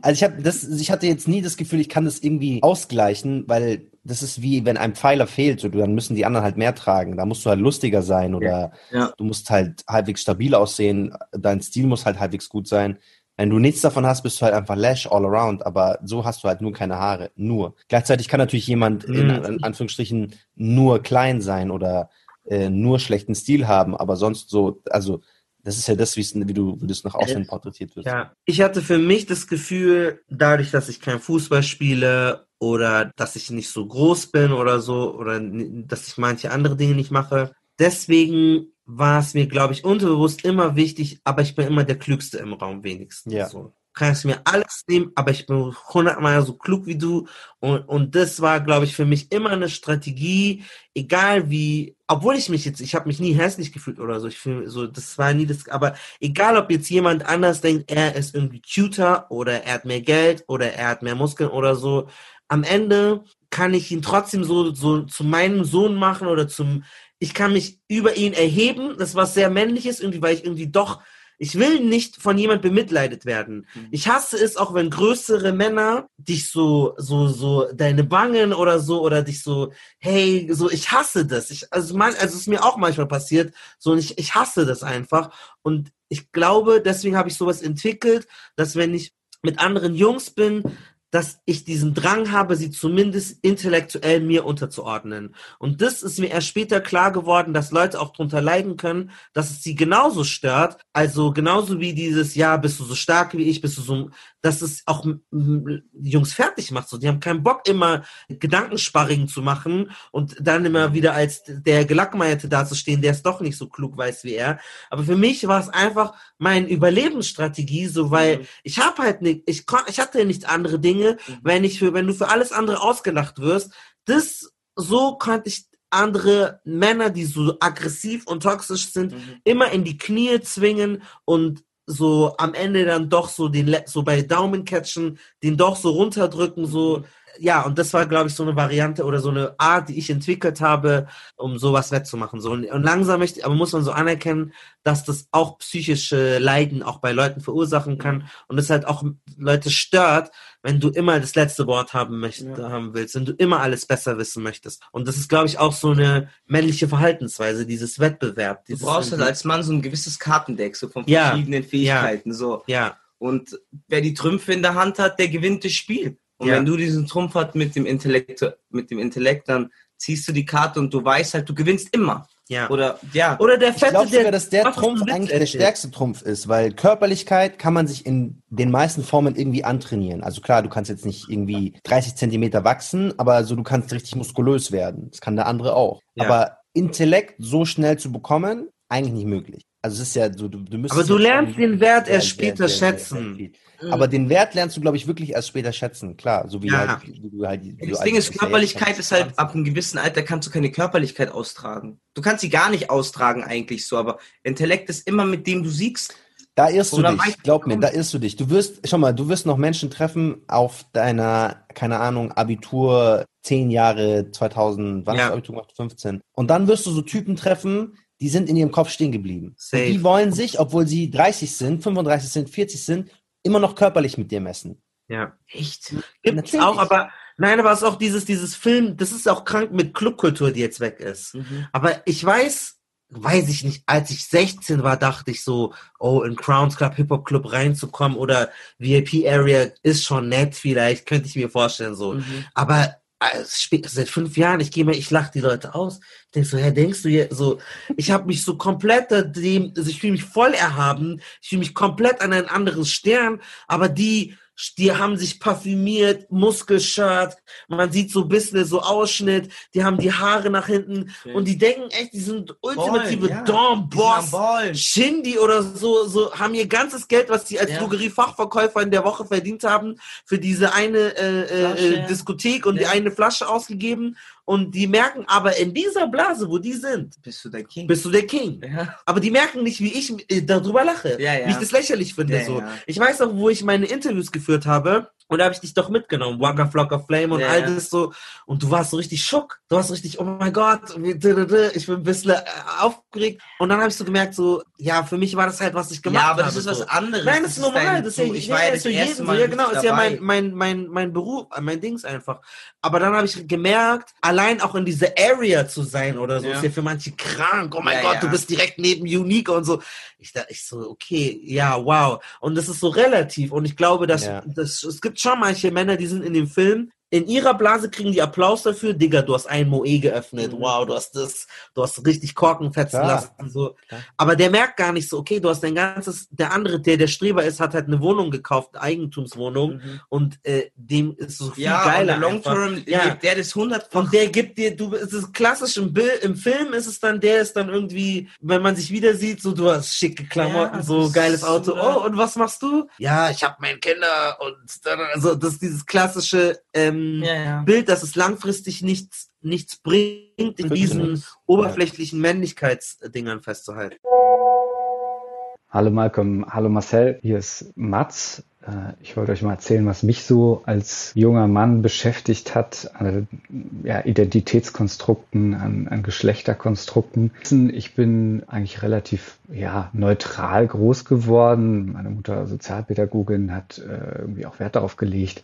[SPEAKER 1] also ich habe das, ich hatte jetzt nie das Gefühl, ich kann das irgendwie ausgleichen, weil das ist wie wenn ein Pfeiler fehlt, so dann müssen die anderen halt mehr tragen. Da musst du halt lustiger sein oder ja. Ja. du musst halt halbwegs stabil aussehen, dein Stil muss halt halbwegs gut sein. Wenn du nichts davon hast, bist du halt einfach Lash all around, aber so hast du halt nur keine Haare. Nur. Gleichzeitig kann natürlich jemand in, mhm. in Anführungsstrichen nur klein sein oder äh, nur schlechten Stil haben, aber sonst so, also das ist ja das, wie du, wie du es nach außen porträtiert wirst.
[SPEAKER 2] Ja, ich hatte für mich das Gefühl, dadurch, dass ich kein Fußball spiele oder dass ich nicht so groß bin oder so oder dass ich manche andere Dinge nicht mache, deswegen war es mir, glaube ich, unterbewusst immer wichtig, aber ich bin immer der Klügste im Raum wenigstens. Ja. So. Kannst mir alles nehmen, aber ich bin hundertmal so klug wie du. Und, und das war, glaube ich, für mich immer eine Strategie, egal wie, obwohl ich mich jetzt, ich habe mich nie hässlich gefühlt oder so, ich fühle so, das war nie das, aber egal ob jetzt jemand anders denkt, er ist irgendwie cuter oder er hat mehr Geld oder er hat mehr Muskeln oder so, am Ende kann ich ihn trotzdem so, so zu meinem Sohn machen oder zum, ich kann mich über ihn erheben, das was sehr männliches, irgendwie, weil ich irgendwie doch ich will nicht von jemand bemitleidet werden.
[SPEAKER 6] Mhm.
[SPEAKER 2] Ich hasse es auch, wenn größere Männer dich so, so, so, deine Bangen oder so, oder dich so, hey, so, ich hasse das. Ich, also, man, also, es ist mir auch manchmal passiert, so, und ich, ich hasse das einfach. Und ich glaube, deswegen habe ich sowas entwickelt, dass wenn ich mit anderen Jungs bin, dass ich diesen Drang habe, sie zumindest intellektuell mir unterzuordnen. Und das ist mir erst später klar geworden, dass Leute auch drunter leiden können, dass es sie genauso stört. Also genauso wie dieses, ja, bist du so stark wie ich, bist du so, dass es auch die Jungs fertig macht. So, die haben keinen Bock, immer Gedankensparring zu machen und dann immer wieder als der Gelackmeierte dazustehen, der es doch nicht so klug weiß wie er. Aber für mich war es einfach meine Überlebensstrategie, so weil
[SPEAKER 6] Mhm.
[SPEAKER 2] ich habe halt nicht, ich ich hatte nicht andere Dinge, wenn ich für, wenn du für alles andere ausgelacht wirst, das so konnte ich andere Männer, die so aggressiv und toxisch sind,
[SPEAKER 6] Mhm.
[SPEAKER 2] immer in die Knie zwingen und so am Ende dann doch so den so bei Daumen catchen, den doch so runterdrücken, so ja, und das war, glaube ich, so eine Variante oder so eine Art, die ich entwickelt habe, um sowas wettzumachen. So, und, und langsam möchte, aber muss man so anerkennen, dass das auch psychische Leiden auch bei Leuten verursachen kann und es halt auch Leute stört, wenn du immer das letzte Wort haben möchtest,
[SPEAKER 6] Ja.
[SPEAKER 2] haben willst, wenn du immer alles besser wissen möchtest. Und das ist, glaube ich, auch so eine männliche Verhaltensweise, dieses Wettbewerb.
[SPEAKER 6] Du
[SPEAKER 2] Dieses
[SPEAKER 6] brauchst halt als Mann so ein gewisses Kartendeck, so von
[SPEAKER 2] Ja,
[SPEAKER 6] verschiedenen Fähigkeiten, so.
[SPEAKER 2] ja,
[SPEAKER 6] Und wer die Trümpfe in der Hand hat, der gewinnt das Spiel. Und
[SPEAKER 2] Ja.
[SPEAKER 6] wenn du diesen Trumpf hast mit dem Intellekt, mit dem Intellekt, dann ziehst du die Karte und du weißt halt, du gewinnst immer.
[SPEAKER 2] ja.
[SPEAKER 6] Oder, ja.
[SPEAKER 2] Oder der
[SPEAKER 1] Ich
[SPEAKER 2] Fette,
[SPEAKER 1] glaube sogar, dass der Trumpf eigentlich der stärkste Trumpf ist, weil Körperlichkeit kann man sich in den meisten Formen irgendwie antrainieren. Also klar, du kannst jetzt nicht irgendwie 30 Zentimeter wachsen, aber so du kannst richtig muskulös werden. Das kann der andere auch.
[SPEAKER 2] Ja.
[SPEAKER 1] Aber Intellekt so schnell zu bekommen, eigentlich nicht möglich. Also es ist ja so, du, du müsstest
[SPEAKER 2] Aber du lernst den Wert erst später schätzen.
[SPEAKER 1] viel. Aber den Wert lernst du, glaube ich, wirklich erst später schätzen. Klar, so wie
[SPEAKER 2] Ja.
[SPEAKER 1] halt, wie du halt
[SPEAKER 6] Das
[SPEAKER 1] halt-
[SPEAKER 6] Ding ist,
[SPEAKER 1] ja jetzt
[SPEAKER 6] Körperlichkeit ist halt, ab einem gewissen Alter kannst du keine Körperlichkeit austragen. Du kannst sie gar nicht austragen eigentlich so, aber Intellekt ist immer mit dem du siegst.
[SPEAKER 1] Da irrst du dich, glaub mir, da irrst du dich. Du wirst, schau mal, du wirst noch Menschen treffen auf deiner, keine Ahnung, Abitur, zehn Jahre, 2000, wann
[SPEAKER 2] Ja.
[SPEAKER 1] hast du Abitur gemacht? 15. Und dann wirst du so Typen treffen, die sind in ihrem Kopf stehen geblieben. Die wollen sich, obwohl sie 30 sind, 35 sind, 40 sind, immer noch körperlich mit dir messen.
[SPEAKER 2] Ja.
[SPEAKER 6] Echt?
[SPEAKER 2] Gibt's
[SPEAKER 1] Natürlich.
[SPEAKER 2] auch, aber nein, aber es ist auch dieses, dieses Film, das ist auch krank mit Clubkultur, die jetzt weg ist. Aber ich weiß, weiß ich nicht, als ich 16 war, dachte ich so, oh, in Crowns Club, Hip-Hop Club reinzukommen oder VIP Area ist schon nett, vielleicht, könnte ich mir vorstellen, so.
[SPEAKER 6] Mhm.
[SPEAKER 2] Aber seit fünf Jahren, ich gehe mir, ich lache die Leute aus. Ich denke so, hä, denkst du hier so, ich habe mich so komplett dem, also ich fühle mich voll erhaben, ich fühle mich komplett an ein anderes Stern, aber die, die haben sich parfümiert, Muskelshirt, man sieht so ein bisschen so Ausschnitt, die haben die Haare nach hinten und die denken echt, die sind ultimative
[SPEAKER 6] ja.
[SPEAKER 2] Dawn
[SPEAKER 6] Die sind am
[SPEAKER 2] Boss.
[SPEAKER 6] Ballen.
[SPEAKER 2] Shindy oder so, so haben ihr ganzes Geld, was sie als
[SPEAKER 6] Ja.
[SPEAKER 2] Drogeriefachverkäufer in der Woche verdient haben, für diese eine äh, äh, Diskothek und die
[SPEAKER 6] Ja.
[SPEAKER 2] eine Flasche ausgegeben. Und die merken aber in dieser Blase, wo die sind,
[SPEAKER 6] Bist du der King?
[SPEAKER 2] bist du der King.
[SPEAKER 6] ja.
[SPEAKER 2] Aber die merken nicht, wie ich äh, darüber lache.
[SPEAKER 6] Ja, ja.
[SPEAKER 2] Wie ich das lächerlich finde. So. Ich weiß auch, wo ich meine Interviews geführt habe. Und da habe ich dich doch mitgenommen. Waka Flocka Flame und
[SPEAKER 6] Ja,
[SPEAKER 2] all
[SPEAKER 6] ja.
[SPEAKER 2] das so. Und du warst so richtig schock. Du warst so richtig, oh mein Gott, ich bin ein bisschen äh, aufgeregt. Und dann habe ich so gemerkt, so, ja, für mich war das halt, was ich gemacht
[SPEAKER 6] Ja,
[SPEAKER 2] habe.
[SPEAKER 6] aber das ist
[SPEAKER 2] so.
[SPEAKER 6] was anderes.
[SPEAKER 2] Nein, das ist normal. das ist ja,
[SPEAKER 6] ich
[SPEAKER 2] ja,
[SPEAKER 6] war ja
[SPEAKER 2] ist
[SPEAKER 6] das
[SPEAKER 2] für jeden
[SPEAKER 6] erste
[SPEAKER 2] so.
[SPEAKER 6] Mal
[SPEAKER 2] Ja, genau, ist ja mein, mein, mein, mein Beruf, mein Dings einfach. Aber dann habe ich gemerkt, allein auch in dieser Area zu sein oder so,
[SPEAKER 6] Ja.
[SPEAKER 2] ist ja für manche krank. Oh mein
[SPEAKER 6] Ja,
[SPEAKER 2] Gott,
[SPEAKER 6] ja.
[SPEAKER 2] du bist direkt neben Unique und so. Ich dachte, ich so, okay, ja, wow. Und das ist so relativ. Und ich glaube, dass,
[SPEAKER 1] Ja.
[SPEAKER 2] dass es gibt schon manche Männer, die sind in dem Film, in ihrer Blase kriegen die Applaus dafür. Digga, du hast ein Moe geöffnet.
[SPEAKER 6] Mhm.
[SPEAKER 2] Wow, du hast das, du hast richtig Korken fetzen
[SPEAKER 1] Klar.
[SPEAKER 2] lassen. So.
[SPEAKER 1] Klar.
[SPEAKER 2] Aber der merkt gar nicht so, okay, du hast dein ganzes, der andere, der der Streber ist, hat halt eine Wohnung gekauft, eine Eigentumswohnung.
[SPEAKER 6] Mhm.
[SPEAKER 2] Und äh, dem ist so viel
[SPEAKER 6] Ja,
[SPEAKER 2] geiler.
[SPEAKER 6] und der Long. Term,
[SPEAKER 2] Ja.
[SPEAKER 6] gibt der das hundertfach.
[SPEAKER 2] Und der gibt dir, du, es ist klassisch im Bild, im Film ist es dann, der ist dann irgendwie, wenn man sich wieder sieht, so du hast schicke Klamotten,
[SPEAKER 6] Ja,
[SPEAKER 2] so geiles Auto.
[SPEAKER 6] so?
[SPEAKER 2] Oh, und was machst du? Ja, ich habe meine Kinder und dann, also das ist dieses klassische ähm,
[SPEAKER 6] ja, ja.
[SPEAKER 2] Bild, dass es langfristig nichts, nichts bringt, in diesen oberflächlichen Männlichkeitsdingern festzuhalten.
[SPEAKER 8] Hallo Malcolm, hallo Marcel, hier ist Mats. Äh, ich wollte euch mal erzählen, was mich so als junger Mann beschäftigt hat, an ja, Identitätskonstrukten, an, an Geschlechterkonstrukten. Ich bin eigentlich relativ ja, neutral groß geworden. Meine Mutter Sozialpädagogin hat äh, irgendwie auch Wert darauf gelegt,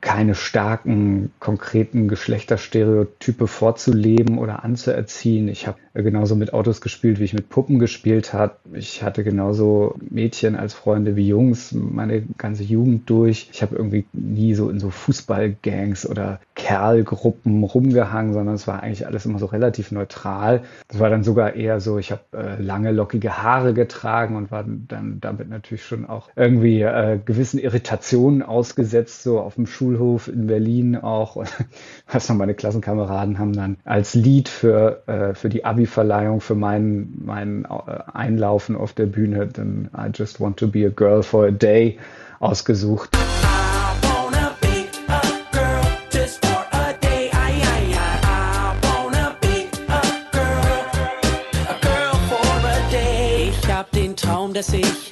[SPEAKER 8] keine starken, konkreten Geschlechterstereotype vorzuleben oder anzuerziehen. Ich habe genauso mit Autos gespielt, wie ich mit Puppen gespielt habe. Ich hatte genauso Mädchen als Freunde wie Jungs meine ganze Jugend durch. Ich habe irgendwie nie so in so Fußballgangs oder Kerlgruppen rumgehangen, sondern es war eigentlich alles immer so relativ neutral. Es war dann sogar eher so, ich habe äh, lange lockige Haare getragen und war dann damit natürlich schon auch irgendwie äh, gewissen Irritationen ausgesetzt, so auf dem Schulhof in Berlin auch. Was noch meine Klassenkameraden haben dann als Lied für, äh, für die Abi Abi-Verleihung für mein, mein äh, Einlaufen auf der Bühne den I Just Want to Be a Girl for a Day ausgesucht.
[SPEAKER 9] dass ich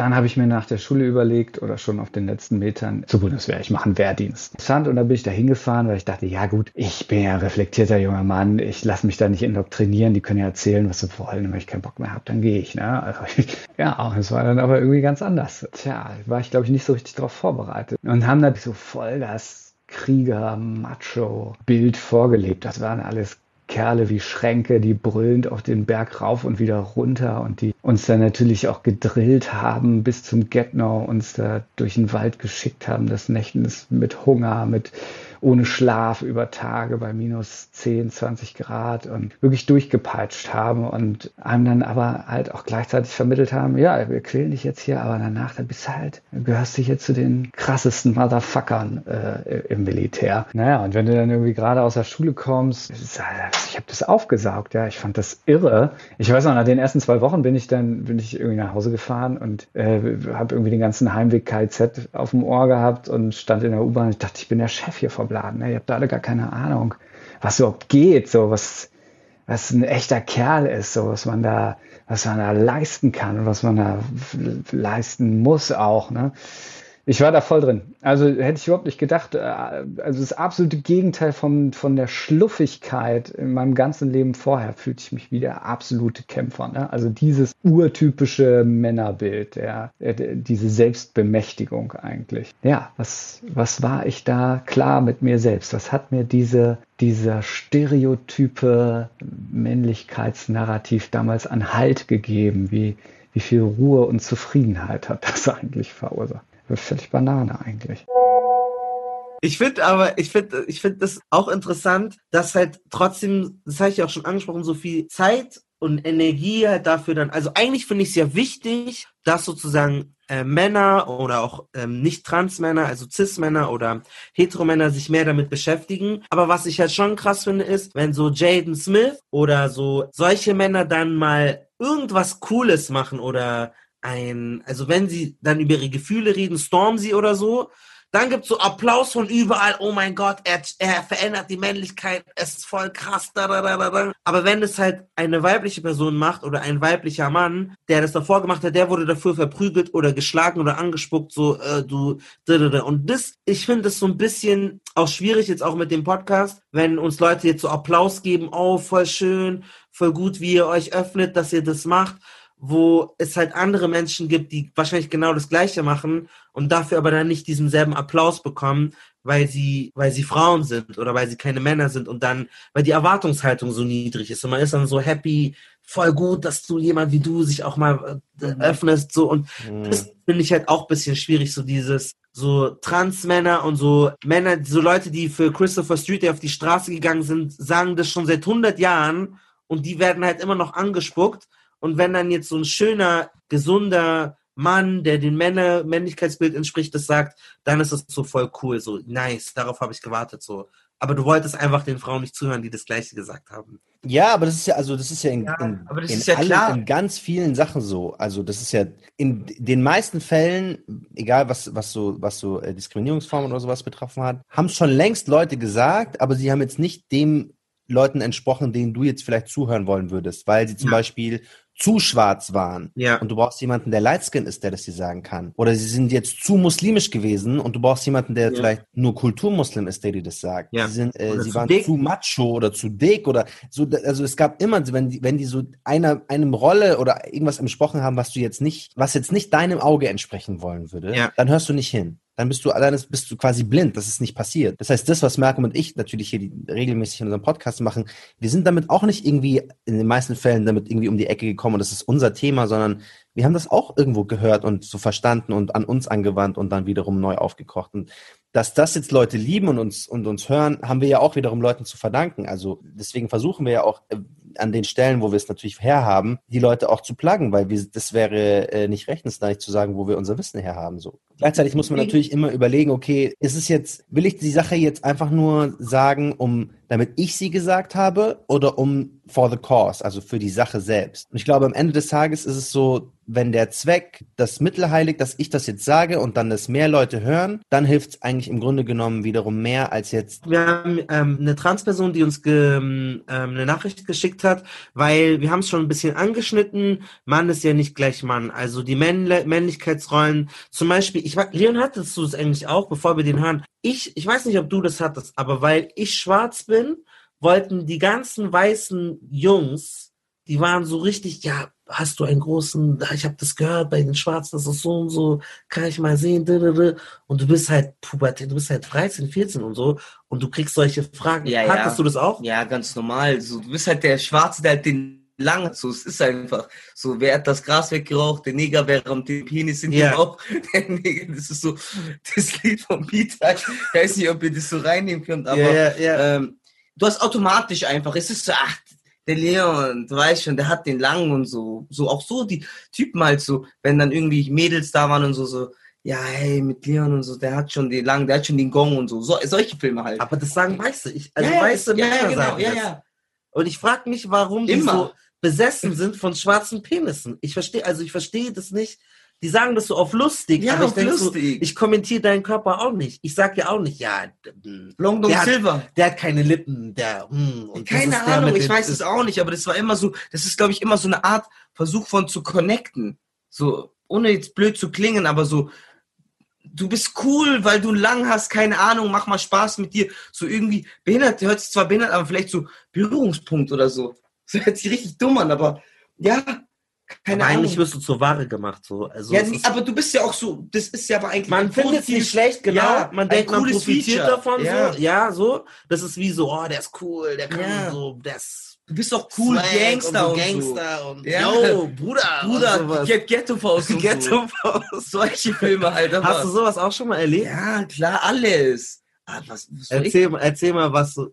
[SPEAKER 8] dann habe ich mir nach der Schule überlegt oder schon auf den letzten Metern zur Bundeswehr, ich mache einen Wehrdienst. Und dann bin ich da hingefahren, weil ich dachte, ja gut, ich bin ja ein reflektierter junger Mann, ich lasse mich da nicht indoktrinieren, die können ja erzählen, was sie wollen, und wenn ich keinen Bock mehr habe, dann gehe ich. Ne? Also, ja, es war dann aber irgendwie ganz anders. Tja, war ich glaube ich nicht so richtig darauf vorbereitet. Und haben dann so voll das Krieger, Macho-Bild vorgelebt. Das waren alles Kerle wie Schränke, die brüllend auf den Berg rauf und wieder runter und die uns dann natürlich auch gedrillt haben bis zum Getnau, uns da durch den Wald geschickt haben, das Nächtens mit Hunger, mit ohne Schlaf über Tage bei minus 10, 20 Grad und wirklich durchgepeitscht haben und einem dann aber halt auch gleichzeitig vermittelt haben, ja, wir quälen dich jetzt hier, aber danach, dann bist du halt, gehörst du hier zu den krassesten Motherfuckern äh, im Militär. Naja, und wenn du dann irgendwie gerade aus der Schule kommst, ich habe das aufgesaugt, ja, ich fand das irre. Ich weiß noch, nach den ersten zwei Wochen bin ich dann, bin ich irgendwie nach Hause gefahren und äh, habe irgendwie den ganzen Heimweg KZ auf dem Ohr gehabt und stand in der U-Bahn. Ich dachte, ich bin der Chef hier vom Laden. Ne? Ihr habt alle gar keine Ahnung, was überhaupt geht, so was, was ein echter Kerl ist, so was man da, was man da leisten kann und was man da leisten muss auch. Ne? Ich war da voll drin. Also hätte ich überhaupt nicht gedacht. Äh, also das absolute Gegenteil von, von der Schluffigkeit in meinem ganzen Leben vorher fühlte ich mich wie der absolute Kämpfer. Ne? Also dieses urtypische Männerbild, ja, diese Selbstbemächtigung eigentlich. Ja, was, was war ich da klar mit mir selbst? Was hat mir diese, dieser stereotype Männlichkeitsnarrativ damals an Halt gegeben? Wie, wie viel Ruhe und Zufriedenheit hat das eigentlich verursacht? Völlig Banane eigentlich.
[SPEAKER 2] Ich finde aber, ich finde, ich finde das auch interessant, dass halt trotzdem, das habe ich ja auch schon angesprochen, so viel Zeit und Energie halt dafür dann, also eigentlich finde ich es ja wichtig, dass sozusagen äh, Männer oder auch ähm, nicht Trans-Männer, also Cis-Männer oder Heteromänner sich mehr damit beschäftigen. Aber was ich halt schon krass finde, ist, wenn so Jaden Smith oder so solche Männer dann mal irgendwas Cooles machen oder ein, also wenn sie dann über ihre Gefühle reden, Stormzy oder so, dann gibt's so Applaus von überall, oh mein Gott, er, er verändert die Männlichkeit, es ist voll krass, da, da, da, da. aber wenn es halt eine weibliche Person macht oder ein weiblicher Mann, der das davor gemacht hat, der wurde dafür verprügelt oder geschlagen oder angespuckt, so, äh, du, da, da, da. und das, ich finde das so ein bisschen auch schwierig jetzt auch mit dem Podcast, wenn uns Leute jetzt so Applaus geben, oh, voll schön, voll gut, wie ihr euch öffnet, dass ihr das macht, wo es halt andere Menschen gibt, die wahrscheinlich genau das Gleiche machen und dafür aber dann nicht diesen selben Applaus bekommen, weil sie, weil sie Frauen sind oder weil sie keine Männer sind und dann, weil die Erwartungshaltung so niedrig ist und man ist dann so happy, voll gut, dass du jemand wie du sich auch mal äh, mhm. öffnest, so und mhm. das finde ich halt auch bisschen schwierig, so dieses, so Transmänner und so Männer, so Leute, die für Christopher Street auf die Straße gegangen sind, sagen das schon seit 100 Jahren und die werden halt immer noch angespuckt und wenn dann jetzt so ein schöner, gesunder Mann, der dem Männer Männlichkeitsbild entspricht, das sagt, dann ist das so voll cool, so nice, darauf habe ich gewartet, so. Aber du wolltest einfach den Frauen nicht zuhören, die das Gleiche gesagt haben.
[SPEAKER 1] Ja, aber das ist ja, also das ist ja in, ja, in, in, ja allen, in, ganz vielen Sachen so. Also das ist ja in den meisten Fällen, egal was, was so, was so äh, Diskriminierungsformen oder sowas betroffen hat, haben es schon längst Leute gesagt, aber sie haben jetzt nicht dem Leuten entsprochen, denen du jetzt vielleicht zuhören wollen würdest, weil sie zum ja. Beispiel zu schwarz waren.
[SPEAKER 2] Ja.
[SPEAKER 1] Und du brauchst jemanden, der lightskin ist, der das dir sagen kann. Oder sie sind jetzt zu muslimisch gewesen und du brauchst jemanden, der
[SPEAKER 2] Ja.
[SPEAKER 1] vielleicht nur Kulturmuslim ist, der dir das sagt.
[SPEAKER 2] Ja.
[SPEAKER 1] Sie, sind, äh, sie
[SPEAKER 2] zu
[SPEAKER 1] waren
[SPEAKER 2] dick.
[SPEAKER 1] zu macho oder zu dick oder so. Also es gab immer, wenn die, wenn die so einer, einem Rolle oder irgendwas entsprochen haben, was du jetzt nicht, was jetzt nicht deinem Auge entsprechen wollen würde,
[SPEAKER 2] Ja.
[SPEAKER 1] dann hörst du nicht hin. Dann bist du, ist- bist du quasi blind, das ist nicht passiert. Das heißt, das, was Malcolm und ich natürlich hier regelmäßig in unserem Podcast machen, wir sind damit auch nicht irgendwie in den meisten Fällen damit irgendwie um die Ecke gekommen und das ist unser Thema, sondern wir haben das auch irgendwo gehört und so verstanden und an uns angewandt und dann wiederum neu aufgekocht. Und dass das jetzt Leute lieben und uns, und uns hören, haben wir ja auch wiederum Leuten zu verdanken. Also deswegen versuchen wir ja auch äh, an den Stellen, wo wir es natürlich herhaben, die Leute auch zu pluggen, weil wir, das wäre äh, nicht rechnensneidig zu sagen, wo wir unser Wissen herhaben. So. Gleichzeitig muss man natürlich immer überlegen, okay, ist es jetzt, will ich die Sache jetzt einfach nur sagen, um damit ich sie gesagt habe oder um for the cause, also für die Sache selbst. Und ich glaube, am Ende des Tages ist es so, wenn der Zweck das Mittel heiligt, dass ich das jetzt sage und dann das mehr Leute hören, dann hilft es eigentlich im Grunde genommen wiederum mehr als jetzt.
[SPEAKER 2] Wir haben ähm, eine Transperson, die uns ge, ähm, eine Nachricht geschickt hat, weil wir haben es schon ein bisschen angeschnitten. Mann ist ja nicht gleich Mann. Also die Männle Männlichkeitsrollen. Zum Beispiel, ich Leon hattest du es eigentlich auch, bevor wir den hören. Ich, ich weiß nicht, ob du das hattest, aber weil ich schwarz bin, wollten die ganzen weißen Jungs, die waren so richtig, ja, hast du einen großen, ich habe das gehört bei den Schwarzen, das ist so und so, kann ich mal sehen, und du bist halt Pubertät, du bist halt 13, 14 und so und du kriegst solche Fragen.
[SPEAKER 6] Ja,
[SPEAKER 2] Hattest
[SPEAKER 6] ja.
[SPEAKER 2] du das auch?
[SPEAKER 6] Ja, ganz normal. So, du bist halt der Schwarze, der halt den lang. So, es ist einfach so. Wer hat das Gras weggeraucht? Der Neger, wer rammt den Penis in
[SPEAKER 2] Ja.
[SPEAKER 6] den Bauch? Der Neger, das ist so das Lied von Peter. Ich weiß nicht, ob ihr das so reinnehmen könnt, aber
[SPEAKER 2] ja, ja.
[SPEAKER 6] Ähm, du hast automatisch einfach, es ist so, ach, der Leon, du weißt schon, der hat den langen und so. So auch so die Typen halt so, wenn dann irgendwie Mädels da waren und so, so, ja, hey, mit Leon und so, der hat schon den langen, der hat schon den Gong und so. so solche Filme halt.
[SPEAKER 2] Aber das sagen Weiße. Ich, also
[SPEAKER 6] Ja, ja,
[SPEAKER 2] weiße
[SPEAKER 6] ja, ja,
[SPEAKER 2] Männer
[SPEAKER 6] genau,
[SPEAKER 2] sagen
[SPEAKER 6] ja,
[SPEAKER 2] das.
[SPEAKER 6] ja.
[SPEAKER 2] Und ich frage mich, warum die
[SPEAKER 6] Immer.
[SPEAKER 2] so besessen sind von schwarzen Penissen. Ich verstehe, also ich verstehe das nicht. Die sagen das so auf lustig,
[SPEAKER 6] Ja,
[SPEAKER 2] aber ich denke so, ich kommentiere deinen Körper auch nicht. Ich sag ja auch nicht, ja, d-
[SPEAKER 6] Long Dong
[SPEAKER 2] der,
[SPEAKER 6] Silver.
[SPEAKER 2] Hat, der hat keine Lippen, der, hm, und
[SPEAKER 6] Keine Ahnung, ich weiß es auch nicht, aber das war immer so, das ist, glaube ich, immer so eine Art Versuch von zu connecten. So, ohne jetzt blöd zu klingen, aber so, du bist cool, weil du lang hast, keine Ahnung, mach mal Spaß mit dir. So irgendwie behindert, hört sich zwar behindert, aber vielleicht so Berührungspunkt oder so. So hört sich richtig dumm an, aber ja, keine
[SPEAKER 2] aber
[SPEAKER 6] Ahnung.
[SPEAKER 2] eigentlich wirst du zur Ware gemacht, so. Also
[SPEAKER 6] ja, nee, aber du bist ja auch so, das ist ja aber eigentlich.
[SPEAKER 2] man findet es nicht schlecht, genau.
[SPEAKER 6] Ja,
[SPEAKER 2] man denkt, man profitiert
[SPEAKER 6] Feature.
[SPEAKER 2] davon,
[SPEAKER 6] Ja.
[SPEAKER 2] so. Ja, so. Das ist wie so, oh, der ist cool, der kann
[SPEAKER 6] Ja.
[SPEAKER 2] so, der ist
[SPEAKER 6] Du bist auch cool,
[SPEAKER 2] Swag
[SPEAKER 6] Gangster
[SPEAKER 2] und
[SPEAKER 6] und,
[SPEAKER 2] so
[SPEAKER 6] so.
[SPEAKER 2] Gangster und,
[SPEAKER 6] Ja.
[SPEAKER 2] yo, Bruder, und
[SPEAKER 6] Bruder. Get Ghetto Faust und
[SPEAKER 2] Ghetto
[SPEAKER 6] so. Solche Filme halt. Aber
[SPEAKER 2] Hast du sowas auch schon mal erlebt?
[SPEAKER 6] Ja, klar, alles. Ah, was, was ich?
[SPEAKER 2] Erzähl, mal- erzähl mal, was so.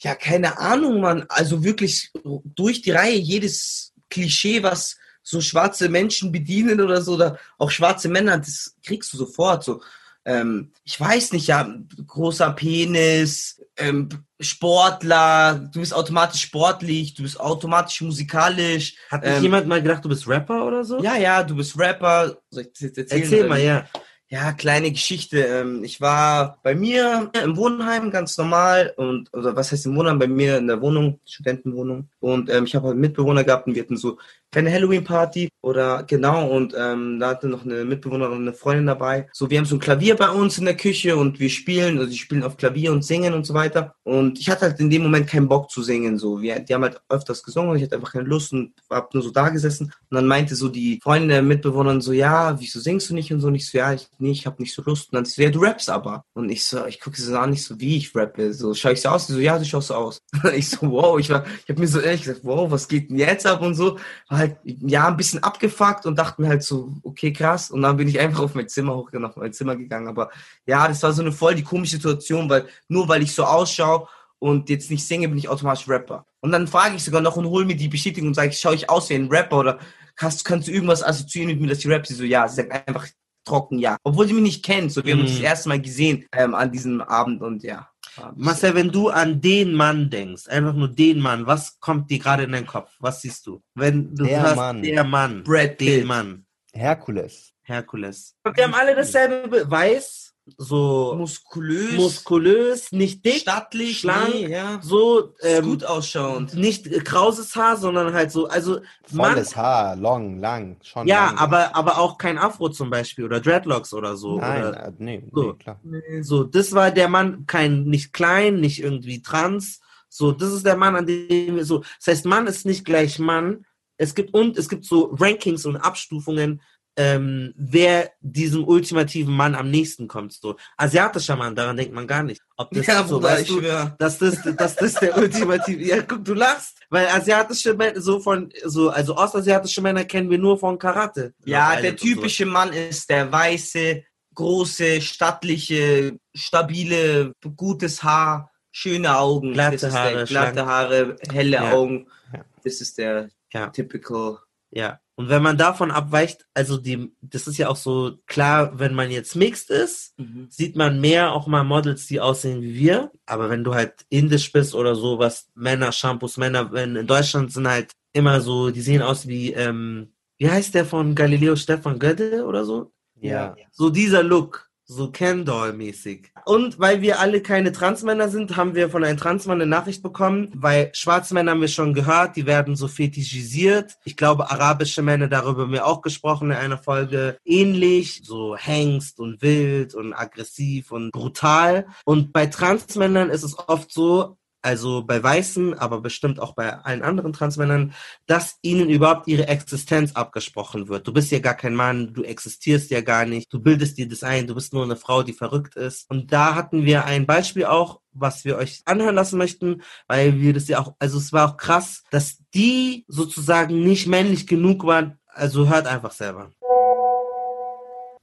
[SPEAKER 6] Ja, keine Ahnung, Mann. Also wirklich durch die Reihe jedes Klischee, was so schwarze Menschen bedienen oder so, oder auch schwarze Männer, das kriegst du sofort. So, ähm, ich weiß nicht, ja, großer Penis, ähm, Sportler, du bist automatisch sportlich, du bist automatisch musikalisch.
[SPEAKER 2] Hat nicht
[SPEAKER 6] Ähm,
[SPEAKER 2] jemand mal gedacht, du bist Rapper oder so?
[SPEAKER 6] Ja, ja, du bist Rapper. Soll ich das jetzt erzählen?
[SPEAKER 2] Erzähl
[SPEAKER 6] oder
[SPEAKER 2] mal,
[SPEAKER 6] nicht?
[SPEAKER 2] ja.
[SPEAKER 6] Ja, kleine Geschichte. Ähm, Ich war bei mir im Wohnheim ganz normal und oder was heißt im Wohnheim? Bei mir in der Wohnung, Studentenwohnung. Und ähm, ich habe halt Mitbewohner gehabt und wir hatten so keine Halloween-Party oder genau und ähm, da hatte noch eine Mitbewohnerin, eine Freundin dabei. So, wir haben so ein Klavier bei uns in der Küche und wir spielen, also die spielen auf Klavier und singen und so weiter. Und ich hatte halt in dem Moment keinen Bock zu singen. So, wir, die haben halt öfters gesungen und ich hatte einfach keine Lust und hab nur so da gesessen. Und dann meinte so die Freundin der Mitbewohnerin so, ja, wieso singst du nicht und so? Und ich so, ja, ich, nee, ich hab nicht so Lust. Und dann so, ja, du rappst aber. Und ich so, ich gucke sie so an, nicht so, wie ich rappe. So, schau ich so aus? Sie so, ja, du schaust so aus. ich so, wow, ich war, ich habe mir so ehrlich gesagt, wow, was geht denn jetzt ab und so. War halt, ja, ein bisschen abgefuckt und dachte mir halt so, okay, krass. Und dann bin ich einfach auf mein Zimmer hochgegangen, auf mein Zimmer gegangen. Aber ja, das war so eine voll die komische Situation, weil nur weil ich so ausschaue und jetzt nicht singe, bin ich automatisch Rapper. Und dann frage ich sogar noch und hole mir die Bestätigung und sage, schaue ich aus wie ein Rapper oder kannst, kannst du irgendwas assoziieren mit mir, dass ich rap? Sie so, ja, sie sagt einfach trocken ja. Obwohl sie mich nicht kennt. So, wir haben uns
[SPEAKER 2] Mhm.
[SPEAKER 6] das erste Mal gesehen ähm, an diesem Abend und ja.
[SPEAKER 2] Marcel, wenn du an den Mann denkst, einfach nur den Mann, was kommt dir gerade in deinen Kopf? Was siehst du? Wenn du
[SPEAKER 1] Der
[SPEAKER 2] hörst,
[SPEAKER 1] Mann.
[SPEAKER 2] der Mann,
[SPEAKER 6] Brad
[SPEAKER 2] den. Mann,
[SPEAKER 1] Herkules.
[SPEAKER 2] Herkules. Wir haben alle dasselbe, weiß, so
[SPEAKER 6] muskulös,
[SPEAKER 2] muskulös, nicht dick,
[SPEAKER 6] stattlich,
[SPEAKER 2] schlank,
[SPEAKER 6] nee, ja.
[SPEAKER 2] so ähm,
[SPEAKER 6] gut ausschauend.
[SPEAKER 2] Nicht äh, krauses Haar, sondern halt so, also man,
[SPEAKER 1] Volles Haar, long, lang, schon
[SPEAKER 2] ja,
[SPEAKER 1] lang.
[SPEAKER 2] aber aber auch kein Afro zum Beispiel oder Dreadlocks oder so.
[SPEAKER 1] Nein,
[SPEAKER 2] oder,
[SPEAKER 1] äh, nee,
[SPEAKER 2] so.
[SPEAKER 1] nee, klar.
[SPEAKER 2] So, das war der Mann, kein nicht klein, nicht irgendwie trans. So, das ist der Mann, an dem wir so. Das heißt, Mann ist nicht gleich Mann. Es gibt und es gibt so Rankings und Abstufungen, ähm, wer diesem ultimativen Mann am nächsten kommt. So asiatischer Mann, daran denkt man gar nicht. Ob das
[SPEAKER 6] Ja,
[SPEAKER 2] so,
[SPEAKER 6] Bruder,
[SPEAKER 2] weißt
[SPEAKER 6] ich
[SPEAKER 2] du,
[SPEAKER 6] schwör.
[SPEAKER 2] dass das, dass das der ultimative. Ja, guck, du lachst, weil asiatische Männer so von so also ostasiatische Männer kennen wir nur von Karate.
[SPEAKER 6] Ja, der
[SPEAKER 2] und so.
[SPEAKER 6] typische Mann ist der weiße, große, stattliche, stabile, gutes Haar, schöne Augen.
[SPEAKER 2] Glatte Haare,
[SPEAKER 6] glatte. Haare, helle
[SPEAKER 2] Ja.
[SPEAKER 6] Augen.
[SPEAKER 1] Ja.
[SPEAKER 6] Das ist der
[SPEAKER 2] Ja.
[SPEAKER 6] typical.
[SPEAKER 2] Ja. Und wenn man davon abweicht, also die, das ist ja auch so klar, wenn man jetzt mixed ist, sieht man mehr auch mal Models, die aussehen wie wir. Aber wenn du halt indisch bist oder so, was Männer, Shampoos, Männer, wenn in Deutschland sind halt immer so, die sehen aus wie, ähm, wie heißt der von Galileo Stefan Gödde oder so?
[SPEAKER 1] Ja.
[SPEAKER 2] So dieser Look, so Ken Doll-mäßig. Und weil wir alle keine Transmänner sind, haben wir von einem Transmann eine Nachricht bekommen, weil Schwarzmänner haben wir schon gehört, die werden so fetischisiert. Ich glaube, arabische Männer, darüber haben wir auch gesprochen in einer Folge, ähnlich, so Hengst und wild und aggressiv und brutal. Und bei Transmännern ist es oft so, also bei Weißen, aber bestimmt auch bei allen anderen Transmännern, dass ihnen überhaupt ihre Existenz abgesprochen wird. Du bist ja gar kein Mann, du existierst ja gar nicht, du bildest dir das ein, du bist nur eine Frau, die verrückt ist. Und da hatten wir ein Beispiel auch, was wir euch anhören lassen möchten, weil wir das ja auch, also es war auch krass, dass die sozusagen nicht männlich genug waren. Also hört einfach selber.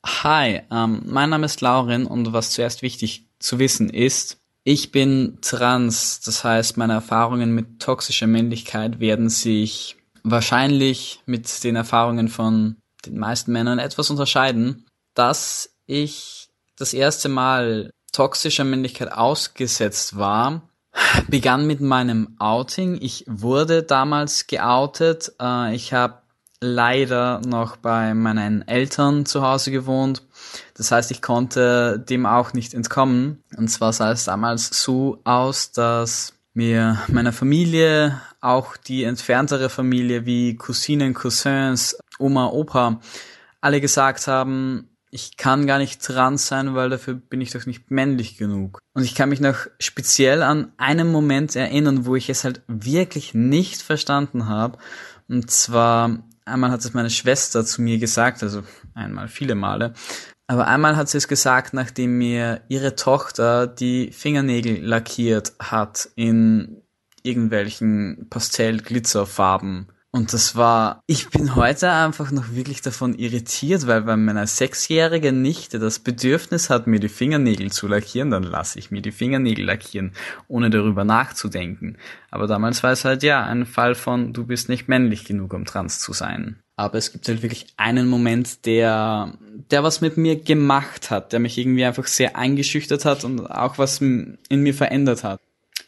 [SPEAKER 10] Hi, ähm, mein Name ist Lauren und was zuerst wichtig zu wissen ist, ich bin trans, das heißt, meine Erfahrungen mit toxischer Männlichkeit werden sich wahrscheinlich mit den Erfahrungen von den meisten Männern etwas unterscheiden. Dass ich das erste Mal toxischer Männlichkeit ausgesetzt war, begann mit meinem Outing. Ich wurde damals geoutet. Äh, ich habe leider noch bei meinen Eltern zu Hause gewohnt. Das heißt, ich konnte dem auch nicht entkommen. Und zwar sah es damals so aus, dass mir meiner Familie, auch die entferntere Familie wie Cousinen, Cousins, Oma, Opa, alle gesagt haben, ich kann gar nicht trans sein, weil dafür bin ich doch nicht männlich genug. Und ich kann mich noch speziell an einen Moment erinnern, wo ich es halt wirklich nicht verstanden habe. Und zwar einmal hat es meine Schwester zu mir gesagt, also einmal, viele Male. Aber einmal hat sie es gesagt, nachdem mir ihre Tochter die Fingernägel lackiert hat in irgendwelchen Pastell-Glitzerfarben. Und das war, ich bin heute einfach noch wirklich davon irritiert, weil wenn meine sechsjährige Nichte das Bedürfnis hat, mir die Fingernägel zu lackieren, dann lasse ich mir die Fingernägel lackieren, ohne darüber nachzudenken. Aber damals war es halt ja ein Fall von, du bist nicht männlich genug, um trans zu sein. Aber es gibt halt wirklich einen Moment, der, der was mit mir gemacht hat, der mich irgendwie einfach sehr eingeschüchtert hat und auch was in mir verändert hat.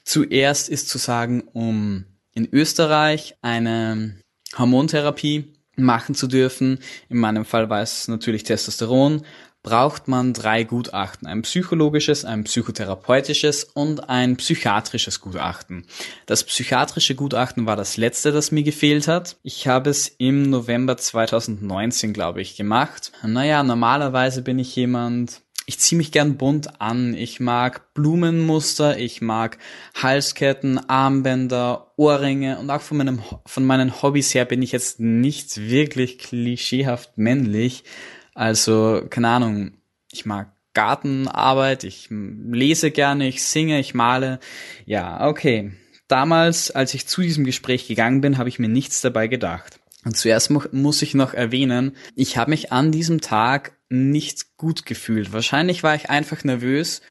[SPEAKER 10] Zuerst ist zu sagen, um in Österreich eine Hormontherapie machen zu dürfen, in meinem Fall war es natürlich Testosteron, braucht man drei Gutachten. Ein psychologisches, ein psychotherapeutisches und ein psychiatrisches Gutachten. Das psychiatrische Gutachten war das letzte, das mir gefehlt hat. Ich habe es im November 2019, glaube ich, gemacht. Naja, normalerweise bin ich jemand, ich ziehe mich gern bunt an. Ich mag Blumenmuster, ich mag Halsketten, Armbänder, Ohrringe und auch von, meinem, von meinen Hobbys her bin ich jetzt nicht wirklich klischeehaft männlich. Also, keine Ahnung, ich mag Gartenarbeit, ich lese gerne, ich singe, ich male. Ja, okay. Damals, als ich zu diesem Gespräch gegangen bin, habe ich mir nichts dabei gedacht. Und zuerst mu muss ich noch erwähnen, ich habe mich an diesem Tag nicht gut gefühlt. Wahrscheinlich war ich einfach nervös,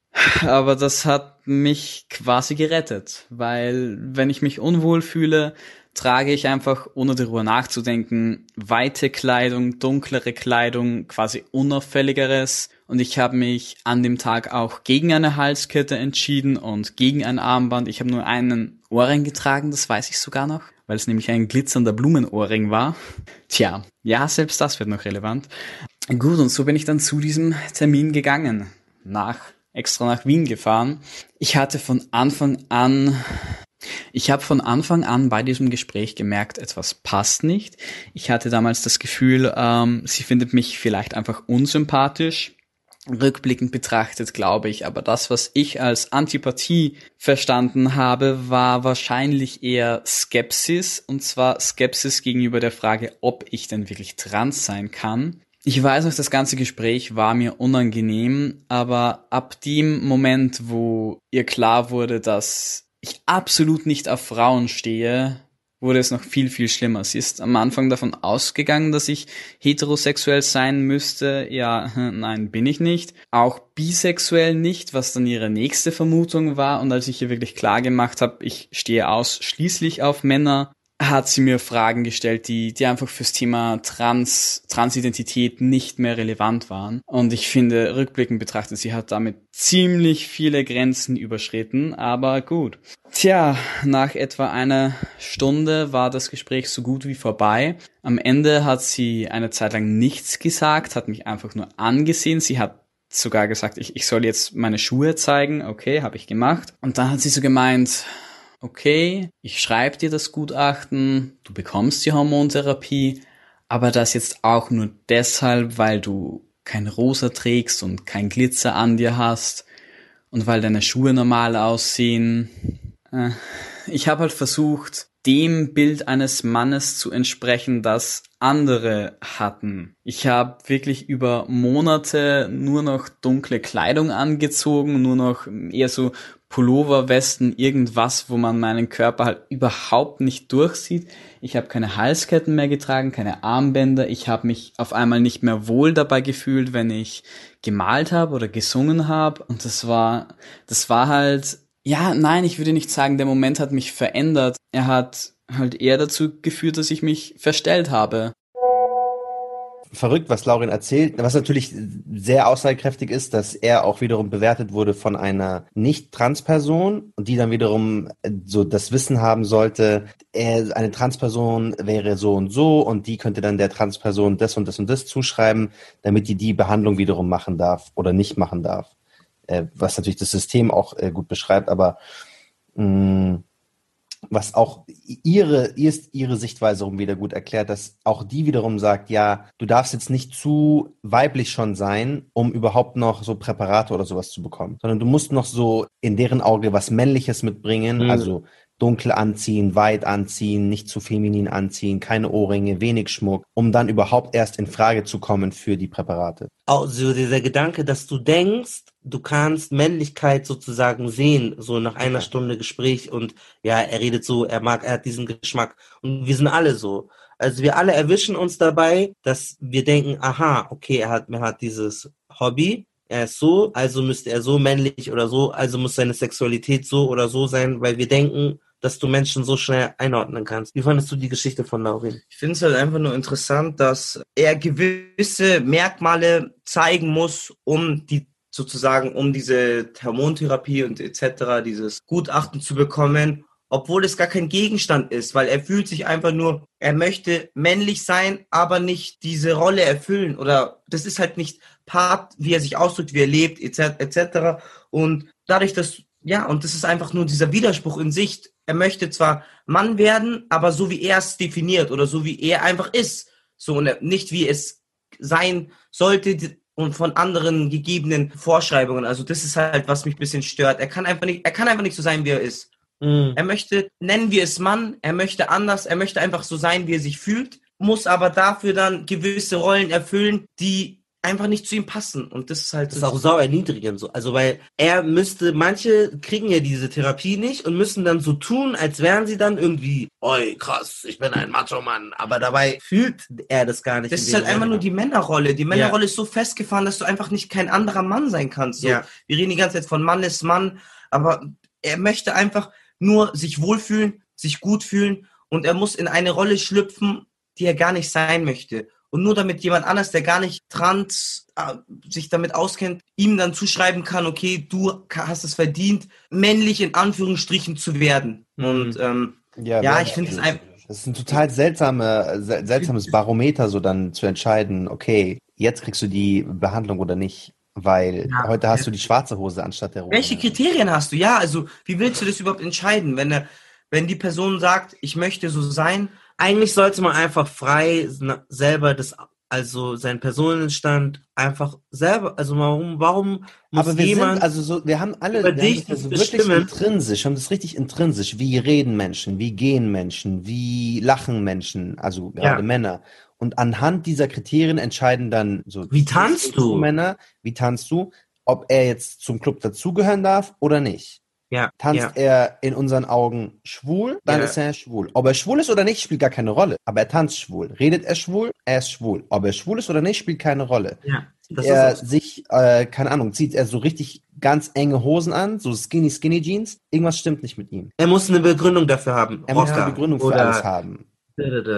[SPEAKER 10] aber das hat mich quasi gerettet, weil wenn ich mich unwohl fühle, trage ich einfach, ohne darüber nachzudenken, weite Kleidung, dunklere Kleidung, quasi unauffälligeres. Und ich habe mich an dem Tag auch gegen eine Halskette entschieden und gegen ein Armband. Ich habe nur einen Ohrring getragen, das weiß ich sogar noch, weil es nämlich ein glitzernder Blumenohrring war. Tja, ja, selbst das wird noch relevant. Gut, und so bin ich dann zu diesem Termin gegangen. nach extra nach Wien gefahren. Ich hatte von Anfang an ich habe von Anfang an bei diesem Gespräch gemerkt, etwas passt nicht. Ich hatte damals das Gefühl, ähm, sie findet mich vielleicht einfach unsympathisch. Rückblickend betrachtet glaube ich, aber das, was ich als Antipathie verstanden habe, war wahrscheinlich eher Skepsis, und zwar Skepsis gegenüber der Frage, ob ich denn wirklich trans sein kann. Ich weiß noch, das ganze Gespräch war mir unangenehm, aber ab dem Moment, wo ihr klar wurde, dass ich absolut nicht auf Frauen stehe, wurde es noch viel, viel schlimmer. Sie ist am Anfang davon ausgegangen, dass ich heterosexuell sein müsste. Ja, nein, bin ich nicht. Auch bisexuell nicht, was dann ihre nächste Vermutung war. Und als ich ihr wirklich klar gemacht habe, ich stehe ausschließlich auf Männer, hat sie mir Fragen gestellt, die, die einfach fürs Thema Trans, Transidentität nicht mehr relevant waren. Und ich finde, rückblickend betrachtet, sie hat damit ziemlich viele Grenzen überschritten, aber gut. Tja, nach etwa einer Stunde war das Gespräch so gut wie vorbei. Am Ende hat sie eine Zeit lang nichts gesagt, hat mich einfach nur angesehen. Sie hat sogar gesagt, ich, ich soll jetzt meine Schuhe zeigen. Okay, habe ich gemacht. Und dann hat sie so gemeint, okay, ich schreibe dir das Gutachten, du bekommst die Hormontherapie, aber das jetzt auch nur deshalb, weil du kein Rosa trägst und kein Glitzer an dir hast und weil deine Schuhe normal aussehen. Äh, ich habe halt versucht, dem Bild eines Mannes zu entsprechen, das andere hatten. Ich habe wirklich über Monate nur noch dunkle Kleidung angezogen, nur noch eher so Pullover, Westen, irgendwas, wo man meinen Körper halt überhaupt nicht durchsieht. Ich habe keine Halsketten mehr getragen, keine Armbänder. Ich habe mich auf einmal nicht mehr wohl dabei gefühlt, wenn ich gemalt habe oder gesungen habe. Und das war, das war halt, ja, nein, ich würde nicht sagen, der Moment hat mich verändert. Er hat halt eher dazu geführt, dass ich mich verstellt habe
[SPEAKER 1] verrückt, was Laurin erzählt. Was natürlich sehr aussagekräftig ist, dass er auch wiederum bewertet wurde von einer Nicht-Trans-Person und die dann wiederum äh, so das Wissen haben sollte, er, eine Trans-Person wäre so und so und die könnte dann der Trans-Person das und das und das zuschreiben, damit die die Behandlung wiederum machen darf oder nicht machen darf. Äh, was natürlich das System auch äh, gut beschreibt, aber mh, mm, was auch ihre, ihre Sichtweise rum wieder gut erklärt, dass auch die wiederum sagt, ja, du darfst jetzt nicht zu weiblich schon sein, um überhaupt noch so Präparate oder sowas zu bekommen, sondern du musst noch so in deren Auge was Männliches mitbringen, mhm. also dunkel anziehen, weit anziehen, nicht zu feminin anziehen, keine Ohrringe, wenig Schmuck, um dann überhaupt erst in Frage zu kommen für die Präparate.
[SPEAKER 2] Also dieser Gedanke, dass du denkst, du kannst Männlichkeit sozusagen sehen, so nach einer Stunde Gespräch und ja, er redet so, er mag, er hat diesen Geschmack und wir sind alle so. Also wir alle erwischen uns dabei, dass wir denken, aha, okay, er hat, er hat dieses Hobby, er ist so, also müsste er so männlich oder so, also muss seine Sexualität so oder so sein, weil wir denken, dass du Menschen so schnell einordnen kannst. Wie fandest du die Geschichte von Laurin?
[SPEAKER 6] Ich finde es halt einfach nur interessant, dass er gewisse Merkmale zeigen muss, um die sozusagen, um diese Hormontherapie und etc., dieses Gutachten zu bekommen, obwohl es gar kein Gegenstand ist, weil er fühlt sich einfach nur, er möchte männlich sein, aber nicht diese Rolle erfüllen oder das ist halt nicht Part, wie er sich ausdrückt, wie er lebt, etc. etc. Und dadurch, dass ja, und das ist einfach nur dieser Widerspruch in Sicht. Er möchte zwar Mann werden, aber so wie er es definiert oder so wie er einfach ist. So und nicht wie es sein sollte und von anderen gegebenen Vorschreibungen. Also das ist halt, was mich ein bisschen stört. Er kann einfach nicht, er kann einfach nicht so sein, wie er ist. Mhm. Er möchte, nennen wir es Mann, er möchte anders, er möchte einfach so sein, wie er sich fühlt, muss aber dafür dann gewisse Rollen erfüllen, die einfach nicht zu ihm passen. Und das ist halt.
[SPEAKER 2] Das ist auch sau erniedrigend so. Also, weil er müsste, manche kriegen ja diese Therapie nicht und müssen dann so tun, als wären sie dann irgendwie, oi, krass, ich bin ein Macho-Mann. Aber dabei fühlt er das gar nicht.
[SPEAKER 6] Das ist halt einfach nur die Männerrolle. Die Männerrolle ja. ist so festgefahren, dass du einfach nicht kein anderer Mann sein kannst. So. Ja. Wir reden die ganze Zeit von Mann ist Mann, aber er möchte einfach nur sich wohlfühlen, sich gut fühlen und er muss in eine Rolle schlüpfen, die er gar nicht sein möchte und nur damit jemand anders, der gar nicht trans äh, sich damit auskennt, ihm dann zuschreiben kann, okay, du hast es verdient, männlich in Anführungsstrichen zu werden. Mhm. Und ähm, ja, ja ich finde es einfach.
[SPEAKER 1] Das ist ein total seltsame, seltsames Barometer, so dann zu entscheiden, okay, jetzt kriegst du die Behandlung oder nicht. Weil
[SPEAKER 6] Ja.
[SPEAKER 1] heute hast du die schwarze Hose anstatt der roten.
[SPEAKER 6] Welche Kriterien hast du? Ja, also wie willst du das überhaupt entscheiden, wenn er, wenn die Person sagt, ich möchte so sein?
[SPEAKER 2] Eigentlich sollte man einfach frei selber das, also seinen Personenstand einfach selber, also warum, warum muss
[SPEAKER 1] Aber wir
[SPEAKER 2] jemand
[SPEAKER 1] sind, also so, wir haben alle,
[SPEAKER 2] über
[SPEAKER 1] wir haben
[SPEAKER 2] dich
[SPEAKER 1] das ja so
[SPEAKER 2] bestimmen?
[SPEAKER 1] wirklich intrinsisch, haben das richtig intrinsisch. Wie reden Menschen, wie gehen Menschen, wie lachen Menschen, also gerade
[SPEAKER 2] Ja.
[SPEAKER 1] Männer. Und anhand dieser Kriterien entscheiden dann so.
[SPEAKER 2] Wie tanzt du?
[SPEAKER 1] Männer, wie tanzt du? Ob er jetzt zum Club dazugehören darf oder nicht.
[SPEAKER 2] Ja,
[SPEAKER 1] Tanzt
[SPEAKER 2] ja.
[SPEAKER 1] er in unseren Augen schwul, dann
[SPEAKER 2] Ja.
[SPEAKER 1] ist er schwul. Ob er schwul ist oder nicht, spielt gar keine Rolle. Aber er tanzt schwul. Redet er schwul, er ist schwul. Ob er schwul ist oder nicht, spielt keine Rolle.
[SPEAKER 2] ja,
[SPEAKER 1] er sich, äh, keine Ahnung, zieht er so richtig ganz enge Hosen an, so skinny, skinny Jeans. Irgendwas stimmt nicht mit ihm.
[SPEAKER 2] er muss eine Begründung dafür haben.
[SPEAKER 1] Er muss
[SPEAKER 2] Rocker
[SPEAKER 1] eine Begründung für alles haben.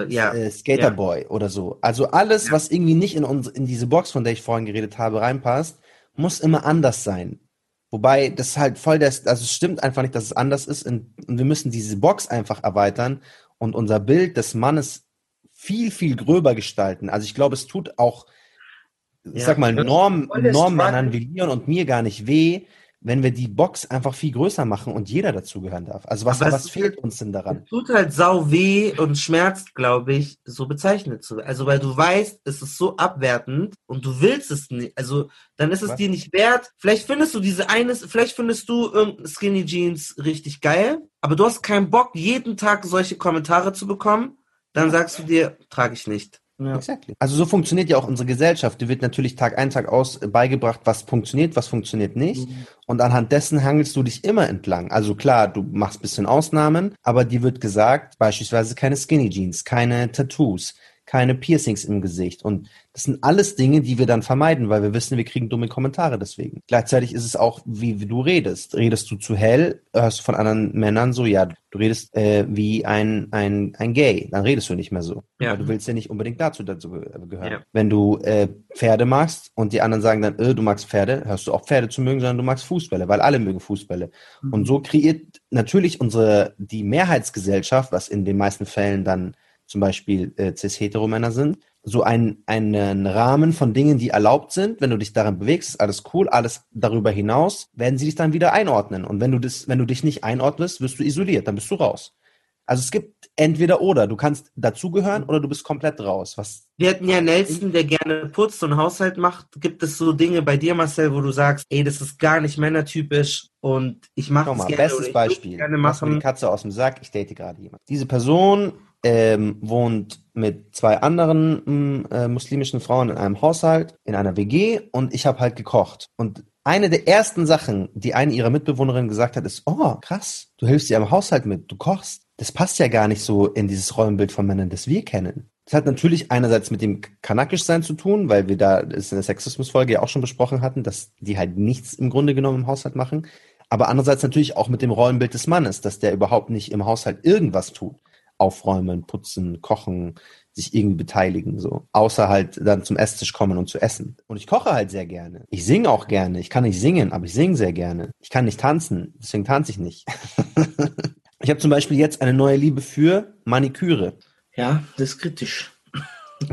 [SPEAKER 2] Ja,
[SPEAKER 1] Äh, Skaterboy oder so. Also alles, was irgendwie nicht in, uns, in diese Box, von der ich vorhin geredet habe, reinpasst, muss immer anders sein. Wobei das halt voll der, also es stimmt einfach nicht, dass es anders ist und, und wir müssen diese Box einfach erweitern und unser Bild des Mannes viel, viel gröber gestalten. Also ich glaube, es tut auch, ich
[SPEAKER 2] Ja.
[SPEAKER 1] sag mal,
[SPEAKER 6] Das
[SPEAKER 1] Norm,
[SPEAKER 6] Struggle.
[SPEAKER 1] wie Leon und mir gar nicht weh, wenn wir die Box einfach viel größer machen und jeder dazugehören darf. Also was, was fehlt uns denn daran?
[SPEAKER 2] Es tut halt sau weh und schmerzt, glaube ich, so bezeichnet zu werden. Also, weil du weißt, es ist so abwertend und du willst es nicht. Also, dann ist es
[SPEAKER 1] Was?
[SPEAKER 2] dir nicht wert. Vielleicht findest du diese eines, vielleicht findest du irgendein Skinny Jeans richtig geil, aber du hast keinen Bock, jeden Tag solche Kommentare zu bekommen. Dann sagst du dir, trage ich nicht. Ja.
[SPEAKER 1] Exactly. Also so funktioniert ja auch unsere Gesellschaft. Dir wird natürlich Tag ein, Tag aus beigebracht, was funktioniert, was funktioniert nicht. Und anhand dessen hangelst du dich immer entlang. Also klar, du machst bisschen Ausnahmen, aber dir wird gesagt, beispielsweise keine Skinny Jeans, keine Tattoos, keine Piercings im Gesicht. Und das sind alles Dinge, die wir dann vermeiden, weil wir wissen, wir kriegen dumme Kommentare deswegen. Gleichzeitig ist es auch, wie, wie du redest. Redest du zu hell, hörst du von anderen Männern so, ja, du redest äh, wie ein, ein, ein Gay, dann redest du nicht mehr so.
[SPEAKER 2] Ja.
[SPEAKER 1] Weil du willst ja nicht unbedingt dazu, dazu ge- gehören.
[SPEAKER 2] Ja.
[SPEAKER 1] Wenn du äh, Pferde magst und die anderen sagen dann, äh, du magst Pferde, hörst du auch Pferde zu mögen, sondern du magst Fußbälle, weil alle mögen Fußbälle.
[SPEAKER 2] Mhm.
[SPEAKER 1] Und so kreiert natürlich unsere, die Mehrheitsgesellschaft, was in den meisten Fällen dann zum Beispiel äh, cis-hetero-Männer sind, so ein, einen Rahmen von Dingen, die erlaubt sind. Wenn du dich darin bewegst, ist alles cool. Alles darüber hinaus werden sie dich dann wieder einordnen. Und wenn du das, wenn du dich nicht einordnest, wirst du isoliert, dann bist du raus. Also es gibt entweder oder. Du kannst dazugehören oder du bist komplett raus. Was
[SPEAKER 2] Wir hatten ja Nelson, der gerne putzt und Haushalt macht. Gibt es so Dinge bei dir, Marcel, wo du sagst, ey, das ist gar nicht männertypisch und ich mache
[SPEAKER 1] mal,
[SPEAKER 2] gerne
[SPEAKER 1] bestes Beispiel.
[SPEAKER 2] gerne
[SPEAKER 1] Lass mir die
[SPEAKER 2] machen.
[SPEAKER 1] Katze aus dem Sack, ich date gerade jemanden. Diese Person ähm, wohnt mit zwei anderen mm, äh, muslimischen Frauen in einem Haushalt, in einer WG und ich habe halt gekocht. Und eine der ersten Sachen, die eine ihrer Mitbewohnerinnen gesagt hat, ist, oh, krass, du hilfst dir am Haushalt mit, du kochst. Das passt ja gar nicht so in dieses Rollenbild von Männern, das wir kennen. Das hat natürlich einerseits mit dem Kanakischsein zu tun, weil wir da es in der Sexismusfolge ja auch schon besprochen hatten, dass die halt nichts im Grunde genommen im Haushalt machen. Aber andererseits natürlich auch mit dem Rollenbild des Mannes, dass der überhaupt nicht im Haushalt irgendwas tut. Aufräumen, putzen, kochen, sich irgendwie beteiligen, so. Außer halt dann zum Esstisch kommen und zu essen. Und ich koche halt sehr gerne. Ich singe auch gerne. Ich kann nicht singen, aber ich singe sehr gerne. Ich kann nicht tanzen, deswegen tanze ich nicht. ich habe zum Beispiel jetzt eine neue Liebe für Maniküre.
[SPEAKER 6] Ja, das ist kritisch.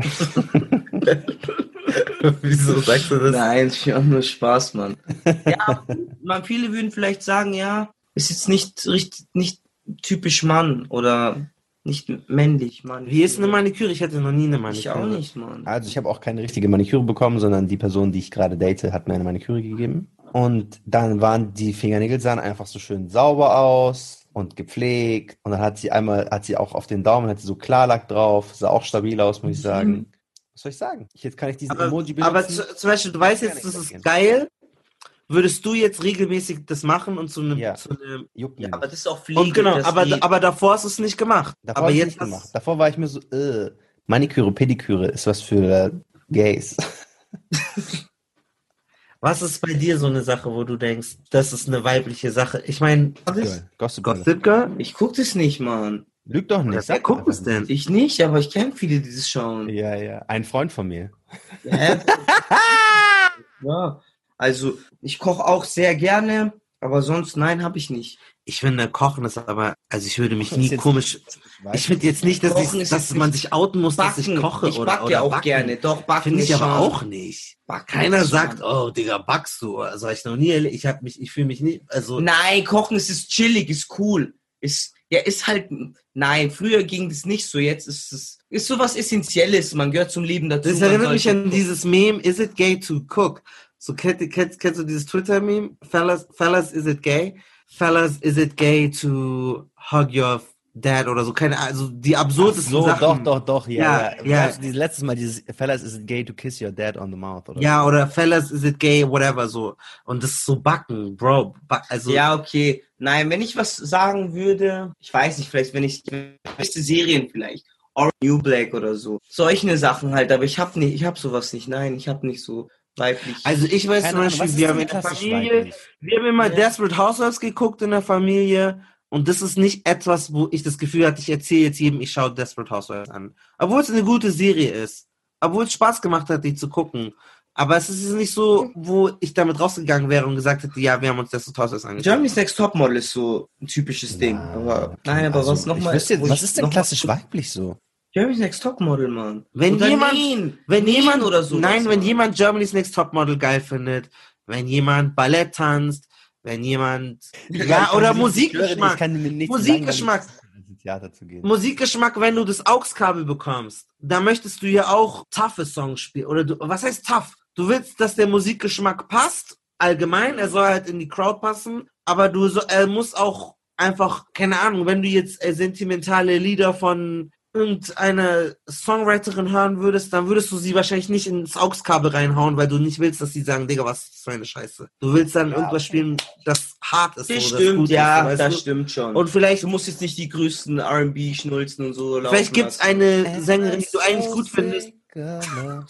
[SPEAKER 2] Wieso sagst du das?
[SPEAKER 6] Nein, ich mache nur Spaß, Mann. Ja, man, viele würden vielleicht sagen, ja, ist jetzt nicht richtig, nicht typisch Mann oder nicht männlich, Mann.
[SPEAKER 2] Wie ist eine Maniküre? Ich hatte noch nie eine
[SPEAKER 6] Ich
[SPEAKER 2] Maniküre.
[SPEAKER 6] auch nicht, Mann.
[SPEAKER 1] Also ich habe auch keine richtige Maniküre bekommen, sondern die Person, die ich gerade date, hat mir eine Maniküre gegeben. Und dann waren die Fingernägel sahen einfach so schön sauber aus und gepflegt. Und dann hat sie einmal, hat sie auch auf den Daumen, hat sie so Klarlack drauf, sah auch stabil aus, muss ich sagen. Was soll ich sagen? Ich, jetzt kann ich diesen
[SPEAKER 2] Aber,
[SPEAKER 1] Emoji benutzen.
[SPEAKER 2] aber zu, zum Beispiel, du weißt jetzt, das ist geil. Würdest du jetzt regelmäßig das machen und zu einem,
[SPEAKER 1] Ja.
[SPEAKER 2] zu einem
[SPEAKER 1] Juckt mich
[SPEAKER 6] Ja, aber das ist auch Pflege.
[SPEAKER 2] und genau, aber,
[SPEAKER 6] die-
[SPEAKER 2] aber davor hast du es nicht gemacht.
[SPEAKER 1] Davor
[SPEAKER 2] aber jetzt
[SPEAKER 1] gemacht. Davor war ich mir so, äh, Maniküre, Pediküre ist was für äh, Gays.
[SPEAKER 2] Was ist bei dir so eine Sache, wo du denkst, das ist eine weibliche Sache? Ich meine,
[SPEAKER 1] Gossip.
[SPEAKER 2] Gossip Girl?
[SPEAKER 6] Ich guck das nicht, Mann.
[SPEAKER 1] Lüg doch nicht.
[SPEAKER 2] Wer guckt es denn?
[SPEAKER 6] Ich nicht, aber ich kenne viele, die das schauen.
[SPEAKER 1] Ja, ja. Ein Freund von mir.
[SPEAKER 6] Ja, ja, also ich koche auch sehr gerne. Aber sonst, nein, habe ich nicht.
[SPEAKER 2] Ich finde, Kochen ist aber, also ich würde mich
[SPEAKER 1] Kochen
[SPEAKER 2] nie komisch. Ich finde jetzt nicht, dass, ich, dass
[SPEAKER 6] jetzt
[SPEAKER 2] man
[SPEAKER 6] nicht-
[SPEAKER 2] sich outen muss, dass ich
[SPEAKER 6] Backen.
[SPEAKER 2] koche
[SPEAKER 6] Ich
[SPEAKER 2] oder,
[SPEAKER 6] backe
[SPEAKER 2] oder
[SPEAKER 6] auch
[SPEAKER 2] backen.
[SPEAKER 6] gerne. Doch, backen
[SPEAKER 2] Finde ich aber
[SPEAKER 6] schon-
[SPEAKER 2] auch nicht.
[SPEAKER 6] Backen
[SPEAKER 2] Keiner sagt,
[SPEAKER 6] schon-
[SPEAKER 2] oh, Digga, backst du? Also ich noch nie erlebt. Ich habe mich, ich fühle mich nicht, also.
[SPEAKER 6] Nein, Kochen ist, ist chillig, ist cool. Ist, ja, ist halt, nein, früher ging das nicht so, jetzt ist es, ist sowas Essentielles, man gehört zum Leben dazu.
[SPEAKER 2] Das erinnert mich an dieses Meme, is it gay to cook? So, kennst, kennst, kennst du dieses Twitter-Meme? Fellas, fellas, is it gay? Fellas, is it gay to hug your dad oder so? Keine, also die absurdesten
[SPEAKER 1] so,
[SPEAKER 2] Sachen.
[SPEAKER 1] doch, doch, doch, ja.
[SPEAKER 2] Ja,
[SPEAKER 1] ja,
[SPEAKER 2] ja.
[SPEAKER 1] Also dieses letztes Mal, dieses Fellas, is it gay to kiss your dad on the mouth? Oder
[SPEAKER 2] Ja, oder fellas, is it gay, whatever, so. Und das ist so backen, Bro. Also,
[SPEAKER 6] Ja, okay. Nein, wenn ich was sagen würde, ich weiß nicht, vielleicht wenn ich beste Serien vielleicht. Orange New Black oder so. Solche Sachen halt, aber ich hab nicht, ich hab sowas nicht. Nein, ich hab nicht so weiblich.
[SPEAKER 2] also ich weiß
[SPEAKER 1] Keine
[SPEAKER 2] zum
[SPEAKER 1] Ahnung,
[SPEAKER 2] Beispiel,
[SPEAKER 1] ist
[SPEAKER 2] wir haben in der Familie,
[SPEAKER 1] weiblich?
[SPEAKER 2] wir haben immer
[SPEAKER 6] Ja.
[SPEAKER 2] Desperate Housewives geguckt in der Familie. Und das ist nicht etwas, wo ich das Gefühl hatte, ich erzähle jetzt jedem, ich schaue Desperate Housewives an. Obwohl es eine gute Serie ist. Obwohl es Spaß gemacht hat, die zu gucken. Aber es ist nicht so, wo ich damit rausgegangen wäre und gesagt hätte, ja, wir haben uns Desperate Housewives angeschaut.
[SPEAKER 6] Germany's Next Topmodel ist so ein typisches Ding. Aber, nein, aber
[SPEAKER 1] Also,
[SPEAKER 6] was
[SPEAKER 1] ich
[SPEAKER 6] nochmal?
[SPEAKER 1] Was ist denn klassisch weiblich so?
[SPEAKER 6] Germany's Next Topmodel, Mann.
[SPEAKER 2] Wenn
[SPEAKER 6] Oder
[SPEAKER 2] jemand,
[SPEAKER 6] Neen.
[SPEAKER 2] wenn
[SPEAKER 6] Neen
[SPEAKER 2] jemand
[SPEAKER 6] oder so.
[SPEAKER 2] nein, wenn jemand Germany's Next Topmodel geil findet, wenn jemand Ballett tanzt, wenn jemand, ja, oder Musikgeschmack,
[SPEAKER 1] Ich kann mir nicht
[SPEAKER 2] Musikgeschmack.
[SPEAKER 1] sagen.
[SPEAKER 2] Musikgeschmack, wenn du das AUX-Kabel bekommst, da möchtest du ja auch toughe Songs spielen. Oder du, was heißt tough? Du willst, dass der Musikgeschmack passt, allgemein, er soll halt in die Crowd passen, aber du so, er muss auch einfach, keine Ahnung, wenn du jetzt äh, sentimentale Lieder von irgendeiner Songwriterin hören würdest, dann würdest du sie wahrscheinlich nicht ins AUX-Kabel reinhauen, weil du nicht willst, dass sie sagen, Digga, was ist das für eine Scheiße. Du willst dann irgendwas spielen, das hart ist.
[SPEAKER 6] Das stimmt,
[SPEAKER 2] gut
[SPEAKER 6] ja,
[SPEAKER 2] ist,
[SPEAKER 6] das
[SPEAKER 2] du?
[SPEAKER 6] stimmt schon.
[SPEAKER 2] Und vielleicht
[SPEAKER 6] du musst jetzt nicht die größten R&B schnulzen und so laufen
[SPEAKER 2] Vielleicht gibt es eine Sängerin, die du eigentlich gut findest.
[SPEAKER 1] Aber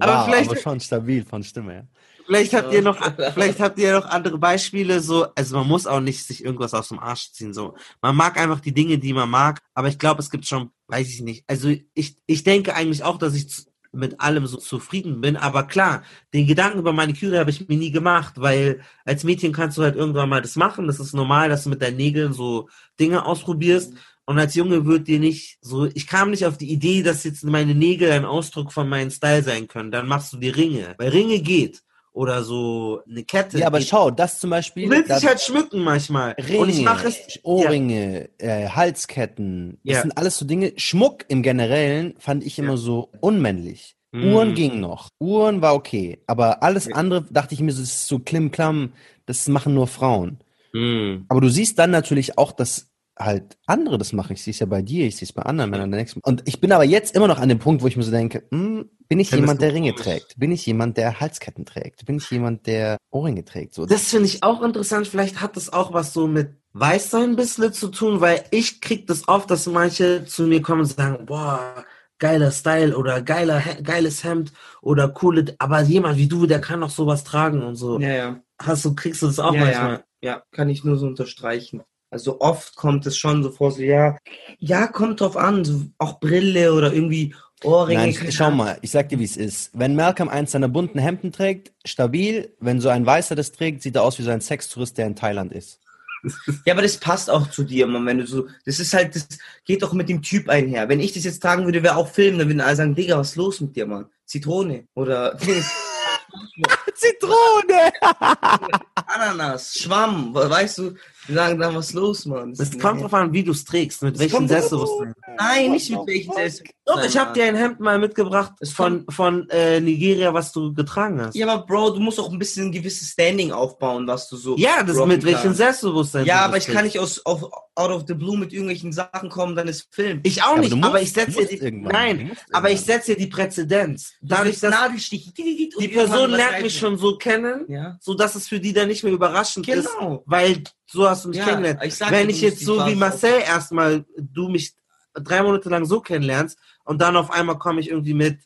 [SPEAKER 2] Aber vielleicht-
[SPEAKER 1] aber schon stabil von Stimme, ja.
[SPEAKER 2] Vielleicht habt ihr noch, vielleicht habt ihr noch andere Beispiele, so, also man muss auch nicht sich irgendwas aus dem Arsch ziehen, so. Man mag einfach die Dinge, die man mag, aber ich glaube, es gibt schon, weiß ich nicht. Also ich, ich denke eigentlich auch, dass ich mit allem so zufrieden bin, aber klar, den Gedanken über meine Küre habe ich mir nie gemacht, weil als Mädchen kannst du halt irgendwann mal das machen, das ist normal, dass du mit deinen Nägeln so Dinge ausprobierst. Und als Junge wird dir nicht so, ich kam nicht auf die Idee, dass jetzt meine Nägel ein Ausdruck von meinem Style sein können. Dann machst du die Ringe. Weil Ringe geht. Oder so eine Kette.
[SPEAKER 1] Ja, aber schau, das zum Beispiel.
[SPEAKER 2] Du willst dich halt schmücken manchmal.
[SPEAKER 1] Ringe,
[SPEAKER 2] Und ich mache es.
[SPEAKER 1] Ohrringe, äh, Halsketten, das
[SPEAKER 2] Ja.
[SPEAKER 1] sind alles so Dinge. Schmuck im Generellen fand ich immer so unmännlich.
[SPEAKER 2] Mm.
[SPEAKER 1] Uhren ging noch. Uhren war okay. Aber alles andere dachte ich mir, so, das ist so klimklam, das machen nur Frauen.
[SPEAKER 2] Mm.
[SPEAKER 1] Aber du siehst dann natürlich auch, dass halt andere das machen. Ich sehe es ja bei dir, ich sehe es bei anderen Männern. der nächsten- Und ich bin aber jetzt immer noch an dem Punkt, wo ich mir so denke, hm, bin ich
[SPEAKER 2] Findest
[SPEAKER 1] jemand, der Ringe trägt? Bin ich jemand, der Halsketten trägt? Bin ich jemand, der Ohrringe trägt? So,
[SPEAKER 2] Das finde ich auch interessant. Vielleicht hat das auch was so mit Weißsein ein bisschen zu tun, weil ich krieg das oft, dass manche zu mir kommen und sagen, boah, geiler Style oder geiler, geiles Hemd oder coole, aber jemand wie du, der kann doch sowas tragen und so.
[SPEAKER 6] Ja, ja.
[SPEAKER 2] Hast du, kriegst du das auch
[SPEAKER 6] ja,
[SPEAKER 2] manchmal?
[SPEAKER 6] Ja, ja, kann ich nur so unterstreichen. Also oft kommt es schon so vor, so ja, ja, kommt drauf an, so auch Brille oder irgendwie Ohrringe.
[SPEAKER 1] Nein, schau mal, ich sag dir, wie es ist. Wenn Malcolm eins seiner bunten Hemden trägt, stabil. Wenn so ein Weißer das trägt, sieht er aus wie so ein Sextourist, der in Thailand ist.
[SPEAKER 6] Ja, aber das passt auch zu dir, Mann, wenn du so, das ist halt, das geht doch mit dem Typ einher. Wenn ich das jetzt tragen würde, wäre auch Film, dann würden alle sagen, Digga, was ist los mit dir, Mann? Zitrone oder
[SPEAKER 1] Zitrone!
[SPEAKER 6] Ananas, Schwamm, weißt du, die sagen dann, was ist los, Mann? Das
[SPEAKER 2] Es
[SPEAKER 6] ist-
[SPEAKER 2] kommt drauf an, wie du es trägst, mit welchem Selbstbewusstsein.
[SPEAKER 6] Nein, nicht mit welchen Selbstbewusstsein.
[SPEAKER 2] Doch, ich habe dir ein Hemd mal mitgebracht
[SPEAKER 6] Es
[SPEAKER 2] von, von äh, Nigeria, was du getragen hast.
[SPEAKER 6] Ja, aber Bro, du musst auch ein bisschen ein gewisses Standing aufbauen, was du so.
[SPEAKER 2] Ja, das mit welchem. Selbstbewusstsein
[SPEAKER 6] Ja, aber ich kann nicht aus, auf, out of the blue mit irgendwelchen Sachen kommen, dann ist Film.
[SPEAKER 2] Ich auch
[SPEAKER 1] aber
[SPEAKER 2] nicht,
[SPEAKER 1] du
[SPEAKER 2] aber
[SPEAKER 1] musst-
[SPEAKER 2] ich setze.
[SPEAKER 1] Du
[SPEAKER 2] nein, aber ich setze die Präzedenz. Dadurch, dass
[SPEAKER 6] Nadelstich.
[SPEAKER 2] die Person lernt mich schon so kennen,
[SPEAKER 6] Ja.
[SPEAKER 2] so dass es für die dann nicht mehr überraschend ist,
[SPEAKER 6] Genau.
[SPEAKER 2] weil so hast du mich
[SPEAKER 6] Ja,
[SPEAKER 2] kennengelernt.
[SPEAKER 6] ich sag
[SPEAKER 2] Wenn ich jetzt so wie Marcel erstmal du mich drei Monate lang so kennenlernst und dann auf einmal komme ich irgendwie mit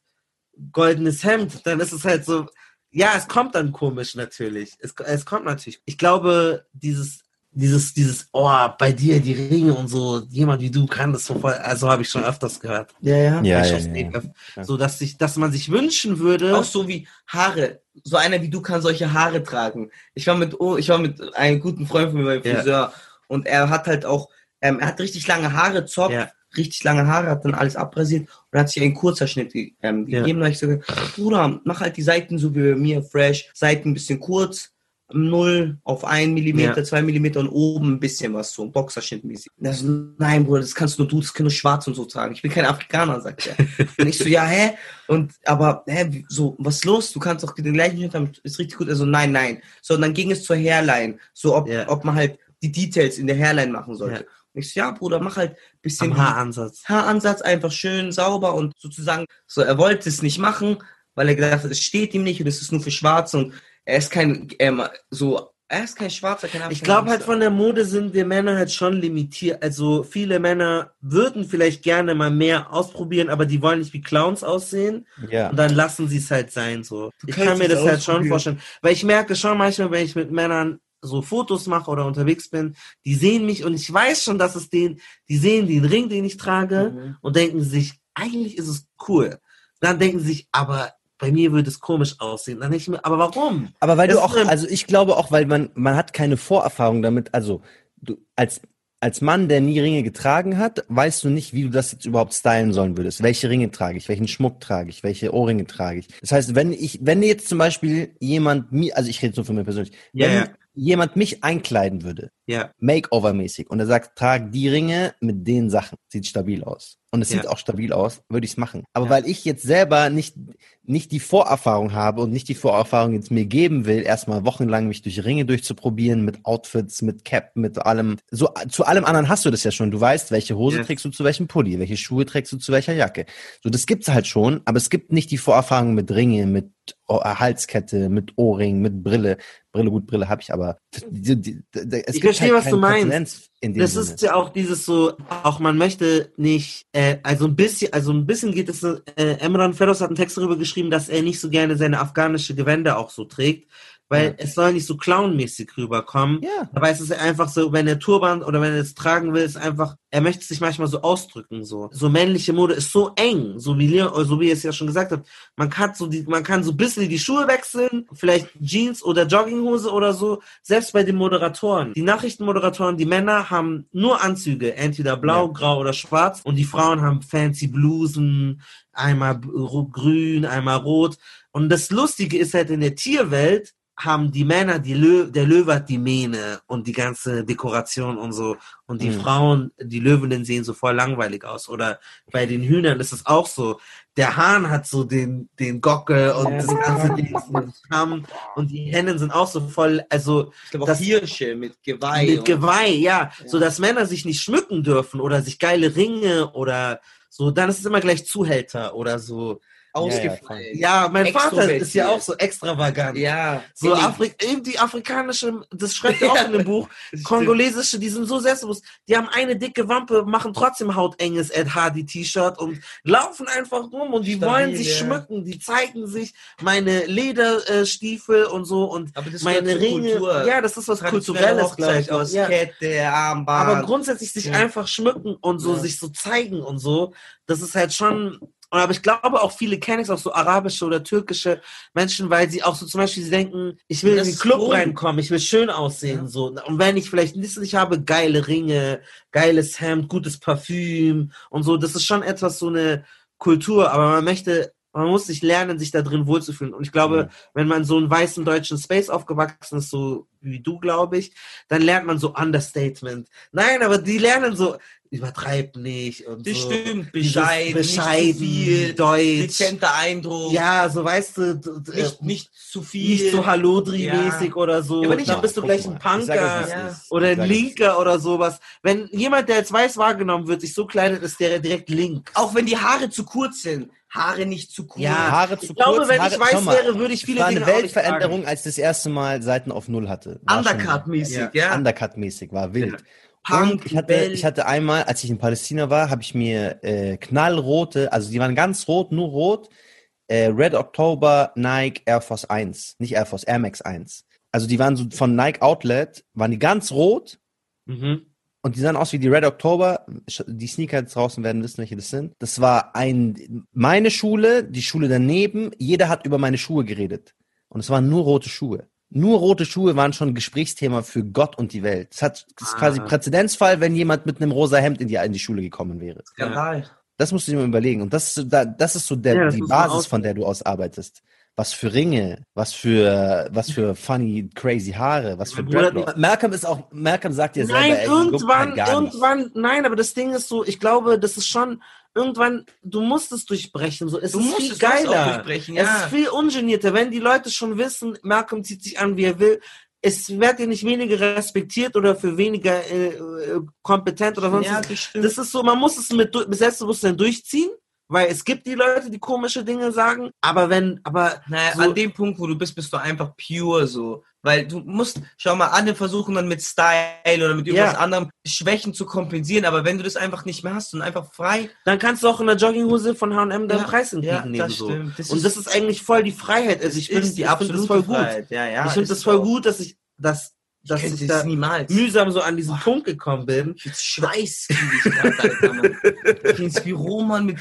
[SPEAKER 2] goldenes Hemd, dann ist es halt so, ja, es kommt dann komisch natürlich. Es, es kommt natürlich. Ich glaube, dieses dieses, dieses, oh, bei dir die Ringe und so, jemand wie du kann das so voll, also habe ich schon öfters gehört.
[SPEAKER 6] Ja, ja.
[SPEAKER 1] Ja, ja, ja, ja.
[SPEAKER 2] So, dass sich, dass man sich wünschen würde.
[SPEAKER 6] Auch so wie Haare. So einer wie du kann solche Haare tragen. Ich war mit, oh, ich war mit einem guten Freund von mir beim
[SPEAKER 2] Ja.
[SPEAKER 6] Friseur und er hat halt auch, ähm, er hat richtig lange Haare, Zopf,
[SPEAKER 2] Ja.
[SPEAKER 6] richtig lange Haare, hat dann alles abrasiert und hat sich einen Kurzerschnitt ge- ähm,
[SPEAKER 2] Ja.
[SPEAKER 6] gegeben. Da hab ich so gesagt, Bruder, mach halt die Seiten so wie bei mir, fresh, Seiten ein bisschen kurz, 0 auf 1 Millimeter,
[SPEAKER 2] Ja.
[SPEAKER 6] 2 Millimeter und oben ein bisschen was, so ein Boxerschnittmäßig. Das nein, Bruder, das kannst nur du, das können nur Schwarz und so tragen. Ich bin kein Afrikaner, sagt er. und ich so, ja, hä? Und, aber, hä, so, was ist los? Du kannst doch den gleichen Schnitt haben, ist richtig gut. Also, nein, nein. So, und dann ging es zur Hairline. So, ob,
[SPEAKER 2] Ja.
[SPEAKER 6] ob man halt die Details in der Hairline machen sollte.
[SPEAKER 2] Ja.
[SPEAKER 6] Und ich so, ja, Bruder, mach halt ein bisschen
[SPEAKER 2] Am Haaransatz.
[SPEAKER 6] Haaransatz einfach schön sauber und sozusagen, so, er wollte es nicht machen, weil er gedacht hat, es steht ihm nicht und es ist nur für Schwarze und er ist kein, ähm, so, er ist kein Schwarzer, kein
[SPEAKER 2] Ich glaube halt von der Mode sind wir Männer halt schon limitiert. Also viele Männer würden vielleicht gerne mal mehr ausprobieren, aber die wollen nicht wie Clowns aussehen.
[SPEAKER 1] Ja.
[SPEAKER 2] Und dann lassen sie es halt sein so. Ich
[SPEAKER 6] kannst
[SPEAKER 2] kann mir das halt schon vorstellen. Weil ich merke schon manchmal, wenn ich mit Männern so Fotos mache oder unterwegs bin, die sehen mich und ich weiß schon, dass es den, die sehen den Ring, den ich trage
[SPEAKER 6] Mhm.
[SPEAKER 2] und denken sich, eigentlich ist es cool. Dann denken sie sich, aber bei mir würde es komisch aussehen. Dann denke ich mir, aber warum?
[SPEAKER 1] Aber weil
[SPEAKER 2] Das
[SPEAKER 1] du auch, also ich glaube auch, weil man, man hat keine Vorerfahrung damit, also du als als Mann, der nie Ringe getragen hat, weißt du nicht, wie du das jetzt überhaupt stylen sollen würdest. Welche Ringe trage ich? Welchen Schmuck trage ich? Welche Ohrringe trage ich? Das heißt, wenn ich, wenn jetzt zum Beispiel jemand mir, also ich rede nur für mich persönlich,
[SPEAKER 2] Ja,
[SPEAKER 1] wenn
[SPEAKER 2] ja.
[SPEAKER 1] jemand mich einkleiden würde,
[SPEAKER 2] Ja.
[SPEAKER 1] Makeover-mäßig, und er sagt, trag die Ringe mit den Sachen, sieht stabil aus. Und es
[SPEAKER 2] Ja.
[SPEAKER 1] sieht auch stabil aus, würde ich es machen. Aber
[SPEAKER 2] Ja.
[SPEAKER 1] weil ich jetzt selber nicht, nicht die Vorerfahrung habe und nicht die Vorerfahrung jetzt mir geben will, erstmal wochenlang mich durch Ringe durchzuprobieren, mit Outfits, mit Cap, mit allem. So, zu allem anderen hast du das ja schon. Du weißt, welche Hose
[SPEAKER 2] Yes.
[SPEAKER 1] trägst du zu welchem Pulli, welche Schuhe trägst du zu welcher Jacke. So, das gibt's halt schon, aber es gibt nicht die Vorerfahrung mit Ringe, mit oh, Halskette, mit Ohrring, mit Brille. Brille, gut, Brille habe ich, aber die, die, die, es
[SPEAKER 2] Ich
[SPEAKER 1] gibt
[SPEAKER 2] verstehe,
[SPEAKER 1] halt
[SPEAKER 2] was du meinst.
[SPEAKER 1] Dem
[SPEAKER 2] Das
[SPEAKER 1] Sinne.
[SPEAKER 2] ist ja auch dieses so, auch man möchte nicht, äh, also ein bisschen, also ein bisschen geht es, äh, Emran Feroz hat einen Text darüber geschrieben, dass er nicht so gerne seine afghanische Gewänder auch so trägt, weil
[SPEAKER 1] Ja.
[SPEAKER 2] es soll nicht so clownmäßig rüberkommen.
[SPEAKER 1] Ja.
[SPEAKER 2] Dabei ist es einfach so, wenn er Turban oder wenn er es tragen will, ist einfach, er möchte sich manchmal so ausdrücken, so. So männliche Mode ist so eng, so wie Leon, so wie ihr es ja schon gesagt habt. Man kann so die, man kann so ein bisschen die Schuhe wechseln, vielleicht Jeans oder Jogginghose oder so, selbst bei den Moderatoren. Die Nachrichtenmoderatoren, die Männer haben nur Anzüge, entweder blau,
[SPEAKER 1] Ja.
[SPEAKER 2] grau oder schwarz und die Frauen haben fancy Blusen, einmal grün, einmal rot. Und das Lustige ist halt in der Tierwelt, haben die Männer, die Lö der Löwe hat die Mähne und die ganze Dekoration und so. Und die
[SPEAKER 1] Mhm.
[SPEAKER 2] Frauen, die Löwinnen sehen so voll langweilig aus. Oder bei den Hühnern ist es auch so. Der Hahn hat so den, den Gockel und das ganze. Ding Kamm. Und die Hennen sind auch so voll, also
[SPEAKER 6] Ich glaube auch
[SPEAKER 2] Das-
[SPEAKER 6] Hirsche mit Geweih.
[SPEAKER 2] mit Geweih, ja.
[SPEAKER 6] Ja.
[SPEAKER 2] So dass Männer sich nicht schmücken dürfen oder sich geile Ringe oder so, dann ist es immer gleich Zuhälter oder so.
[SPEAKER 6] Ausgefallen.
[SPEAKER 2] Ja, mein Vater ist ja auch so extravagant.
[SPEAKER 6] Ja.
[SPEAKER 2] So Afri eben die afrikanische, das schreibt er auch in dem Buch, kongolesische, die sind so selbstbewusst, die haben eine dicke Wampe, machen trotzdem hautenges Ed Hardy T-Shirt und laufen einfach rum und die
[SPEAKER 6] Stabil,
[SPEAKER 2] wollen sich
[SPEAKER 6] ja.
[SPEAKER 2] schmücken, die zeigen sich meine Lederstiefel und so und
[SPEAKER 6] Aber das
[SPEAKER 2] meine Ringe.
[SPEAKER 6] Kultur.
[SPEAKER 2] Ja, das ist was Kulturelles, glaube ich. Auch.
[SPEAKER 6] aus
[SPEAKER 2] Ja.
[SPEAKER 6] Kette, Armband.
[SPEAKER 2] Aber grundsätzlich sich
[SPEAKER 6] Ja.
[SPEAKER 2] einfach schmücken und so
[SPEAKER 6] Ja.
[SPEAKER 2] sich so zeigen und so, das ist halt schon. Und aber ich glaube auch viele kenne ich auch so arabische oder türkische Menschen, weil sie auch so zum Beispiel sie denken, ich will
[SPEAKER 6] Das
[SPEAKER 2] in den Club
[SPEAKER 6] cool.
[SPEAKER 2] reinkommen, ich will schön aussehen so. Und wenn ich vielleicht nicht, nicht habe, geile Ringe, geiles Hemd, gutes Parfüm und so, das ist schon etwas so eine Kultur, aber man möchte man muss sich lernen, sich da drin wohlzufühlen. Und ich glaube,
[SPEAKER 1] Ja.
[SPEAKER 2] wenn man so einen weißen deutschen Space aufgewachsen ist, so wie du, glaube ich, dann lernt man so Understatement. Nein, aber die lernen so, übertreib nicht und
[SPEAKER 6] Das
[SPEAKER 2] so.
[SPEAKER 6] stimmt, bescheiden,
[SPEAKER 2] bescheiden,
[SPEAKER 6] nicht zu viel,
[SPEAKER 2] deutsch.
[SPEAKER 6] dezenter Eindruck,
[SPEAKER 2] Ja, so weißt du, d- d-
[SPEAKER 6] nicht, nicht zu viel.
[SPEAKER 2] nicht so Hallodri-mäßig
[SPEAKER 6] Ja.
[SPEAKER 2] oder so.
[SPEAKER 6] Ja, aber nicht
[SPEAKER 2] dann bist du gleich
[SPEAKER 1] mal,
[SPEAKER 2] ein Punker
[SPEAKER 6] Ja.
[SPEAKER 2] oder ein Linker oder sowas. Wenn jemand, der als weiß wahrgenommen wird, sich so kleidet, ist der direkt link.
[SPEAKER 6] Auch wenn die Haare zu kurz sind. Haare nicht zu kurz.
[SPEAKER 2] Ja,
[SPEAKER 1] Haare zu
[SPEAKER 2] ich glaube,
[SPEAKER 1] kurz,
[SPEAKER 2] wenn
[SPEAKER 1] Haare,
[SPEAKER 2] ich weiß
[SPEAKER 1] mal,
[SPEAKER 2] wäre, würde ich
[SPEAKER 1] Es
[SPEAKER 2] viele
[SPEAKER 1] war eine
[SPEAKER 2] Dinge
[SPEAKER 1] Weltveränderung,
[SPEAKER 2] tragen.
[SPEAKER 1] als ich das erste Mal Seiten auf Null hatte.
[SPEAKER 6] Undercut-mäßig,
[SPEAKER 2] Ja.
[SPEAKER 6] ja.
[SPEAKER 1] Undercut-mäßig, war wild.
[SPEAKER 6] Punk,
[SPEAKER 1] Und ich hatte, ich hatte einmal, als ich in Palästina war, habe ich mir äh, knallrote, also die waren ganz rot, nur rot, äh, Red October Nike Air Force 1, nicht Air Force, Air Max 1. Also die waren so von Nike Outlet, waren die ganz rot
[SPEAKER 2] Mhm.
[SPEAKER 1] Und die sahen aus wie die Red October. Die Sneaker draußen werden wissen, welche das sind. Das war ein, meine Schule, die Schule daneben. Jeder hat über meine Schuhe geredet. Und es waren nur rote Schuhe. Nur rote Schuhe waren schon ein Gesprächsthema für Gott und die Welt. Das, hat, das ist quasi
[SPEAKER 2] Ah.
[SPEAKER 1] Präzedenzfall, wenn jemand mit einem rosa Hemd in die, in die Schule gekommen wäre.
[SPEAKER 6] Skandal.
[SPEAKER 1] Das musst du dir mal überlegen. Und das, ist- da- das ist so der,
[SPEAKER 2] Ja, das
[SPEAKER 1] die Basis, von der du aus arbeitest. Was für Ringe, was für, was für funny, crazy Haare, was für Dreadlocks. Malcolm ist auch, Malcolm sagt selber,
[SPEAKER 2] Nein,
[SPEAKER 1] ey, du guckst
[SPEAKER 2] irgendwann,
[SPEAKER 1] halt gar nicht.
[SPEAKER 2] irgendwann, nein, aber das Ding ist so, ich glaube, das ist schon, irgendwann, du musst es durchbrechen, so, es
[SPEAKER 6] Du
[SPEAKER 2] ist
[SPEAKER 6] musst
[SPEAKER 2] viel
[SPEAKER 6] es, du musst auch
[SPEAKER 2] geiler.
[SPEAKER 6] durchbrechen,
[SPEAKER 2] Es
[SPEAKER 6] ja.
[SPEAKER 2] ist viel ungenierter, wenn die Leute schon wissen, Malcolm zieht sich an, wie er will, es wird dir nicht weniger respektiert oder für weniger äh, äh, kompetent oder sonst
[SPEAKER 6] Ja,
[SPEAKER 2] was.
[SPEAKER 6] das.
[SPEAKER 2] Das ist so, man muss es mit, mit Selbstbewusstsein durchziehen, weil es gibt die Leute, die komische Dinge sagen, aber wenn, aber
[SPEAKER 6] Naja,
[SPEAKER 2] so,
[SPEAKER 6] an dem Punkt, wo du bist, bist du einfach pure so. Weil du musst, schau mal, alle versuchen dann mit Style oder mit irgendwas
[SPEAKER 2] Ja.
[SPEAKER 6] anderem Schwächen zu kompensieren, aber wenn du das einfach nicht mehr hast und einfach frei.
[SPEAKER 2] dann kannst du auch in der Jogginghose von H&M deinen
[SPEAKER 6] Ja,
[SPEAKER 2] Preis
[SPEAKER 6] ja,
[SPEAKER 2] entgegennehmen.
[SPEAKER 6] das
[SPEAKER 2] so.
[SPEAKER 6] stimmt. Das
[SPEAKER 2] und das ist eigentlich voll die Freiheit. Also ich
[SPEAKER 6] ist die
[SPEAKER 2] ich finde das
[SPEAKER 6] absolute
[SPEAKER 2] voll gut.
[SPEAKER 6] Freiheit. Ja, ja,
[SPEAKER 2] ich finde das voll
[SPEAKER 6] auch.
[SPEAKER 2] gut, dass ich, dass, dass ich
[SPEAKER 6] es
[SPEAKER 2] da
[SPEAKER 6] niemals.
[SPEAKER 2] mühsam so an diesen Punkt gekommen bin.
[SPEAKER 6] Jetzt Schweiß ich grad, Alter, Mann. Ich ins Büro, Mann, mit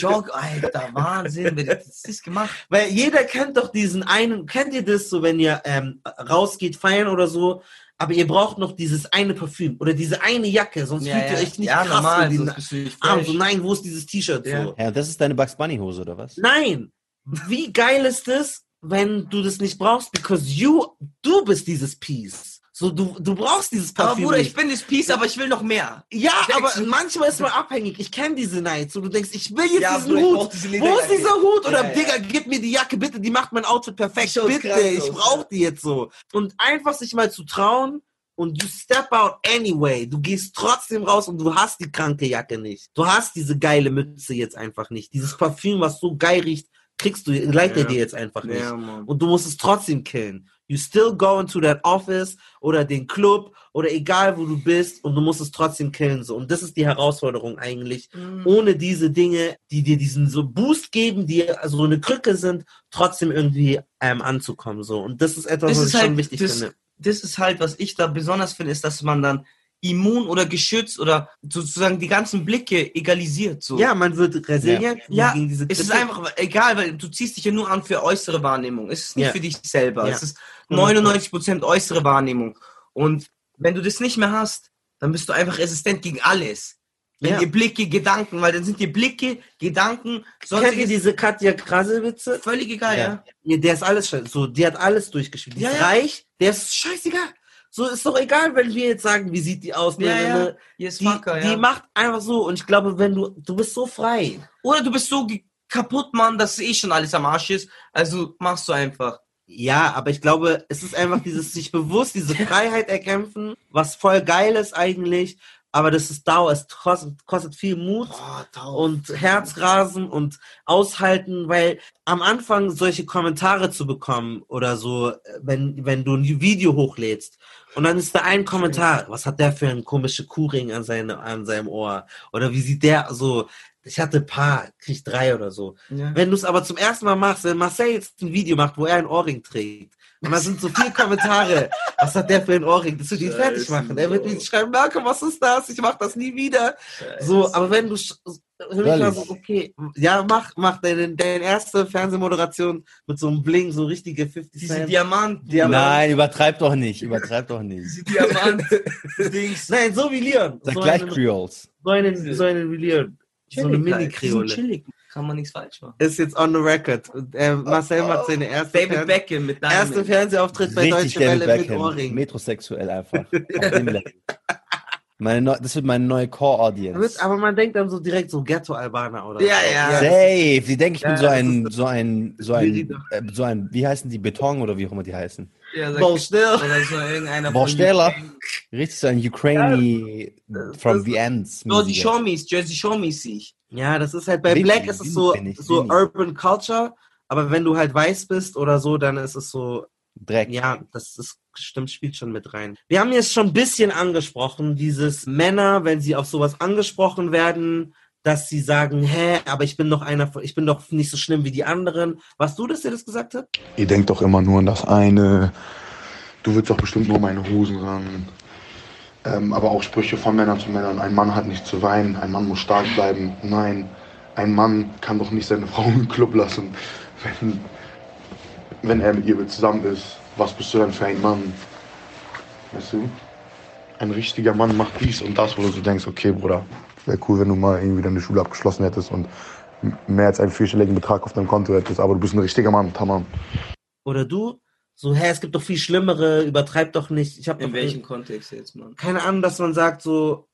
[SPEAKER 6] Jog, Alter, Wahnsinn, wer hat das gemacht?
[SPEAKER 2] Weil jeder kennt doch diesen einen, kennt ihr das so, wenn ihr ähm, rausgeht, feiern oder so, aber ihr braucht noch dieses eine Parfüm oder diese eine Jacke, sonst
[SPEAKER 6] Ja,
[SPEAKER 2] fühlt ihr
[SPEAKER 6] ja.
[SPEAKER 2] euch nicht
[SPEAKER 6] Ja,
[SPEAKER 2] krass
[SPEAKER 6] normal,
[SPEAKER 2] in
[SPEAKER 6] nicht
[SPEAKER 2] Arm. So, nein, wo ist dieses T-Shirt?
[SPEAKER 6] Ja.
[SPEAKER 2] So.
[SPEAKER 1] Ja, das ist deine Bugs Bunny Hose, oder was?
[SPEAKER 2] Nein, wie geil ist es, wenn du das nicht brauchst, because you, du bist dieses Piece. So, du, du brauchst dieses
[SPEAKER 6] Aber
[SPEAKER 2] Parfüm
[SPEAKER 6] Bruder,
[SPEAKER 2] nicht.
[SPEAKER 6] ich bin das Peace, aber ich will noch mehr.
[SPEAKER 2] Ja,
[SPEAKER 6] Ich
[SPEAKER 2] aber manchmal ist man abhängig. Ich kenne diese Nights, wo du denkst, ich will jetzt
[SPEAKER 6] Ja,
[SPEAKER 2] diesen
[SPEAKER 6] Bruder,
[SPEAKER 2] Hut.
[SPEAKER 6] diese
[SPEAKER 2] Wo ist dieser Hut? Oder
[SPEAKER 6] Ja, ja.
[SPEAKER 2] Digga, gib mir die Jacke bitte, die macht mein Outfit perfekt. Bitte,
[SPEAKER 6] krass
[SPEAKER 2] ich brauche die jetzt so. Und einfach sich mal zu trauen und you step out anyway. Du gehst trotzdem raus und du hast die kranke Jacke nicht. Du hast diese geile Mütze jetzt einfach nicht. Dieses Parfüm, was so geil riecht, kriegst du, leitet er
[SPEAKER 6] Ja.
[SPEAKER 2] dir jetzt einfach nicht.
[SPEAKER 6] Mann.
[SPEAKER 2] Und du musst es trotzdem killen. You still go into that office oder den Club oder egal wo du bist und du musst es trotzdem killen. So. Und das ist die Herausforderung eigentlich.
[SPEAKER 6] Mhm.
[SPEAKER 2] Ohne diese Dinge, die dir diesen so Boost geben, die also so eine Krücke sind, trotzdem irgendwie ähm, anzukommen. So. Und das ist etwas,
[SPEAKER 6] das
[SPEAKER 2] was
[SPEAKER 6] ist
[SPEAKER 2] ich schon
[SPEAKER 6] halt,
[SPEAKER 2] wichtig
[SPEAKER 6] das,
[SPEAKER 2] finde.
[SPEAKER 6] das ist halt, was ich da besonders finde, ist, dass man dann immun oder geschützt oder sozusagen die ganzen Blicke egalisiert. So.
[SPEAKER 2] Ja, man wird resilient
[SPEAKER 6] Ja,
[SPEAKER 2] gegen diese
[SPEAKER 6] es ist
[SPEAKER 2] Kritik.
[SPEAKER 6] einfach egal, weil du ziehst dich ja nur an für äußere Wahrnehmung. Es ist nicht
[SPEAKER 2] Ja.
[SPEAKER 6] für dich selber.
[SPEAKER 2] Ja.
[SPEAKER 6] Es ist 99% äußere Wahrnehmung. Und wenn du das nicht mehr hast, dann bist du einfach resistent gegen alles. Wenn
[SPEAKER 2] Ja.
[SPEAKER 6] dir Blicke, Gedanken, weil dann sind dir Blicke, Gedanken,
[SPEAKER 2] Kennt ihr diese Katja Krasel-Witze?
[SPEAKER 6] völlig egal, ja.
[SPEAKER 2] Ja. Der ist alles scheiße. So, die hat alles durchgespielt. Die
[SPEAKER 6] Ja,
[SPEAKER 2] ist reich, der ist scheißegal. So ist doch egal, wenn wir jetzt sagen, wie sieht die aus. ne,
[SPEAKER 6] Ja,
[SPEAKER 2] ne,
[SPEAKER 6] ja.
[SPEAKER 2] ne.
[SPEAKER 6] Yes,
[SPEAKER 2] Die,
[SPEAKER 6] fucker,
[SPEAKER 2] die
[SPEAKER 6] ja.
[SPEAKER 2] macht einfach so. Und ich glaube, wenn du, du bist so frei.
[SPEAKER 6] Oder du bist so kaputt, Mann, dass eh schon alles am Arsch ist. Also machst du einfach.
[SPEAKER 2] Ja, aber ich glaube, es ist einfach dieses sich bewusst diese Freiheit erkämpfen, was voll geil ist eigentlich. Aber das ist Dauer, es kostet, kostet viel Mut und Herzrasen und aushalten, weil am Anfang solche Kommentare zu bekommen oder so, äh, wenn, wenn du ein Video hochlädst und dann ist da ein Kommentar, was hat der für einen komischen Kuhring an, seine, an seinem Ohr? Oder wie sieht der so? Ich hatte ein paar, krieg drei oder so.
[SPEAKER 6] Ja.
[SPEAKER 2] Wenn du es aber zum ersten Mal machst, wenn Marcel jetzt ein Video macht, wo er einen Ohrring trägt, und da sind so viele Kommentare, was hat der für ein Ohrring? Das wird ihn
[SPEAKER 6] Scheiße,
[SPEAKER 2] fertig machen. Er wird mir schreiben, Marco, was ist das? Ich mach das nie wieder. So, aber wenn du sch- für mich war so, okay, ja, mach, mach deine, deine erste Fernsehmoderation mit so einem Bling, so richtige 50
[SPEAKER 6] Diese
[SPEAKER 2] Cent.
[SPEAKER 6] Diamant,
[SPEAKER 2] Diamant.
[SPEAKER 1] Nein, übertreib doch nicht, übertreib doch nicht.
[SPEAKER 6] diese Diamant-Dings.
[SPEAKER 2] Nein, so wie Leon.
[SPEAKER 1] Sag
[SPEAKER 2] So
[SPEAKER 1] gleich
[SPEAKER 2] einen,
[SPEAKER 1] Creoles.
[SPEAKER 2] so einen, so einen wie Leon. So eine
[SPEAKER 6] Chillig.
[SPEAKER 2] Mini-Kreole.
[SPEAKER 6] Kann man nichts falsch machen.
[SPEAKER 2] Ist jetzt on the record. Äh, Marcel macht seine erste,
[SPEAKER 6] David
[SPEAKER 2] Fern
[SPEAKER 6] Beckham mit
[SPEAKER 2] erste
[SPEAKER 6] Diamond.
[SPEAKER 2] Fernsehauftritt bei Deutsche
[SPEAKER 1] David
[SPEAKER 2] Welle mit
[SPEAKER 1] Beckham.
[SPEAKER 2] Ohrring.
[SPEAKER 1] Metrosexuell einfach. Meine neu, das wird meine neue Core-Audience.
[SPEAKER 2] Aber man denkt dann so direkt so Ghetto-Albaner oder
[SPEAKER 6] Ja,
[SPEAKER 2] so.
[SPEAKER 6] ja.
[SPEAKER 1] Safe. Die denken, ich bin
[SPEAKER 2] Ja,
[SPEAKER 1] so
[SPEAKER 2] das
[SPEAKER 1] ein, so ein, so ein, äh, so ein, wie heißen die, Beton oder wie auch immer die heißen.
[SPEAKER 6] Ja, sag-
[SPEAKER 2] Bau schnell.
[SPEAKER 6] Oder so irgendeiner
[SPEAKER 1] Bausteller. Richtig so ein Ukraini from
[SPEAKER 2] das-
[SPEAKER 1] the ends.
[SPEAKER 6] So, die Showmies, Jersey Showmies sehe ich.
[SPEAKER 2] Ja, das ist halt bei
[SPEAKER 1] Winnie,
[SPEAKER 2] Black ist es so,
[SPEAKER 1] ich,
[SPEAKER 2] so. Urban Culture, aber wenn du halt weiß bist oder so, dann ist es so,
[SPEAKER 1] Dreck.
[SPEAKER 2] ja, das ist stimmt, spielt schon mit rein. Wir haben jetzt schon ein bisschen angesprochen, dieses Männer, wenn sie auf sowas angesprochen werden, dass sie sagen, hä, aber ich bin doch einer, von- ich bin doch nicht so schlimm wie die anderen. Warst du das, der das gesagt hat?
[SPEAKER 3] Ihr denkt doch immer nur an das eine. Du willst doch bestimmt nur meine Hosen ran. Ähm, aber auch Sprüche von Männern zu Männern. Ein Mann hat nicht zu weinen, ein Mann muss stark bleiben. Nein, ein Mann kann doch nicht seine Frau im Club lassen, wenn, wenn er mit ihr zusammen ist. Was bist du denn für ein Mann? Weißt du? Ein richtiger Mann macht dies und das, wo du so denkst, okay, Bruder, wäre cool, wenn du mal irgendwie deine Schule abgeschlossen hättest und mehr als einen vierstelligen Betrag auf deinem Konto hättest, aber du bist ein richtiger Mann, tamam.
[SPEAKER 2] Oder du, so, hä, es gibt doch viel schlimmere, übertreib doch nicht. Ich hab
[SPEAKER 6] In welchem Kontext jetzt, Mann?
[SPEAKER 2] keine Ahnung, dass man sagt so,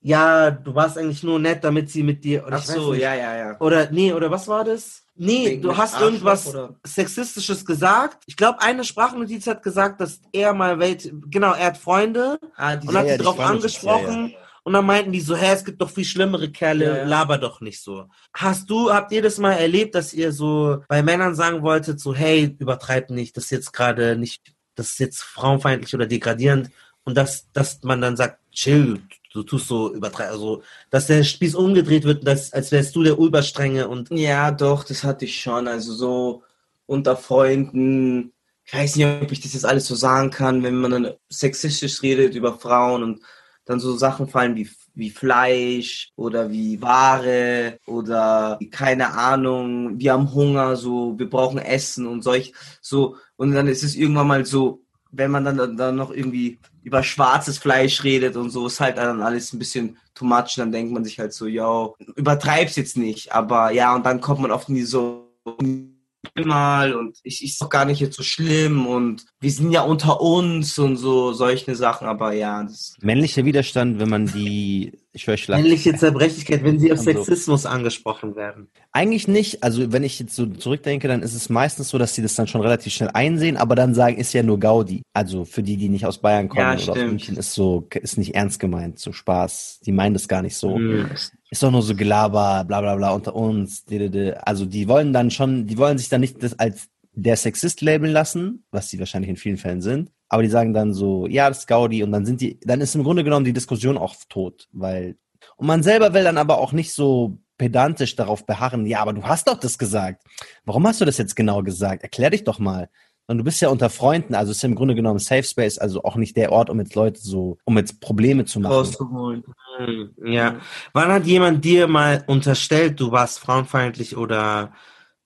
[SPEAKER 2] ja, du warst eigentlich nur nett, damit sie mit dir. Oder
[SPEAKER 6] Ach so, ja, ja, ja.
[SPEAKER 2] Oder nee, oder was war das? Nee,
[SPEAKER 6] Wegen
[SPEAKER 2] du hast
[SPEAKER 6] Arschloch,
[SPEAKER 2] irgendwas
[SPEAKER 6] oder?
[SPEAKER 2] Sexistisches gesagt. Ich glaube, eine Sprachnotiz hat gesagt, dass er mal welche, genau, er hat Freunde
[SPEAKER 6] Ah,
[SPEAKER 2] und hat
[SPEAKER 1] ja,
[SPEAKER 2] sie
[SPEAKER 1] die
[SPEAKER 2] drauf
[SPEAKER 1] Sprachnotiz, ja,
[SPEAKER 2] angesprochen. Und dann meinten die so, hä, es gibt doch viel schlimmere Kerle,
[SPEAKER 6] Ja,
[SPEAKER 2] laber doch nicht so. Hast du, habt ihr das mal erlebt, dass ihr so bei Männern sagen wolltet, so, hey, übertreib nicht, das ist jetzt gerade nicht, das ist jetzt frauenfeindlich oder degradierend und dass, dass man dann sagt, chill, du tust so übertreib, also, dass der Spieß umgedreht wird, dass, als wärst du der Überstrenge und
[SPEAKER 6] Ja, doch, das hatte ich schon. Also so unter Freunden. Ich weiß nicht, ob ich das jetzt alles so sagen kann, wenn man dann sexistisch redet über Frauen und dann so Sachen fallen wie, wie Fleisch oder wie Ware oder keine Ahnung, wir haben Hunger, so, wir brauchen Essen und solch, so. Und dann ist es irgendwann mal so, wenn man dann, dann noch irgendwie über schwarzes Fleisch redet und so, ist halt dann alles ein bisschen too much. Dann denkt man sich halt so, yo, übertreib's jetzt nicht. Aber ja, und dann kommt man oft in die so mal und ich ist doch gar nicht jetzt so schlimm und wir sind ja unter uns und so solche Sachen, aber ja,
[SPEAKER 1] Männlicher Widerstand, wenn man die, schlafen.
[SPEAKER 2] männliche Zerbrechlichkeit, wenn sie auf
[SPEAKER 1] Und so.
[SPEAKER 2] Sexismus angesprochen werden.
[SPEAKER 1] Eigentlich nicht. Also wenn ich jetzt so zurückdenke, dann ist es meistens so, dass sie das dann schon relativ schnell einsehen, aber dann sagen, ist ja nur Gaudi. Also für die, die nicht aus Bayern kommen
[SPEAKER 6] Ja,
[SPEAKER 1] oder aus
[SPEAKER 6] stimmt.
[SPEAKER 1] München, ist so, ist nicht ernst gemeint, so Spaß. Die meinen das gar nicht so.
[SPEAKER 2] Mhm.
[SPEAKER 1] Ist doch nur so Gelaber, bla bla bla unter uns. Also die wollen dann schon, die wollen sich dann nicht das als der Sexist labeln lassen, was sie wahrscheinlich in vielen Fällen sind. Aber die sagen dann so, ja, das ist Gaudi und dann sind die, dann ist im Grunde genommen die Diskussion auch tot, weil und man selber will dann aber auch nicht so pedantisch darauf beharren, ja, aber du hast doch das gesagt. Warum hast du das jetzt genau gesagt? Erklär dich doch mal. Und du bist ja unter Freunden, also ist ja im Grunde genommen Safe Space, also auch nicht der Ort, um jetzt Leute so, um jetzt Probleme zu machen.
[SPEAKER 6] rauszuholen.
[SPEAKER 2] Ja. Wann hat jemand dir mal unterstellt, du warst frauenfeindlich oder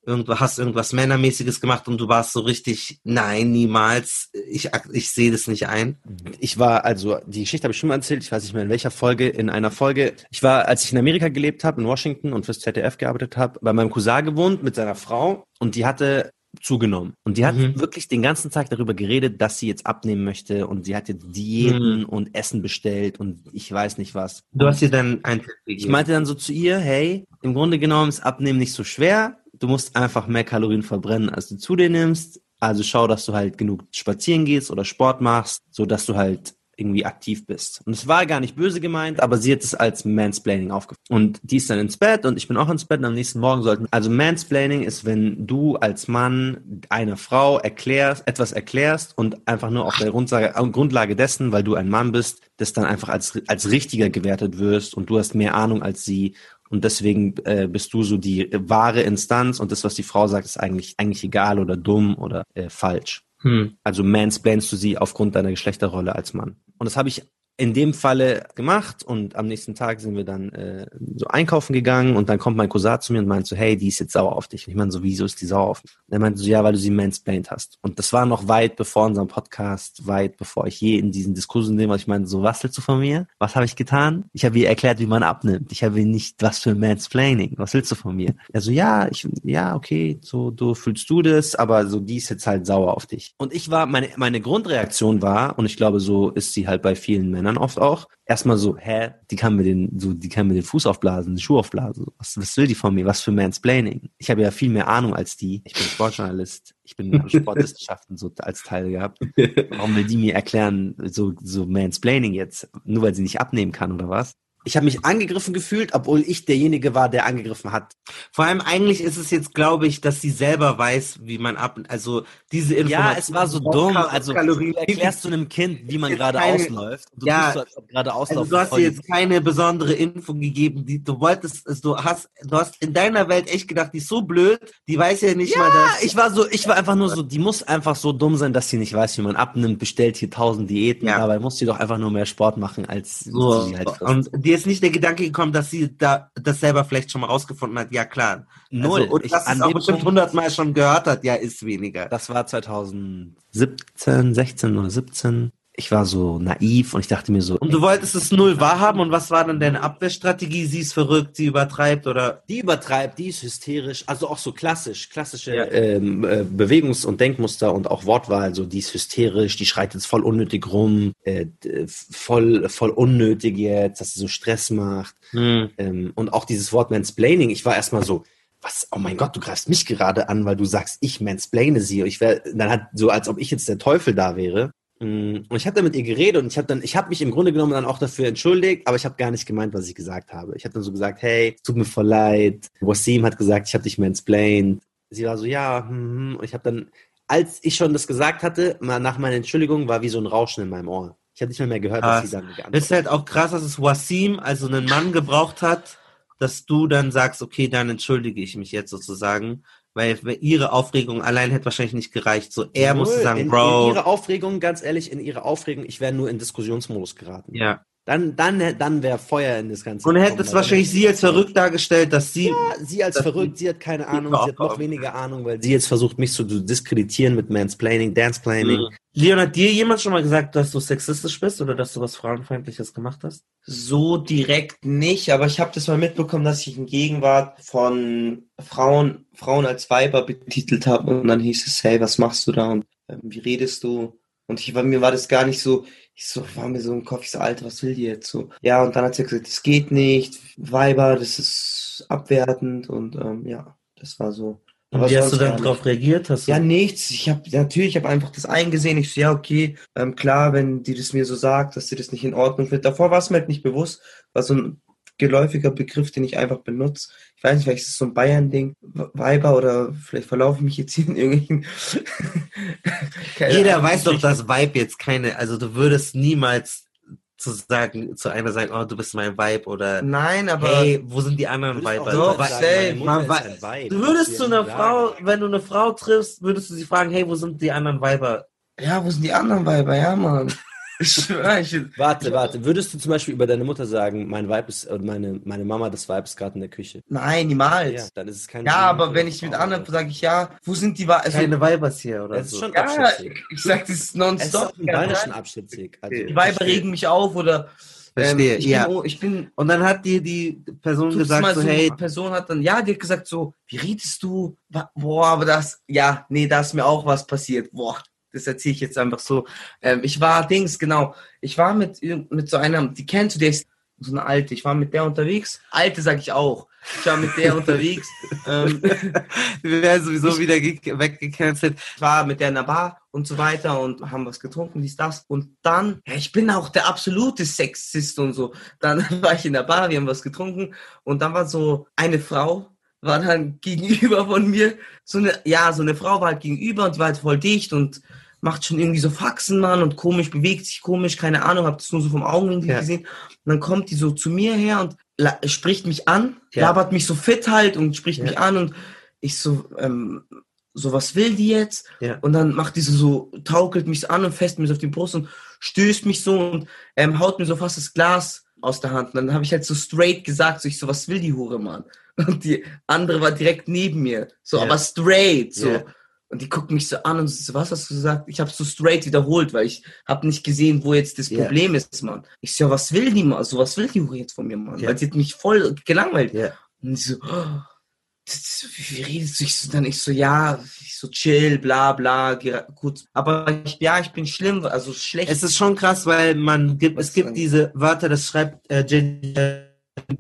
[SPEAKER 2] irgendwo, hast irgendwas Männermäßiges gemacht und du warst so richtig, nein, niemals, ich, ich sehe das nicht ein.
[SPEAKER 1] Ich war, also die Geschichte habe ich schon mal erzählt, ich weiß nicht mehr in welcher Folge, in einer Folge. Ich war, als ich in Amerika gelebt habe, in Washington und fürs ZDF gearbeitet habe, bei meinem Cousin gewohnt mit seiner Frau und die hatte zugenommen. Und die hat
[SPEAKER 2] Mhm.
[SPEAKER 1] wirklich den ganzen Tag darüber geredet, dass sie jetzt abnehmen möchte und sie hat jetzt Diäten
[SPEAKER 2] Mhm.
[SPEAKER 1] und Essen bestellt und ich weiß nicht was.
[SPEAKER 2] Du hast dir dann ein Tipp
[SPEAKER 1] Ich meinte dann so zu ihr, hey, im Grunde genommen ist Abnehmen nicht so schwer. Du musst einfach mehr Kalorien verbrennen, als du zu dir nimmst. Also schau, dass du halt genug spazieren gehst oder Sport machst, so dass du halt irgendwie aktiv bist. Und es war gar nicht böse gemeint, aber sie hat es als Mansplaining aufgefasst. Und die ist dann ins Bett und ich bin auch ins Bett und am nächsten Morgen sollten, also Mansplaining ist, wenn du als Mann einer Frau erklärst, etwas erklärst und einfach nur auf der Grundlage, auf Grundlage dessen, weil du ein Mann bist, das dann einfach als, als richtiger gewertet wirst und du hast mehr Ahnung als sie und deswegen äh, bist du so die wahre Instanz und das, was die Frau sagt, ist eigentlich, eigentlich egal oder dumm oder äh, falsch.
[SPEAKER 2] Hm.
[SPEAKER 1] Also mansplainst du sie aufgrund deiner Geschlechterrolle als Mann. Und das habe ich in dem Falle gemacht und am nächsten Tag sind wir dann äh, so einkaufen gegangen und dann kommt mein Cousin zu mir und meint so, hey, die ist jetzt sauer auf dich. Und ich meine so, wieso ist die sauer auf mich? Er meinte so, ja, weil du sie mansplained hast. Und das war noch weit bevor unserem Podcast, weit bevor ich je in diesen Diskursen nehme, ich meine so, was willst du von mir? Was habe ich getan? Ich habe ihr erklärt, wie man abnimmt. Ich habe ihr nicht, was für Mansplaining. Was willst du von mir? Er so, ja, ich, ja, okay, so, du fühlst du das, aber so, die ist jetzt halt sauer auf dich. Und ich war, meine, meine Grundreaktion war, und ich glaube, so ist sie halt bei vielen Männern oft auch, erstmal so, hä, die kann mir den, so, die kann mir den Fuß aufblasen, den Schuh aufblasen. Was, was will die von mir? Was für Mansplaining? Ich habe ja viel mehr Ahnung als die. Ich bin Sportjournalist. Ich bin Sportwissenschaften so als Teil gehabt. Warum will die mir erklären, so, so Mansplaining jetzt? Nur weil sie nicht abnehmen kann oder was? Ich habe mich angegriffen gefühlt, obwohl ich derjenige war, der angegriffen hat.
[SPEAKER 2] Vor allem eigentlich ist es jetzt, glaube ich, dass sie selber weiß, wie man ab, also diese Information.
[SPEAKER 1] Ja, es war so dumm. Also du erklärst du einem Kind, wie man gerade ausläuft.
[SPEAKER 2] Du ja, so, gerade also du hast dir jetzt keine besondere Info gegeben, die du wolltest, also du hast, du hast in deiner Welt echt gedacht, die ist so blöd, die weiß ja nicht
[SPEAKER 1] ja,
[SPEAKER 2] mal
[SPEAKER 1] das. ich war so, ich war einfach nur so, die muss einfach so dumm sein, dass sie nicht weiß, wie man abnimmt, bestellt hier tausend Diäten, ja. dabei muss sie doch einfach nur mehr Sport machen, als
[SPEAKER 2] so. sie halt frisst. Und dir ist nicht der Gedanke gekommen, dass sie da das selber vielleicht schon mal rausgefunden hat, ja klar.
[SPEAKER 1] Null. Also,
[SPEAKER 2] und dass es auch bestimmt hundertmal schon gehört hat, ja, ist weniger.
[SPEAKER 1] Das war 2017, 16 oder 17 ich war so naiv und ich dachte mir so.
[SPEAKER 2] Und du wolltest es null wahrhaben und was war dann deine Abwehrstrategie? Sie ist verrückt, sie übertreibt oder?
[SPEAKER 1] Die übertreibt, die ist hysterisch, also auch so klassisch, klassische ja. ähm, äh, Bewegungs- und Denkmuster und auch Wortwahl, so die ist hysterisch, die schreit jetzt voll unnötig rum, äh, voll, voll unnötig jetzt, dass sie so Stress macht. Hm. Ähm, und auch dieses Wort Mansplaining, ich war erstmal so, was, oh mein Gott, du greifst mich gerade an, weil du sagst, ich mansplaine sie. Ich wär, dann hat so, als ob ich jetzt der Teufel da wäre. Mm, und ich habe dann mit ihr geredet und ich habe dann, ich habe mich im Grunde genommen dann auch dafür entschuldigt, aber ich habe gar nicht gemeint, was ich gesagt habe. Ich habe dann so gesagt, hey, tut mir voll leid. Wasim hat gesagt, ich habe dich mansplained. Sie war so, ja, hm, hm. und ich habe dann, als ich schon das gesagt hatte, mal nach meiner Entschuldigung, war wie so ein Rauschen in meinem Ohr. Ich habe nicht mehr, mehr gehört,
[SPEAKER 2] was sie dann geantwortet. Es ist halt auch krass, dass es Wasim, also einen Mann gebraucht hat, dass du dann sagst, okay, dann entschuldige ich mich jetzt sozusagen. Weil ihre Aufregung allein hätte wahrscheinlich nicht gereicht. So, er Null. musste sagen,
[SPEAKER 1] in,
[SPEAKER 2] Bro.
[SPEAKER 1] In ihre Aufregung, ganz ehrlich, in ihre Aufregung, ich wäre nur in Diskussionsmodus geraten.
[SPEAKER 2] Ja.
[SPEAKER 1] Dann, dann, dann wäre Feuer in das Ganze.
[SPEAKER 2] Und er hätte es wahrscheinlich sie als verrückt dargestellt, dass sie. Ja,
[SPEAKER 1] sie als verrückt, sie hat keine Ahnung, sie hat noch weniger Ahnung, weil sie jetzt versucht, mich zu diskreditieren mit Mansplaining, Danceplaining. Mhm.
[SPEAKER 2] Leon, hat dir jemand schon mal gesagt, dass du sexistisch bist oder dass du was Frauenfeindliches gemacht hast?
[SPEAKER 6] So direkt nicht, aber ich habe das mal mitbekommen, dass ich in Gegenwart von Frauen, Frauen als Weiber betitelt habe und dann hieß es, hey, was machst du da und äh, wie redest du? Und ich, bei mir war das gar nicht so, ich so, war mir so im Kopf, ich so, Alter, was will die jetzt so? Ja, und dann hat sie gesagt, das geht nicht, Weiber, das ist abwertend und ähm, ja, das war so.
[SPEAKER 2] Aber wie hast du dann darauf reagiert? Hast
[SPEAKER 6] ja, nichts. Ich habe natürlich, ich habe einfach das eingesehen. Ich so, ja, okay, ähm, klar, wenn die das mir so sagt, dass sie das nicht in Ordnung findet. Davor war es mir halt nicht bewusst, war so ein geläufiger Begriff, den ich einfach benutze. Ich weiß nicht, vielleicht ist es so ein Bayern-Ding, Weiber oder vielleicht verlaufe ich mich jetzt hier in irgendwelchen.
[SPEAKER 2] Jeder Ahnung. weiß doch, dass Vibe jetzt keine, also du würdest niemals zu sagen, zu einer sagen, oh, du bist mein Vibe oder
[SPEAKER 6] Nein, aber
[SPEAKER 2] hey, wo sind die anderen Vibe? Man Vibe. Du würdest zu einer Frau, wenn du eine Frau triffst, würdest du sie fragen, hey, wo sind die anderen Weiber?
[SPEAKER 6] Ja, wo sind die anderen Weiber? Ja, Mann.
[SPEAKER 1] Ich schwöre, ich, warte, warte. Würdest du zum Beispiel über deine Mutter sagen, mein Weib ist, oder meine, meine Mama, das Weib ist gerade in der Küche?
[SPEAKER 6] Nein, niemals.
[SPEAKER 1] Ja, dann ist es kein
[SPEAKER 6] Ja, aber wenn ich mit anderen sage ich, ja, wo sind die
[SPEAKER 2] Weiber? Also, Keine Weibers hier, oder?
[SPEAKER 1] Das ist schon
[SPEAKER 6] ja, abschätzig. Ich sag, das ist nonstop. Es ist
[SPEAKER 1] Bayerischen abschätzig.
[SPEAKER 6] Also, die Weiber regen mich auf oder
[SPEAKER 2] Verstehe,
[SPEAKER 6] ähm, ich
[SPEAKER 2] ja.
[SPEAKER 6] Bin, ich bin,
[SPEAKER 2] und dann hat dir die Person gesagt, so,
[SPEAKER 6] so,
[SPEAKER 2] hey.
[SPEAKER 6] Die Person hat dann, ja, die hat gesagt so, wie redest du? Boah, aber das, ja, nee, da ist mir auch was passiert. Boah, das erzähle ich jetzt einfach so. Ähm, ich war Dings, genau. Ich war mit, mit so einer, die kennst du, der ist so eine alte. Ich war mit der unterwegs. Alte sag ich auch. Ich war mit der unterwegs. ähm,
[SPEAKER 2] Wir werden sowieso wieder weggecancelt.
[SPEAKER 6] Ich war mit der in der Bar und so weiter und haben was getrunken, dies, das. Und dann, ja, ich bin auch der absolute Sexist und so. Dann war ich in der Bar, wir haben was getrunken und dann war so eine Frau, war dann gegenüber von mir. So eine, ja, so eine Frau war halt gegenüber und die war halt voll dicht und macht schon irgendwie so Faxen, Mann, und komisch, bewegt sich komisch, keine Ahnung, hab das nur so vom Augenwinkel ja. gesehen. Und dann kommt die so zu mir her und spricht mich an, ja. labert mich so fit halt und spricht ja. mich an und ich so, ähm, so was will die jetzt?
[SPEAKER 2] Ja.
[SPEAKER 6] Und dann macht die so, so, taukelt mich so an und fest mich so auf die Brust und stößt mich so und ähm, haut mir so fast das Glas aus der Hand. Und dann habe ich halt so straight gesagt, so ich so, was will die Hure, Mann? Und die andere war direkt neben mir, so, aber straight, so. Und die guckt mich so an und so, was hast du gesagt? Ich habe so straight wiederholt, weil ich habe nicht gesehen, wo jetzt das yeah. Problem ist, Mann. Ich so, was will die mal? So, was will die jetzt von mir, Mann? Yeah. Weil sie hat mich voll gelangweilt.
[SPEAKER 2] Yeah.
[SPEAKER 6] Und ich so, oh, das, wie redest du? Ich so, dann ich so, ja, ich so chill, bla bla, kurz. Aber ich, ja, ich bin schlimm, also schlecht.
[SPEAKER 2] Es ist schon krass, weil man gibt, was es gibt diese Wörter, das schreibt äh, J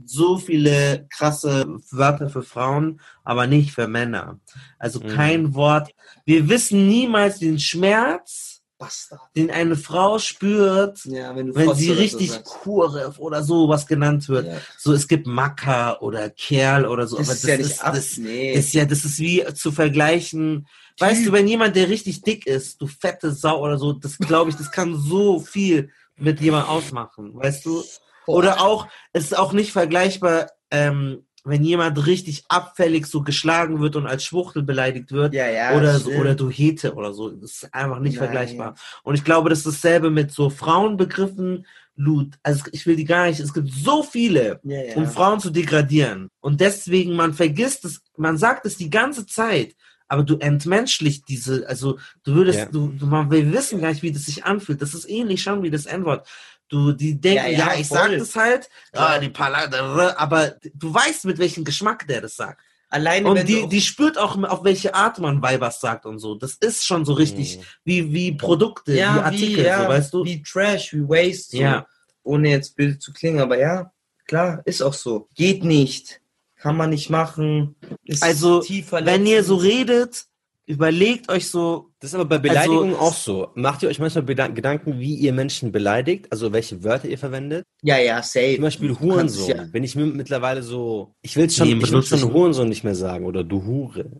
[SPEAKER 2] so viele krasse Wörter für Frauen, aber nicht für Männer. Also mhm. kein Wort. Wir wissen niemals den Schmerz
[SPEAKER 6] Bastard.
[SPEAKER 2] den eine Frau spürt,
[SPEAKER 6] Ja, wenn du
[SPEAKER 2] wenn sie
[SPEAKER 6] oder so
[SPEAKER 2] richtig. Kurev oder sowas genannt wird.
[SPEAKER 6] Ja.
[SPEAKER 2] So, es gibt Macker oder Kerl oder so.
[SPEAKER 6] Das
[SPEAKER 2] aber
[SPEAKER 6] ist ja nicht
[SPEAKER 2] ist,
[SPEAKER 6] ab-
[SPEAKER 2] das,
[SPEAKER 6] nee.
[SPEAKER 2] ist ja, das ist wie zu vergleichen. Weißt du, wenn jemand, der richtig dick ist, du fette Sau oder so, das glaube ich, das kann so viel mit jemandem ausmachen, weißt du? Oder auch, es ist auch nicht vergleichbar, ähm, wenn jemand richtig abfällig so geschlagen wird und als Schwuchtel beleidigt wird.
[SPEAKER 6] Ja, ja,
[SPEAKER 2] oder, so, oder du Hete oder so. Das ist einfach nicht
[SPEAKER 6] Nein.
[SPEAKER 2] vergleichbar. Und ich glaube, das ist dasselbe mit so Frauenbegriffen. Lut, also ich will die gar nicht, es gibt so viele,
[SPEAKER 6] Ja,
[SPEAKER 2] um Frauen zu degradieren. Und deswegen, man vergisst es, man sagt es die ganze Zeit, aber du entmenschlicht diese, also du würdest, du, du, man, wir wissen gar nicht, wie das sich anfühlt. Das ist ähnlich schon wie das N-Wort. Du, die denken,
[SPEAKER 6] Ja,
[SPEAKER 2] ja,
[SPEAKER 6] ja,
[SPEAKER 2] ich
[SPEAKER 6] voll.
[SPEAKER 2] sag das halt, ah,
[SPEAKER 6] Ja.
[SPEAKER 2] die Palade, aber du weißt, mit welchem Geschmack der das sagt.
[SPEAKER 6] Alleine
[SPEAKER 2] Und die, die spürt auch, auf welche Art man Weibers sagt und so. Das ist schon so richtig
[SPEAKER 11] Mhm.
[SPEAKER 2] wie, wie Produkte, wie Artikel,
[SPEAKER 6] ja,
[SPEAKER 2] so, weißt du?
[SPEAKER 6] Wie Trash, wie Waste. So.
[SPEAKER 2] Ja.
[SPEAKER 6] Ohne jetzt böse zu klingen, aber ja, klar, ist auch so. Geht nicht. Kann man nicht machen. Ist
[SPEAKER 2] Also, wenn ihr so redet, überlegt euch so,
[SPEAKER 11] Das ist aber bei Beleidigungen
[SPEAKER 2] Also-
[SPEAKER 11] auch so. Macht ihr euch manchmal Bedan- Gedanken, wie ihr Menschen beleidigt? Also welche Wörter ihr verwendet?
[SPEAKER 6] Ja, ja, safe.
[SPEAKER 11] Zum Beispiel Hurensohn.
[SPEAKER 6] ja-
[SPEAKER 11] Bin ich mir mittlerweile so. Ich will schon,
[SPEAKER 2] Nee,
[SPEAKER 11] ich will schon Hurensohn nicht mehr sagen oder du Hure.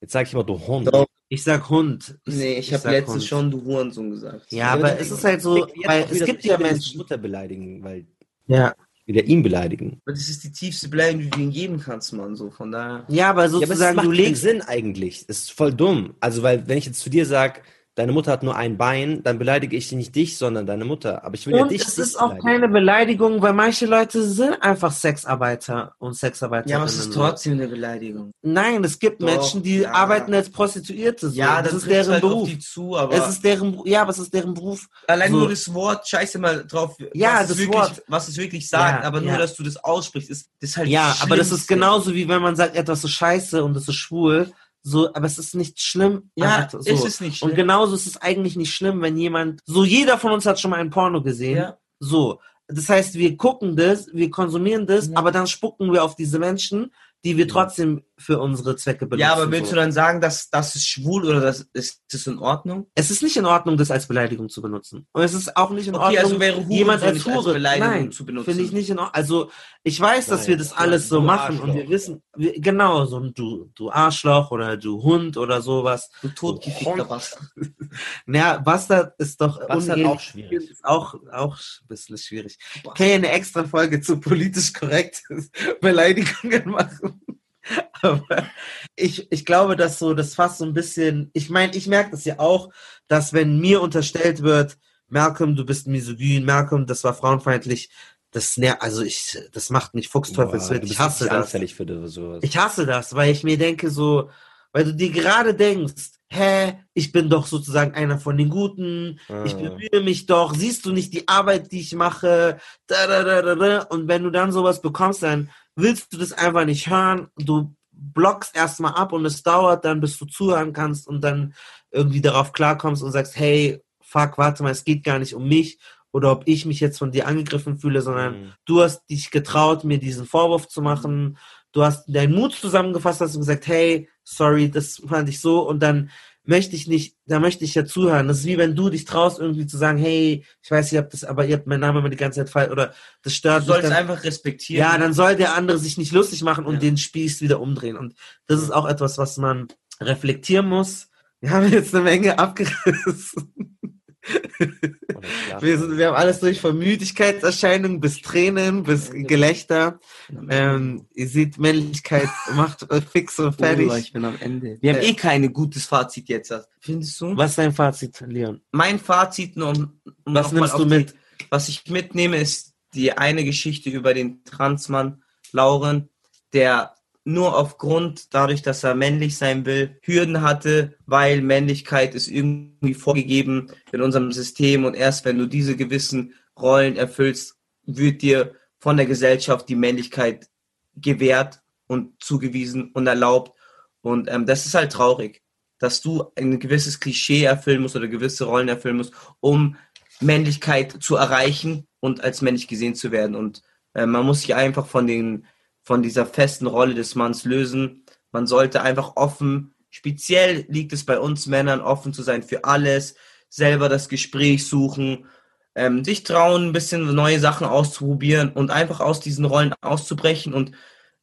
[SPEAKER 11] Jetzt sage ich immer du Hund.
[SPEAKER 6] Doch.
[SPEAKER 2] ich sag Hund.
[SPEAKER 6] Nee, ich,
[SPEAKER 2] Ich
[SPEAKER 6] habe letztens
[SPEAKER 2] Hund.
[SPEAKER 6] schon du Hurensohn gesagt.
[SPEAKER 2] Ja, aber es ist halt so, weil es gibt
[SPEAKER 11] ich
[SPEAKER 2] ja Menschen.
[SPEAKER 11] Mutter beleidigen, weil
[SPEAKER 2] Ja.
[SPEAKER 11] Wieder ihn beleidigen.
[SPEAKER 6] Aber das ist die tiefste Beleidigung, die du ihm geben kannst, Mann. So, von daher.
[SPEAKER 2] Ja, aber
[SPEAKER 11] Ja, aber es
[SPEAKER 2] sozusagen,
[SPEAKER 11] macht
[SPEAKER 2] du
[SPEAKER 11] keinen
[SPEAKER 2] legst.
[SPEAKER 11] Sinn eigentlich. Das ist voll dumm. Also, weil, wenn ich jetzt zu dir sage, deine Mutter hat nur ein Bein, dann beleidige ich nicht dich, sondern deine Mutter. Aber ich will ja
[SPEAKER 2] Und
[SPEAKER 11] dich
[SPEAKER 2] es ist auch keine Beleidigung, weil manche Leute sind einfach Sexarbeiter und Sexarbeiterinnen.
[SPEAKER 6] Ja, aber es ist trotzdem eine Beleidigung.
[SPEAKER 2] Nein, es gibt
[SPEAKER 6] Doch,
[SPEAKER 2] Menschen, die
[SPEAKER 6] ja.
[SPEAKER 2] arbeiten als Prostituierte. So.
[SPEAKER 6] Ja,
[SPEAKER 2] das
[SPEAKER 6] dann
[SPEAKER 2] ist deren
[SPEAKER 6] halt auf
[SPEAKER 2] Beruf.
[SPEAKER 6] die zu, aber
[SPEAKER 2] Es ist deren, ja, aber es ist deren Beruf.
[SPEAKER 6] allein
[SPEAKER 2] so-
[SPEAKER 6] nur das Wort, scheiße mal drauf,
[SPEAKER 2] Ja,
[SPEAKER 6] was, es
[SPEAKER 2] das
[SPEAKER 6] wirklich,
[SPEAKER 2] Wort.
[SPEAKER 6] was es wirklich sagt,
[SPEAKER 2] Ja,
[SPEAKER 6] aber nur,
[SPEAKER 2] ja.
[SPEAKER 6] dass du das aussprichst, ist, das ist halt
[SPEAKER 2] Ja,
[SPEAKER 6] das
[SPEAKER 2] aber das ist genauso wie wenn man sagt, etwas ist scheiße und es ist schwul. So, aber es ist nicht schlimm.
[SPEAKER 6] Ja,
[SPEAKER 2] so.
[SPEAKER 6] ist es nicht schlimm.
[SPEAKER 2] Und genauso ist es eigentlich nicht schlimm, wenn jemand, so jeder von uns hat schon mal ein Porno gesehen.
[SPEAKER 6] Ja.
[SPEAKER 2] So. Das heißt, wir gucken das, wir konsumieren das,
[SPEAKER 6] Ja.
[SPEAKER 2] aber dann spucken wir auf diese Menschen, die wir trotzdem für unsere Zwecke benutzen.
[SPEAKER 6] Ja, aber willst
[SPEAKER 2] so.
[SPEAKER 6] du dann sagen, dass das ist schwul oder das ist das in Ordnung?
[SPEAKER 2] Es ist nicht in Ordnung, das als Beleidigung zu benutzen. Und es ist auch nicht in
[SPEAKER 6] Okay,
[SPEAKER 2] Ordnung,
[SPEAKER 6] also wäre Hurensohn
[SPEAKER 2] jemand als
[SPEAKER 6] nicht als
[SPEAKER 2] Hure
[SPEAKER 6] Beleidigung
[SPEAKER 2] Nein,
[SPEAKER 6] zu benutzen.
[SPEAKER 2] Finde ich nicht in Ordnung. Also ich weiß, dass
[SPEAKER 11] Nein,
[SPEAKER 2] wir das alles so machen und wir
[SPEAKER 11] Arschloch.
[SPEAKER 2] wissen, wir, genau, so ein du, du Arschloch oder du Hund oder sowas.
[SPEAKER 6] Du totgefickter Bastard.
[SPEAKER 2] Naja, Bastard ist doch
[SPEAKER 11] Bastard auch schwierig.
[SPEAKER 2] Ist auch, auch ein bisschen schwierig. Ich kann ja eine extra Folge zu politisch korrekt Beleidigungen machen. Aber ich, ich glaube, dass so das fast so ein bisschen, ich meine, ich merke das ja auch, dass wenn mir unterstellt wird, Malcolm, du bist misogyn, Malcolm, das war frauenfeindlich, das ner also ich, das macht mich fuchsteufelswild. Ich hasse das. Ich hasse das, weil ich mir denke so, weil du dir gerade denkst, hä, ich bin doch sozusagen einer von den Guten, ich
[SPEAKER 11] Ah.
[SPEAKER 2] bemühe mich doch, siehst du nicht die Arbeit, die ich mache, da, da, da, da, da. und wenn du dann sowas bekommst, dann willst du das einfach nicht hören, du blockst erstmal ab und es dauert dann, bis du zuhören kannst und dann irgendwie darauf klarkommst und sagst, hey, fuck, warte mal, es geht gar nicht um mich oder ob ich mich jetzt von dir angegriffen fühle, sondern
[SPEAKER 11] Mhm.
[SPEAKER 2] du hast dich getraut, mir diesen Vorwurf zu machen. Du hast deinen Mut zusammengefasst, hast gesagt, hey, sorry, das fand ich so und dann möchte ich nicht, da möchte ich ja zuhören. Das ist wie wenn du dich traust, irgendwie zu sagen, hey, ich weiß, ihr habt das, aber ihr habt meinen Namen immer die ganze Zeit falsch oder das
[SPEAKER 6] Du
[SPEAKER 2] stört mich.
[SPEAKER 6] sollst
[SPEAKER 2] Dann,
[SPEAKER 6] einfach respektieren.
[SPEAKER 2] ja, dann soll der andere sich nicht lustig machen und
[SPEAKER 6] Ja.
[SPEAKER 2] den Spieß wieder umdrehen. Und das ist auch etwas, was man reflektieren muss. Wir haben jetzt eine Menge abgerissen. Wir, sind, wir haben alles durch von Müdigkeitserscheinungen bis Tränen bis Gelächter. Ähm, ihr seht, Männlichkeit macht fix und
[SPEAKER 6] Oh,
[SPEAKER 2] fertig.
[SPEAKER 6] ich bin am Ende. Wir haben
[SPEAKER 2] Äh,
[SPEAKER 6] eh kein gutes Fazit jetzt. Findest du?
[SPEAKER 2] Was ist dein Fazit, Leon?
[SPEAKER 6] Mein Fazit, nur um, um
[SPEAKER 2] Was nimmst du
[SPEAKER 6] die-
[SPEAKER 2] mit?
[SPEAKER 6] Was ich mitnehme, ist die eine Geschichte über den Transmann Lauren, der nur aufgrund, dadurch, dass er männlich sein will, Hürden hatte, weil Männlichkeit ist irgendwie vorgegeben in unserem System und erst wenn du diese gewissen Rollen erfüllst, wird dir von der Gesellschaft die Männlichkeit gewährt und zugewiesen und erlaubt. Und ähm, das ist halt traurig, dass du ein gewisses Klischee erfüllen musst oder gewisse Rollen erfüllen musst, um Männlichkeit zu erreichen und als männlich gesehen zu werden. Und äh, man muss sich einfach von den von dieser festen Rolle des Manns lösen. Man sollte einfach offen, speziell liegt es bei uns Männern, offen zu sein für alles, selber das Gespräch suchen, ähm, sich trauen, ein bisschen neue Sachen auszuprobieren und einfach aus diesen Rollen auszubrechen und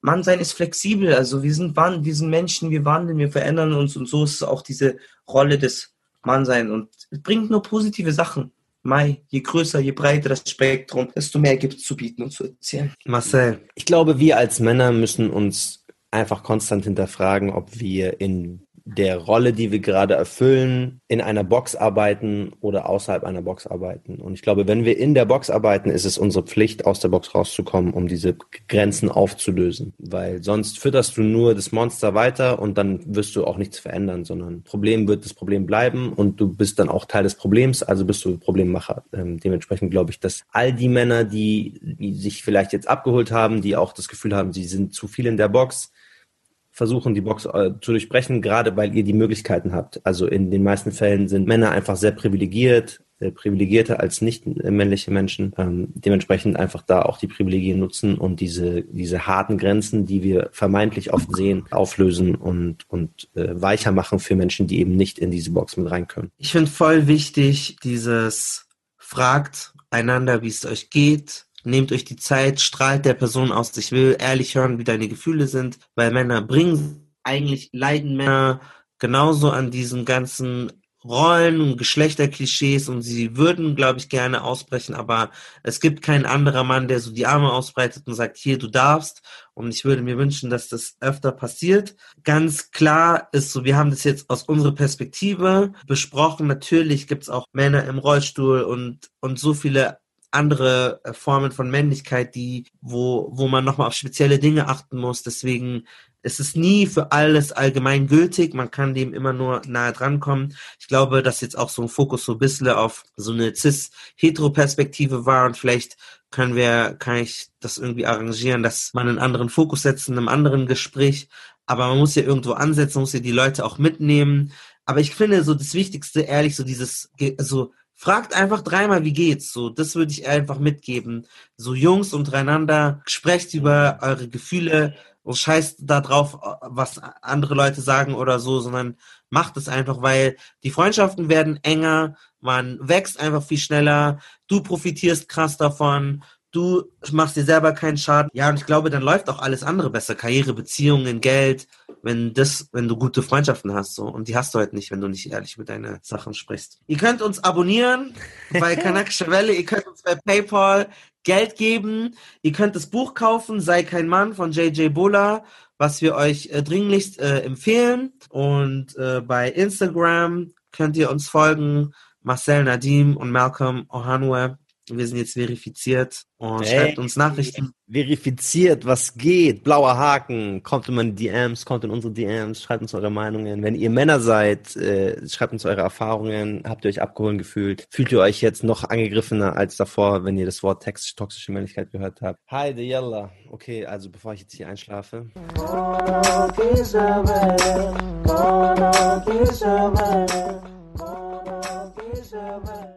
[SPEAKER 6] Mann sein ist flexibel. Also wir sind, wir sind Menschen, wir wandeln, wir verändern uns und so ist auch diese Rolle des Mannsein und es bringt nur positive Sachen. Mai, je größer, je breiter das Spektrum, desto mehr gibt es zu bieten und zu erzählen.
[SPEAKER 1] Marcel, ich glaube, wir als Männer müssen uns einfach konstant hinterfragen, ob wir in der Rolle, die wir gerade erfüllen, in einer Box arbeiten oder außerhalb einer Box arbeiten. Und ich glaube, wenn wir in der Box arbeiten, ist es unsere Pflicht, aus der Box rauszukommen, um diese Grenzen aufzulösen. Weil sonst fütterst du nur das Monster weiter und dann wirst du auch nichts verändern, sondern Problem wird das Problem bleiben und du bist dann auch Teil des Problems, also bist du Problemmacher. Ähm, dementsprechend glaube ich, dass all die Männer, die, die sich vielleicht jetzt abgeholt haben, die auch das Gefühl haben, sie sind zu viel in der Box, versuchen, die Box äh, zu durchbrechen, gerade weil ihr die Möglichkeiten habt. Also in den meisten Fällen sind Männer einfach sehr privilegiert, äh, privilegierter als nicht männliche Menschen. Ähm, dementsprechend einfach da auch die Privilegien nutzen und diese, diese harten Grenzen, die wir vermeintlich oft sehen, auflösen und, und äh, weicher machen für Menschen, die eben nicht in diese Box mit rein können.
[SPEAKER 2] Ich finde voll wichtig, dieses fragt einander, wie es euch geht, Nehmt euch die Zeit, strahlt der Person aus. Ich will ehrlich hören, wie deine Gefühle sind, weil Männer bringen, eigentlich leiden Männer genauso an diesen ganzen Rollen und Geschlechterklischees und sie würden, glaube ich, gerne ausbrechen, aber es gibt kein anderer Mann, der so die Arme ausbreitet und sagt, hier, du darfst. Und ich würde mir wünschen, dass das öfter passiert. Ganz klar ist so, wir haben das jetzt aus unserer Perspektive besprochen. Natürlich gibt es auch Männer im Rollstuhl und, und so viele andere äh, Formen von Männlichkeit, die, wo, wo man nochmal auf spezielle Dinge achten muss. Deswegen ist es nie für alles allgemein gültig. Man kann dem immer nur nahe drankommen. Ich glaube, dass jetzt auch so ein Fokus so ein bisschen auf so eine cis-hetero-Perspektive war und vielleicht können wir, kann ich das irgendwie arrangieren, dass man einen anderen Fokus setzt in einem anderen Gespräch. Aber man muss ja irgendwo ansetzen, muss ja die Leute auch mitnehmen. Aber ich finde so das Wichtigste, ehrlich, so dieses, also Fragt einfach dreimal, wie geht's? So, das würde ich einfach mitgeben. So Jungs untereinander, sprecht über eure Gefühle und scheißt da drauf, was andere Leute sagen oder so, sondern macht es einfach, weil die Freundschaften werden enger, man wächst einfach viel schneller, du profitierst krass davon, du machst dir selber keinen Schaden. Ja, und ich glaube, dann läuft auch alles andere besser. Karriere, Beziehungen, Geld, wenn das, wenn du gute Freundschaften hast, so. Und die hast du halt nicht, wenn du nicht ehrlich mit deinen Sachen sprichst. Ihr könnt uns abonnieren bei Kanakische Welle, ihr könnt uns bei PayPal Geld geben, ihr könnt das Buch kaufen, Sei kein Mann von JJ Bola, was wir euch äh, dringlichst äh, empfehlen. Und äh, bei Instagram könnt ihr uns folgen, Marcel Nadim und Malcolm Ohanwe. Wir sind jetzt verifiziert und hey, schreibt uns Nachrichten.
[SPEAKER 1] Verifiziert, was geht? Blauer Haken. Kommt in meine DMs, kommt in unsere DMs, schreibt uns eure Meinungen. Wenn ihr Männer seid, äh, schreibt uns eure Erfahrungen. Habt ihr euch abgeholt gefühlt? Fühlt ihr euch jetzt noch angegriffener als davor, wenn ihr das Wort toxische, toxische Männlichkeit gehört habt? Hi, de Yalla. Okay, also bevor ich jetzt hier einschlafe. Welle.